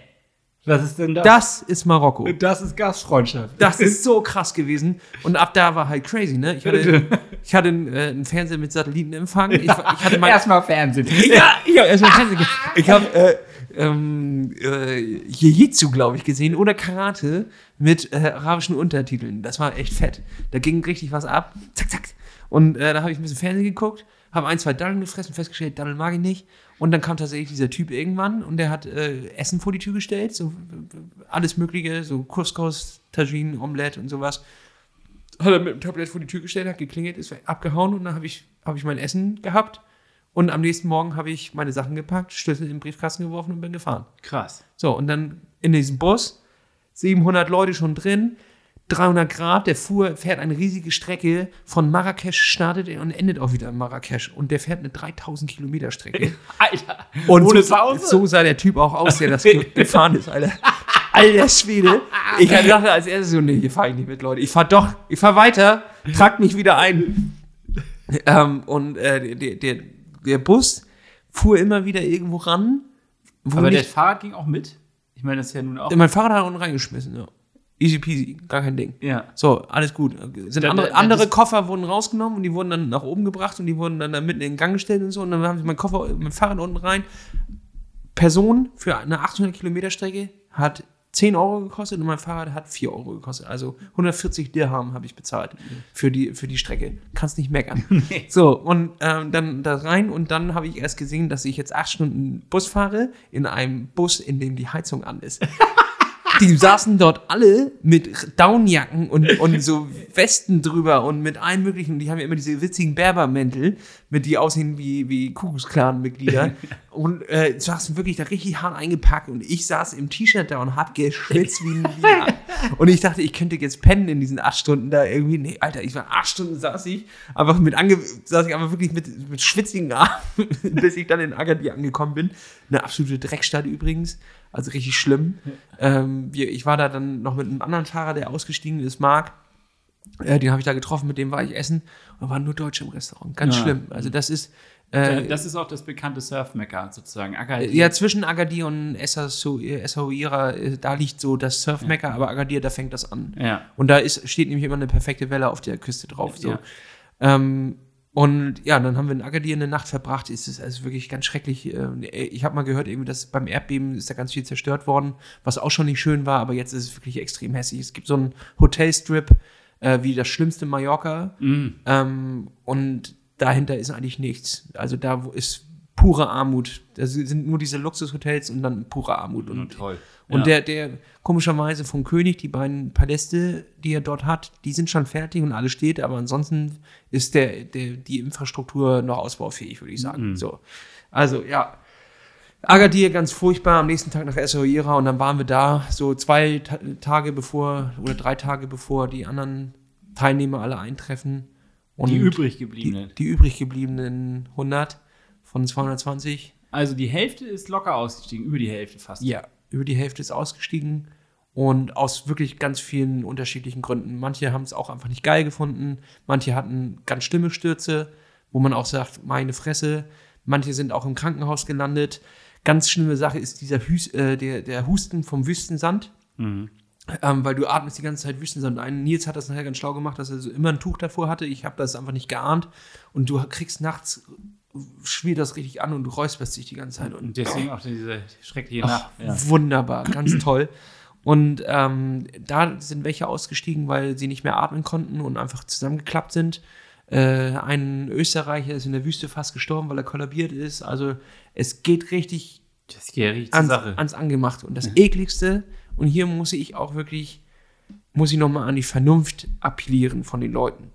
Was ist denn das?
Das ist Marokko.
Das ist Gastfreundschaft.
Das ist so krass gewesen. Und ab da war halt crazy, ne? Ich hatte, ich hatte einen, äh, einen Fernseher mit Satellitenempfang. Ich, ich hatte
mein, erstmal Fernsehen.
ja, ich habe erstmal Fernsehen. Ich habe äh, ähm, äh, Jiu-Jitsu, glaube ich, gesehen oder Karate mit äh, arabischen Untertiteln. Das war echt fett. Da ging richtig was ab. Zack, zack. Und äh, da habe ich ein bisschen Fernsehen geguckt, habe ein, zwei Daddeln gefressen, festgestellt, Daddeln mag ich nicht. Und dann kam tatsächlich dieser Typ irgendwann und der hat äh, Essen vor die Tür gestellt, so alles Mögliche, so Couscous, Tagine, Omelette und sowas. Hat er mit dem Tablett vor die Tür gestellt, hat geklingelt, ist abgehauen und dann habe ich, hab ich mein Essen gehabt. Und am nächsten Morgen habe ich meine Sachen gepackt, Schlüssel in den Briefkasten geworfen und bin gefahren.
Krass.
So, und dann in diesem Bus, 700 Leute schon drin, 300 Grad, der fuhr, fährt eine riesige Strecke, von Marrakesch startet er und endet auch wieder in Marrakesch. Und der fährt eine 3000 Kilometer Strecke.
Alter,
und ohne so, Pause? So sah der Typ auch aus, der das gefahren ist, Alter. Alter Schwede. Ich dachte als erstes so, nee, hier fahre ich nicht mit, Leute. Ich fahre doch, ich fahre weiter, tragt mich wieder ein. Ähm, und äh, der, der, der Bus fuhr immer wieder irgendwo ran.
Aber der Fahrrad ging auch mit? Ich meine, das ist ja nun auch.
Mein Fahrrad hat unten reingeschmissen, ja. Easy peasy, gar kein Ding.
Ja.
So, alles gut. Sind dann, andere, andere Koffer wurden rausgenommen und die wurden dann nach oben gebracht und die wurden dann da mitten in den Gang gestellt und so. Und dann haben sie meinen Koffer, mein Fahrrad unten rein. Person für eine 800 Kilometer Strecke hat 10 Euro gekostet und mein Fahrrad hat 4 Euro gekostet. Also 140 Dirham habe ich bezahlt für die, für die Strecke. Kannst nicht meckern. nee. So, und ähm, dann da rein und dann habe ich erst gesehen, dass ich jetzt 8 Stunden Bus fahre in einem Bus, in dem die Heizung an ist. die saßen dort alle mit Downjacken und, und so Westen drüber und mit allen möglichen. Die haben ja immer diese witzigen Berbermäntel, mit die aussehen wie, wie Kuckucksklan-Mitglieder. und äh, saßen wirklich da richtig hart eingepackt und ich saß im T-Shirt da und hab geschwitzt wie ein Wiener. Und ich dachte, ich könnte jetzt pennen in diesen acht Stunden da irgendwie. Nee, Alter, ich war acht Stunden saß ich, einfach mit ange saß ich einfach wirklich mit, mit schwitzigen Armen, bis ich dann in Agadir angekommen bin. Eine absolute Dreckstadt übrigens. Also richtig schlimm. Ähm, wir, ich war da dann noch mit einem anderen Fahrer, der ausgestiegen ist, Marc. Äh, den habe ich da getroffen, mit dem war ich essen. Und waren nur Deutsche im Restaurant. Ganz ja. schlimm. Also das ist.
Äh, das ist auch das bekannte Surfmecker sozusagen.
Agadir. Ja, zwischen Agadir und Essaouira, äh, da liegt so das Surfmecker, ja. aber Agadir, da fängt das an.
Ja.
Und da ist, steht nämlich immer eine perfekte Welle auf der Küste drauf. So. Ja. Ähm, und ja, dann haben wir in Agadir eine Nacht verbracht. Es ist also wirklich ganz schrecklich. Ähm, ich habe mal gehört, irgendwie, dass beim Erdbeben ist da ganz viel zerstört worden, was auch schon nicht schön war, aber jetzt ist es wirklich extrem hässlich. Es gibt so einen Hotelstrip äh, wie das schlimmste Mallorca. Mm. Ähm, und dahinter ist eigentlich nichts. Also da ist pure Armut. Da sind nur diese Luxushotels und dann pure Armut. Und,
toll.
Und ja. der, der komischerweise vom König, die beiden Paläste, die er dort hat, die sind schon fertig und alles steht, aber ansonsten ist der, der, die Infrastruktur noch ausbaufähig, würde ich sagen. Mhm. So. Also, ja. Agadir ganz furchtbar, am nächsten Tag nach Essaouira und dann waren wir da, so zwei Ta Tage bevor oder drei Tage bevor die anderen Teilnehmer alle eintreffen.
Und die übrig gebliebenen.
Die, die übrig gebliebenen 100 von 220.
Also die Hälfte ist locker ausgestiegen, über die Hälfte fast.
Ja, über die Hälfte ist ausgestiegen. Und aus wirklich ganz vielen unterschiedlichen Gründen. Manche haben es auch einfach nicht geil gefunden, manche hatten ganz schlimme Stürze, wo man auch sagt, meine Fresse. Manche sind auch im Krankenhaus gelandet. Ganz schlimme Sache ist dieser Hüs äh, der, der Husten vom Wüstensand. Mhm. Ähm, weil du atmest die ganze Zeit Wüstensand ein. Nils hat das nachher ganz schlau gemacht, dass er so immer ein Tuch davor hatte. Ich habe das einfach nicht geahnt. Und du kriegst nachts, schwirrt das richtig an und du räusperst dich die ganze Zeit. Und
deswegen auch diese schreckliche Nacht.
Ja. Wunderbar, ganz toll. Und ähm, da sind welche ausgestiegen, weil sie nicht mehr atmen konnten und einfach zusammengeklappt sind. Äh, ein Österreicher ist in der Wüste fast gestorben, weil er kollabiert ist. Also es geht richtig
das geht richtig
ans, ans Angemacht. Und das mhm. ekligste, und hier muss ich auch wirklich, muss ich nochmal an die Vernunft appellieren von den Leuten.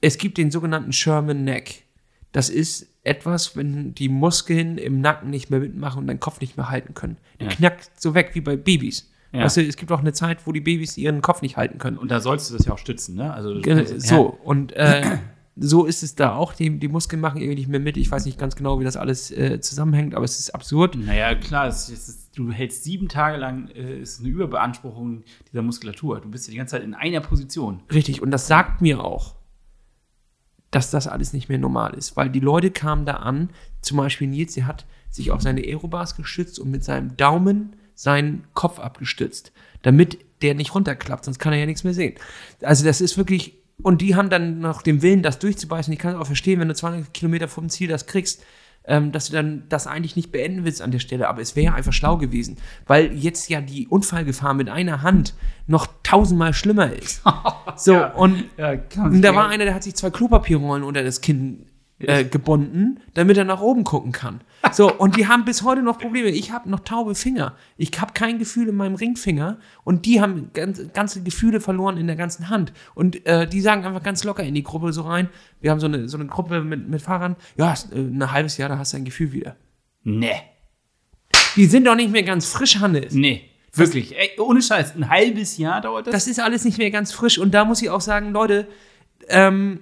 Es gibt den sogenannten Sherman Neck. Das ist etwas, wenn die Muskeln im Nacken nicht mehr mitmachen und deinen Kopf nicht mehr halten können. Der ja. knackt so weg wie bei Babys. Ja. Weißt du, es gibt auch eine Zeit, wo die Babys ihren Kopf nicht halten können.
Und da sollst du das ja auch stützen, ne? Also,
so, und äh, so ist es da auch. Die, die Muskeln machen irgendwie nicht mehr mit. Ich weiß nicht ganz genau, wie das alles äh, zusammenhängt, aber es ist absurd.
Naja, klar, es ist, du hältst sieben Tage lang, äh, ist eine Überbeanspruchung dieser Muskulatur. Du bist ja die ganze Zeit in einer Position.
Richtig, und das sagt mir auch, dass das alles nicht mehr normal ist. Weil die Leute kamen da an, zum Beispiel Nils, der hat sich auf seine Aerobars gestützt und mit seinem Daumen seinen Kopf abgestützt, damit der nicht runterklappt, sonst kann er ja nichts mehr sehen. Also das ist wirklich, und die haben dann noch den Willen, das durchzubeißen. Ich kann es auch verstehen, wenn du 200 Kilometer vom Ziel das kriegst, ähm, dass du dann das eigentlich nicht beenden willst an der Stelle. Aber es wäre einfach schlau gewesen, weil jetzt ja die Unfallgefahr mit einer Hand noch tausendmal schlimmer ist. so, ja, und, ja, und da war einer, der hat sich zwei Klopapierrollen unter das Kinn äh, gebunden, damit er nach oben gucken kann. So, und die haben bis heute noch Probleme. Ich habe noch taube Finger. Ich habe kein Gefühl in meinem Ringfinger und die haben ganz, ganze Gefühle verloren in der ganzen Hand. Und äh, die sagen einfach ganz locker in die Gruppe so rein. Wir haben so eine, so eine Gruppe mit, mit Fahrern. Ja, äh, ein halbes Jahr, da hast du ein Gefühl wieder.
Nee.
Die sind doch nicht mehr ganz frisch, Hannes.
Nee. Wirklich, Ey, ohne Scheiß, ein halbes Jahr dauert das?
Das ist alles nicht mehr ganz frisch. Und da muss ich auch sagen, Leute, ähm,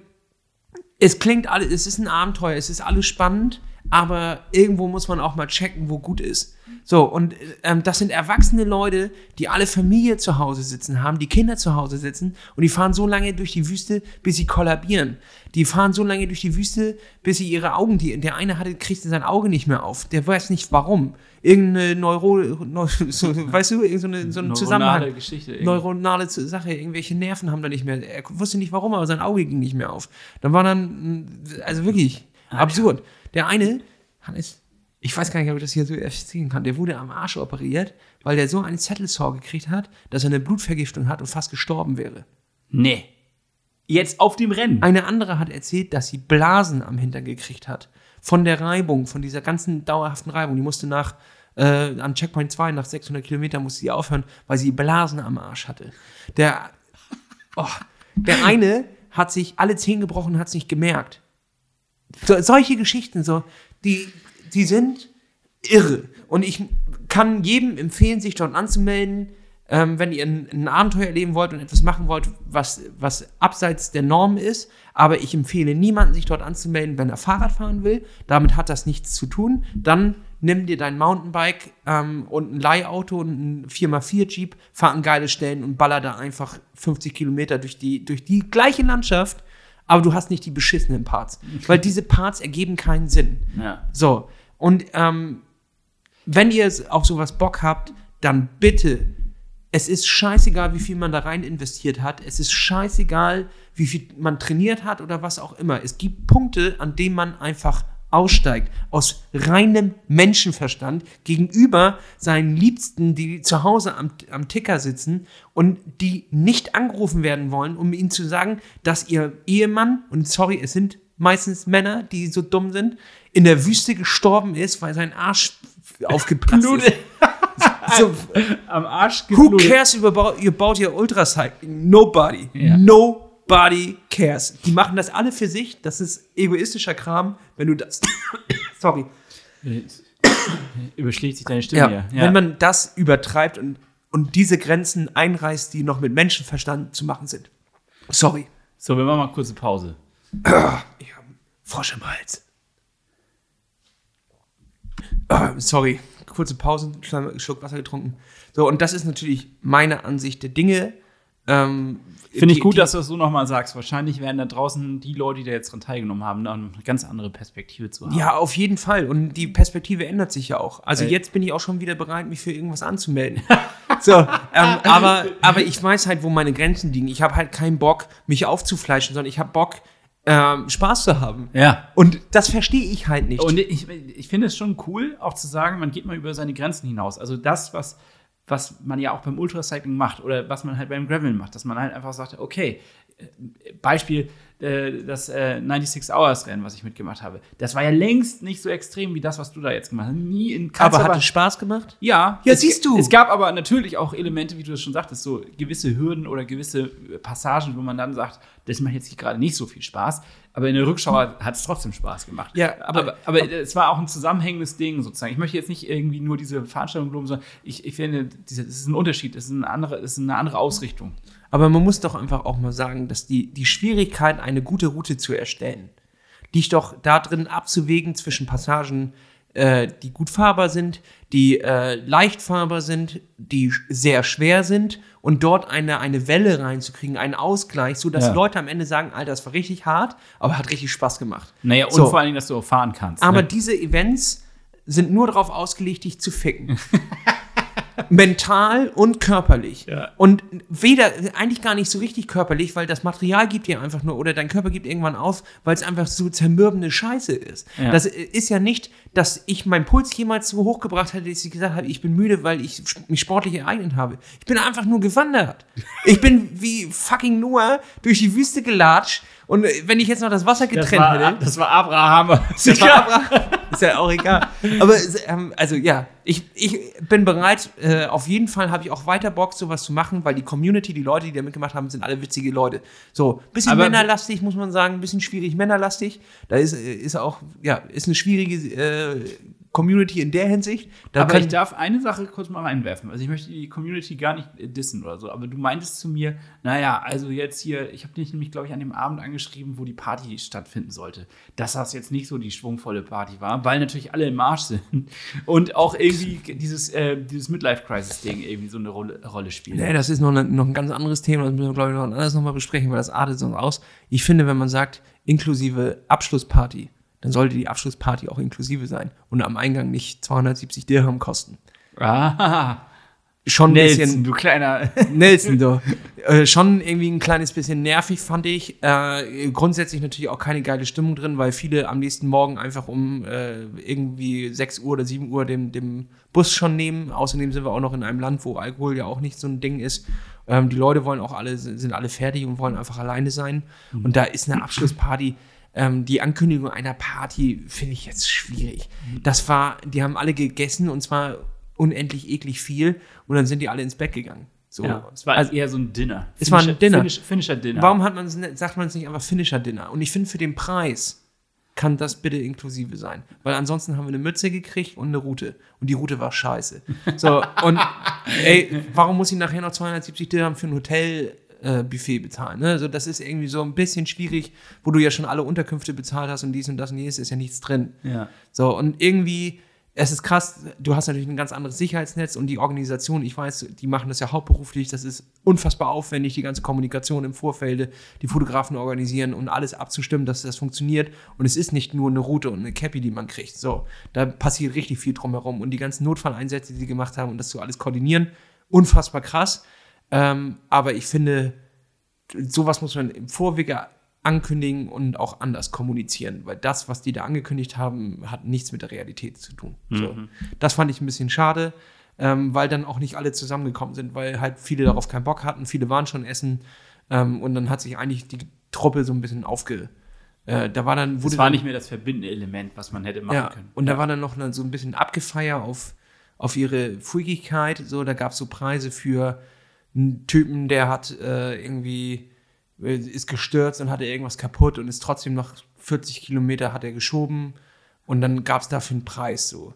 es klingt alles, es ist ein Abenteuer, es ist alles spannend, aber irgendwo muss man auch mal checken, wo gut ist. So, und ähm, das sind erwachsene Leute, die alle Familie zu Hause sitzen haben, die Kinder zu Hause sitzen und die fahren so lange durch die Wüste, bis sie kollabieren. Die fahren so lange durch die Wüste, bis sie ihre Augen, die, der eine hatte, kriegte sein Auge nicht mehr auf. Der weiß nicht warum. Irgendeine Neuro, Neu, so, weißt du, irgendeine, so ein Zusammenhang.
Geschichte.
Irgendwie. Neuronale Sache, irgendwelche Nerven haben da nicht mehr. Er wusste nicht warum, aber sein Auge ging nicht mehr auf. Dann war dann, also wirklich absurd. Der eine, Hannes, ich weiß gar nicht, ob ich das hier so erzählen kann, der wurde am Arsch operiert, weil der so einen Zettelsaw gekriegt hat, dass er eine Blutvergiftung hat und fast gestorben wäre.
Nee. Jetzt auf dem Rennen.
Eine andere hat erzählt, dass sie Blasen am Hintern gekriegt hat. Von der Reibung, von dieser ganzen dauerhaften Reibung. Die musste nach, äh, an Checkpoint 2, nach 600 Kilometern, musste sie aufhören, weil sie Blasen am Arsch hatte. Der, oh, der eine hat sich alle Zehen gebrochen, hat es nicht gemerkt. So, solche Geschichten, so, die, die sind irre. Und ich kann jedem empfehlen, sich dort anzumelden, ähm, wenn ihr ein, ein, Abenteuer erleben wollt und etwas machen wollt, was, was abseits der Norm ist. Aber ich empfehle niemanden, sich dort anzumelden, wenn er Fahrrad fahren will. Damit hat das nichts zu tun. Dann nimm dir dein Mountainbike ähm, und ein Leihauto und ein 4x4 Jeep, fahr an geile Stellen und baller da einfach 50 Kilometer durch die, durch die gleiche Landschaft aber du hast nicht die beschissenen Parts. Weil diese Parts ergeben keinen Sinn.
Ja.
So. Und ähm, wenn ihr auf sowas Bock habt, dann bitte, es ist scheißegal, wie viel man da rein investiert hat. Es ist scheißegal, wie viel man trainiert hat oder was auch immer. Es gibt Punkte, an denen man einfach aussteigt, aus reinem Menschenverstand gegenüber seinen Liebsten, die zu Hause am, am Ticker sitzen und die nicht angerufen werden wollen, um ihnen zu sagen, dass ihr Ehemann, und sorry, es sind meistens Männer, die so dumm sind, in der Wüste gestorben ist, weil sein Arsch aufgeplatzt ist.
so, am Arsch
geblutet. Who cares about, about your ultracycling? Nobody. Ja. No Nobody cares. Die machen das alle für sich. Das ist egoistischer Kram, wenn du das. Sorry.
Überschlägt sich deine Stimme ja,
ja. Wenn man das übertreibt und, und diese Grenzen einreißt, die noch mit Menschenverstand zu machen sind. Sorry.
So, wir machen mal kurze Pause.
Ich habe Frosch im Hals. Oh, sorry, kurze Pause, Schluck Wasser getrunken. So, und das ist natürlich meine Ansicht der Dinge. Ähm,
Finde ich gut, die, dass du das so nochmal sagst. Wahrscheinlich werden da draußen die Leute, die da jetzt dran teilgenommen haben, eine ganz andere Perspektive zu haben.
Ja, auf jeden Fall. Und die Perspektive ändert sich ja auch. Also Ey. jetzt bin ich auch schon wieder bereit, mich für irgendwas anzumelden. so, ähm, aber, aber ich weiß halt, wo meine Grenzen liegen. Ich habe halt keinen Bock, mich aufzufleischen, sondern ich habe Bock, ähm, Spaß zu haben.
Ja.
Und das verstehe ich halt nicht.
Und ich, ich finde es schon cool, auch zu sagen, man geht mal über seine Grenzen hinaus. Also das, was was man ja auch beim Ultracycling macht oder was man halt beim Graveln macht, dass man halt einfach sagt, okay, äh, Beispiel äh, das äh, 96 Hours Rennen, was ich mitgemacht habe. Das war ja längst nicht so extrem wie das, was du da jetzt gemacht hast. Nie in
aber hat es Spaß gemacht?
Ja.
Ja, siehst du.
Es gab aber natürlich auch Elemente, wie du es schon sagtest, so gewisse Hürden oder gewisse Passagen, wo man dann sagt, das macht jetzt gerade nicht so viel Spaß. Aber in der Rückschau hat es trotzdem Spaß gemacht.
Ja,
aber, aber, aber, es war auch ein zusammenhängendes Ding sozusagen. Ich möchte jetzt nicht irgendwie nur diese Veranstaltung loben, sondern ich, ich finde, es ist ein Unterschied, es ist eine andere, es ist eine andere Ausrichtung.
Aber man muss doch einfach auch mal sagen, dass die, die Schwierigkeit, eine gute Route zu erstellen, liegt doch darin abzuwägen zwischen Passagen, äh, die gut fahrbar sind, die äh, leicht fahrbar sind, die sehr schwer sind und dort eine, eine Welle reinzukriegen, einen Ausgleich, sodass ja. Leute am Ende sagen, Alter, das war richtig hart, aber hat richtig Spaß gemacht.
Naja, und so. vor allen Dingen, dass du auch fahren kannst.
Aber ne? diese Events sind nur darauf ausgelegt, dich zu ficken. mental und körperlich.
Ja.
Und weder, eigentlich gar nicht so richtig körperlich, weil das Material gibt dir einfach nur, oder dein Körper gibt irgendwann auf, weil es einfach so zermürbende Scheiße ist. Ja. Das ist ja nicht, dass ich meinen Puls jemals so hochgebracht hätte, dass ich gesagt habe, ich bin müde, weil ich mich sportlich ereignet habe. Ich bin einfach nur gewandert. Ich bin wie fucking Noah durch die Wüste gelatscht und wenn ich jetzt noch das Wasser getrennt
das war,
hätte.
Das war Abraham.
Das war Abraham. Ist ja auch egal. Aber ähm, also ja, ich, ich bin bereit. Äh, auf jeden Fall habe ich auch weiter Bock, sowas zu machen, weil die Community, die Leute, die da mitgemacht haben, sind alle witzige Leute. So, bisschen Aber männerlastig, muss man sagen, ein bisschen schwierig männerlastig. Da ist, ist auch, ja, ist eine schwierige äh, Community in der Hinsicht.
Da aber ich darf eine Sache kurz mal reinwerfen. Also ich möchte die Community gar nicht dissen oder so, aber du meintest zu mir, naja, also jetzt hier, ich habe dich nämlich, glaube ich, an dem Abend angeschrieben, wo die Party stattfinden sollte, dass das jetzt nicht so die schwungvolle Party war, weil natürlich alle im Marsch sind und auch irgendwie dieses, äh, dieses Midlife-Crisis-Ding irgendwie so eine Rolle, Rolle spielt.
Nee, das ist noch, eine, noch ein ganz anderes Thema, das müssen wir, glaube ich, noch anders nochmal besprechen, weil das artet sonst aus. Ich finde, wenn man sagt, inklusive Abschlussparty, dann sollte die Abschlussparty auch inklusive sein und am Eingang nicht 270 Dirham kosten.
Ah.
Schon ein Nelson, bisschen,
du kleiner.
Nelson, du. Äh, schon irgendwie ein kleines bisschen nervig, fand ich. Äh, grundsätzlich natürlich auch keine geile Stimmung drin, weil viele am nächsten Morgen einfach um äh, irgendwie 6 Uhr oder 7 Uhr den, den Bus schon nehmen. Außerdem sind wir auch noch in einem Land, wo Alkohol ja auch nicht so ein Ding ist. Ähm, die Leute wollen auch alle, sind alle fertig und wollen einfach alleine sein. Mhm. Und da ist eine Abschlussparty ähm, die Ankündigung einer Party finde ich jetzt schwierig. Das war, die haben alle gegessen und zwar unendlich eklig viel und dann sind die alle ins Bett gegangen. So.
Ja, es war also, eher so ein Dinner.
Es Finisher, war ein Dinner.
Finish, Finisher Dinner.
Warum hat man, sagt man es nicht einfach Finisher Dinner? Und ich finde, für den Preis kann das bitte inklusive sein. Weil ansonsten haben wir eine Mütze gekriegt und eine Route. Und die Route war scheiße. So, und ey, warum muss ich nachher noch 270 Dirham für ein Hotel äh, Buffet bezahlen. Ne? Also das ist irgendwie so ein bisschen schwierig, wo du ja schon alle Unterkünfte bezahlt hast und dies und das und jenes ist ja nichts drin.
Ja.
So, und irgendwie, es ist krass, du hast natürlich ein ganz anderes Sicherheitsnetz und die Organisation, ich weiß, die machen das ja hauptberuflich, das ist unfassbar aufwendig, die ganze Kommunikation im Vorfeld, die Fotografen organisieren und alles abzustimmen, dass das funktioniert. Und es ist nicht nur eine Route und eine Cappy, die man kriegt. So, da passiert richtig viel drumherum. Und die ganzen Notfalleinsätze, die sie gemacht haben und das so alles koordinieren, unfassbar krass. Ähm, aber ich finde, sowas muss man im Vorwege ankündigen und auch anders kommunizieren, weil das, was die da angekündigt haben, hat nichts mit der Realität zu tun. Mhm. So. Das fand ich ein bisschen schade, ähm, weil dann auch nicht alle zusammengekommen sind, weil halt viele darauf keinen Bock hatten, viele waren schon essen ähm, und dann hat sich eigentlich die Truppe so ein bisschen aufge... Äh, da war dann,
wurde
das war
nicht mehr das verbindende Element, was man hätte machen
ja,
können.
Und da war dann noch so ein bisschen Abgefeier auf, auf ihre Freakigkeit. So, da gab es so Preise für einen Typen, der hat äh, irgendwie äh, ist gestürzt und hatte irgendwas kaputt und ist trotzdem noch 40 Kilometer hat er geschoben und dann gab es dafür einen Preis so.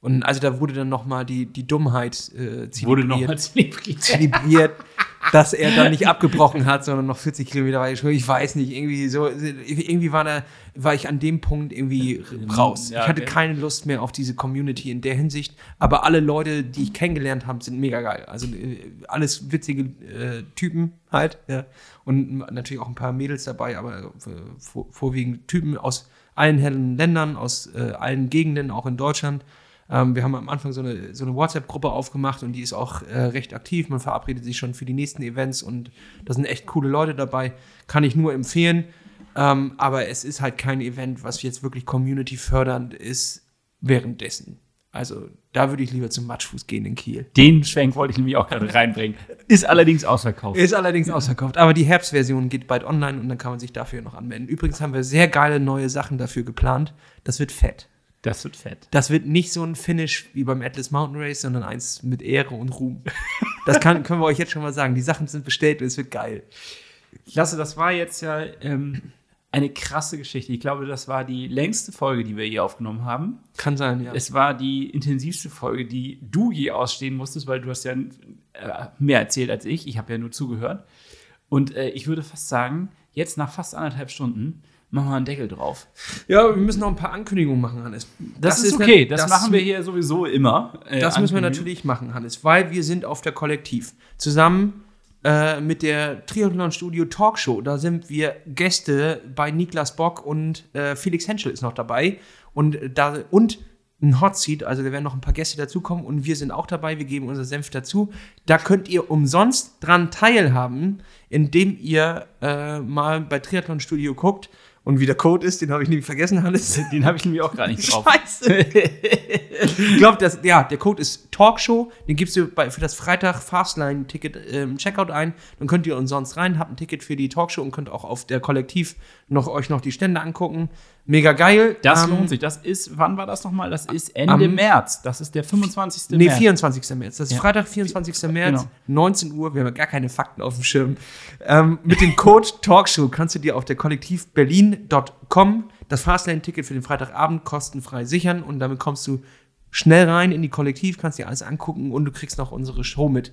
Und also da wurde dann nochmal die, die Dummheit äh,
zelebriert. Wurde nochmal
zelebriert. zelebriert. Dass er dann nicht abgebrochen hat, sondern noch 40 Kilometer weiter. Ich weiß nicht, irgendwie so, irgendwie war da, war ich an dem Punkt irgendwie raus. Ja, ich hatte keine Lust mehr auf diese Community in der Hinsicht. Aber alle Leute, die ich kennengelernt habe, sind mega geil. Also äh, alles witzige äh, Typen halt. Ja. Und natürlich auch ein paar Mädels dabei, aber äh, vor, vorwiegend Typen aus allen Ländern, aus äh, allen Gegenden, auch in Deutschland. Ähm, wir haben am Anfang so eine, so eine WhatsApp-Gruppe aufgemacht und die ist auch äh, recht aktiv. Man verabredet sich schon für die nächsten Events und da sind echt coole Leute dabei. Kann ich nur empfehlen. Ähm, aber es ist halt kein Event, was jetzt wirklich community fördernd ist währenddessen. Also da würde ich lieber zum Matschfuß gehen in Kiel.
Den Schwenk wollte ich nämlich auch gerade reinbringen. Ist allerdings ausverkauft.
Ist allerdings ausverkauft. Aber die Herbstversion geht bald online und dann kann man sich dafür noch anmelden. Übrigens haben wir sehr geile neue Sachen dafür geplant. Das wird fett.
Das wird fett.
Das wird nicht so ein Finish wie beim Atlas Mountain Race, sondern eins mit Ehre und Ruhm. Das kann, können wir euch jetzt schon mal sagen. Die Sachen sind bestellt und es wird geil.
Klasse, das war jetzt ja ähm, eine krasse Geschichte. Ich glaube, das war die längste Folge, die wir hier aufgenommen haben.
Kann sein, ja.
Es war die intensivste Folge, die du je ausstehen musstest, weil du hast ja äh, mehr erzählt als ich. Ich habe ja nur zugehört. Und äh, ich würde fast sagen, jetzt nach fast anderthalb Stunden machen wir einen Deckel drauf.
Ja, wir müssen noch ein paar Ankündigungen machen, Hannes.
Das, das ist okay, das, das, machen wir hier sowieso immer.
Äh, das müssen wir natürlich machen, Hannes, weil wir sind auf der Kollektiv. Zusammen äh, mit der Triathlon Studio Talkshow. Da sind wir Gäste bei Niklas Bock und äh, Felix Henschel ist noch dabei. Und, da, und ein Hot Seat, also da werden noch ein paar Gäste dazukommen und wir sind auch dabei, wir geben unser Senf dazu. Da könnt ihr umsonst dran teilhaben, indem ihr äh, mal bei Triathlon Studio guckt und wie der Code ist, den habe ich nämlich vergessen, Hannes.
Den habe ich nämlich auch gar nicht drauf.
Scheiße. ich glaube, ja, der Code ist Talkshow. Den gibst du bei, für das Freitag Fastline-Ticket ähm, Checkout ein. Dann könnt ihr umsonst rein, habt ein Ticket für die Talkshow und könnt auch auf der Kollektiv noch, euch noch die Stände angucken. Mega geil.
Das ähm, lohnt sich. Das ist, wann war das nochmal? Das ist Ende März. Das ist der 25.
Nee, März. 24. März. Das ist ja. Freitag, 24. März, genau. 19 Uhr. Wir haben gar keine Fakten auf dem Schirm. Ähm, mit dem Code Talkshow kannst du dir auf der Kollektiv Berlin.com das Fastlane-Ticket für den Freitagabend kostenfrei sichern und damit kommst du schnell rein in die Kollektiv, kannst dir alles angucken und du kriegst noch unsere Show mit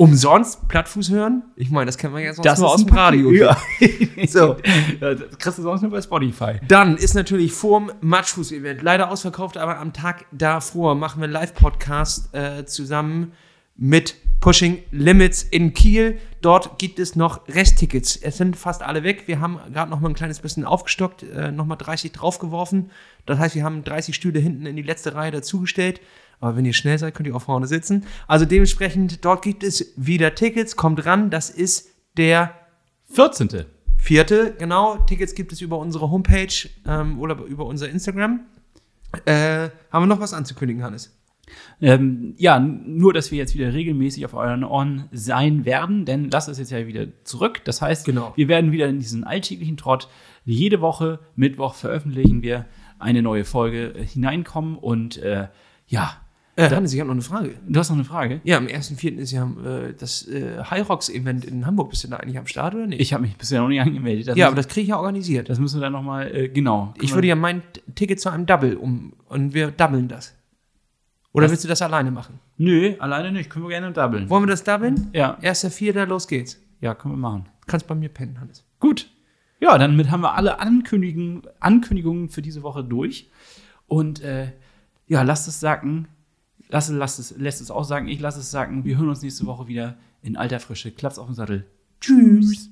umsonst Plattfuß hören? Ich meine, das kennt man ja sonst
das
nur aus dem Radio. Ja.
so. Das kriegst du sonst nur bei Spotify.
Dann ist natürlich vorm Matschfuß-Event leider ausverkauft, aber am Tag davor machen wir einen Live-Podcast äh, zusammen mit Pushing Limits in Kiel. Dort gibt es noch Resttickets. Es sind fast alle weg. Wir haben gerade noch mal ein kleines bisschen aufgestockt, äh, noch mal 30 draufgeworfen. Das heißt, wir haben 30 Stühle hinten in die letzte Reihe dazugestellt. Aber wenn ihr schnell seid, könnt ihr auch vorne sitzen. Also dementsprechend, dort gibt es wieder Tickets. Kommt ran, das ist der
14.
Vierte, genau. Tickets gibt es über unsere Homepage ähm, oder über unser Instagram. Äh, haben wir noch was anzukündigen, Hannes?
Ähm, ja, nur, dass wir jetzt wieder regelmäßig auf euren Ohren sein werden, denn das ist jetzt ja wieder zurück. Das heißt, genau. wir werden wieder in diesen alltäglichen Trott jede Woche, Mittwoch veröffentlichen wir eine neue Folge äh, hineinkommen und äh, ja,
äh, Hannes, ich habe noch eine Frage.
Du hast noch eine Frage?
Ja, am 1.4. ist ja äh, das äh, High Rocks Event in Hamburg. Bist du da eigentlich am Start oder nicht?
Ich habe mich bisher noch nicht angemeldet.
Das ja, aber das kriege ich ja organisiert.
Das müssen wir dann nochmal, äh, genau.
Ich würde ja mein Ticket zu einem Double um und wir doublen das. Oder das willst du das alleine machen?
Nö, alleine nicht. Können wir gerne doublen.
Wollen wir das doublen?
Ja.
Erster Vierter, los geht's.
Ja, können wir machen.
Kannst bei mir pennen, Hannes.
Gut. Ja, damit haben wir alle Ankündigungen, Ankündigungen für diese Woche durch. Und äh, ja, lasst es sacken lass, lass es, lässt es auch sagen, ich lasse es sagen. Wir hören uns nächste Woche wieder in alter Frische. Klaps auf den Sattel. Tschüss.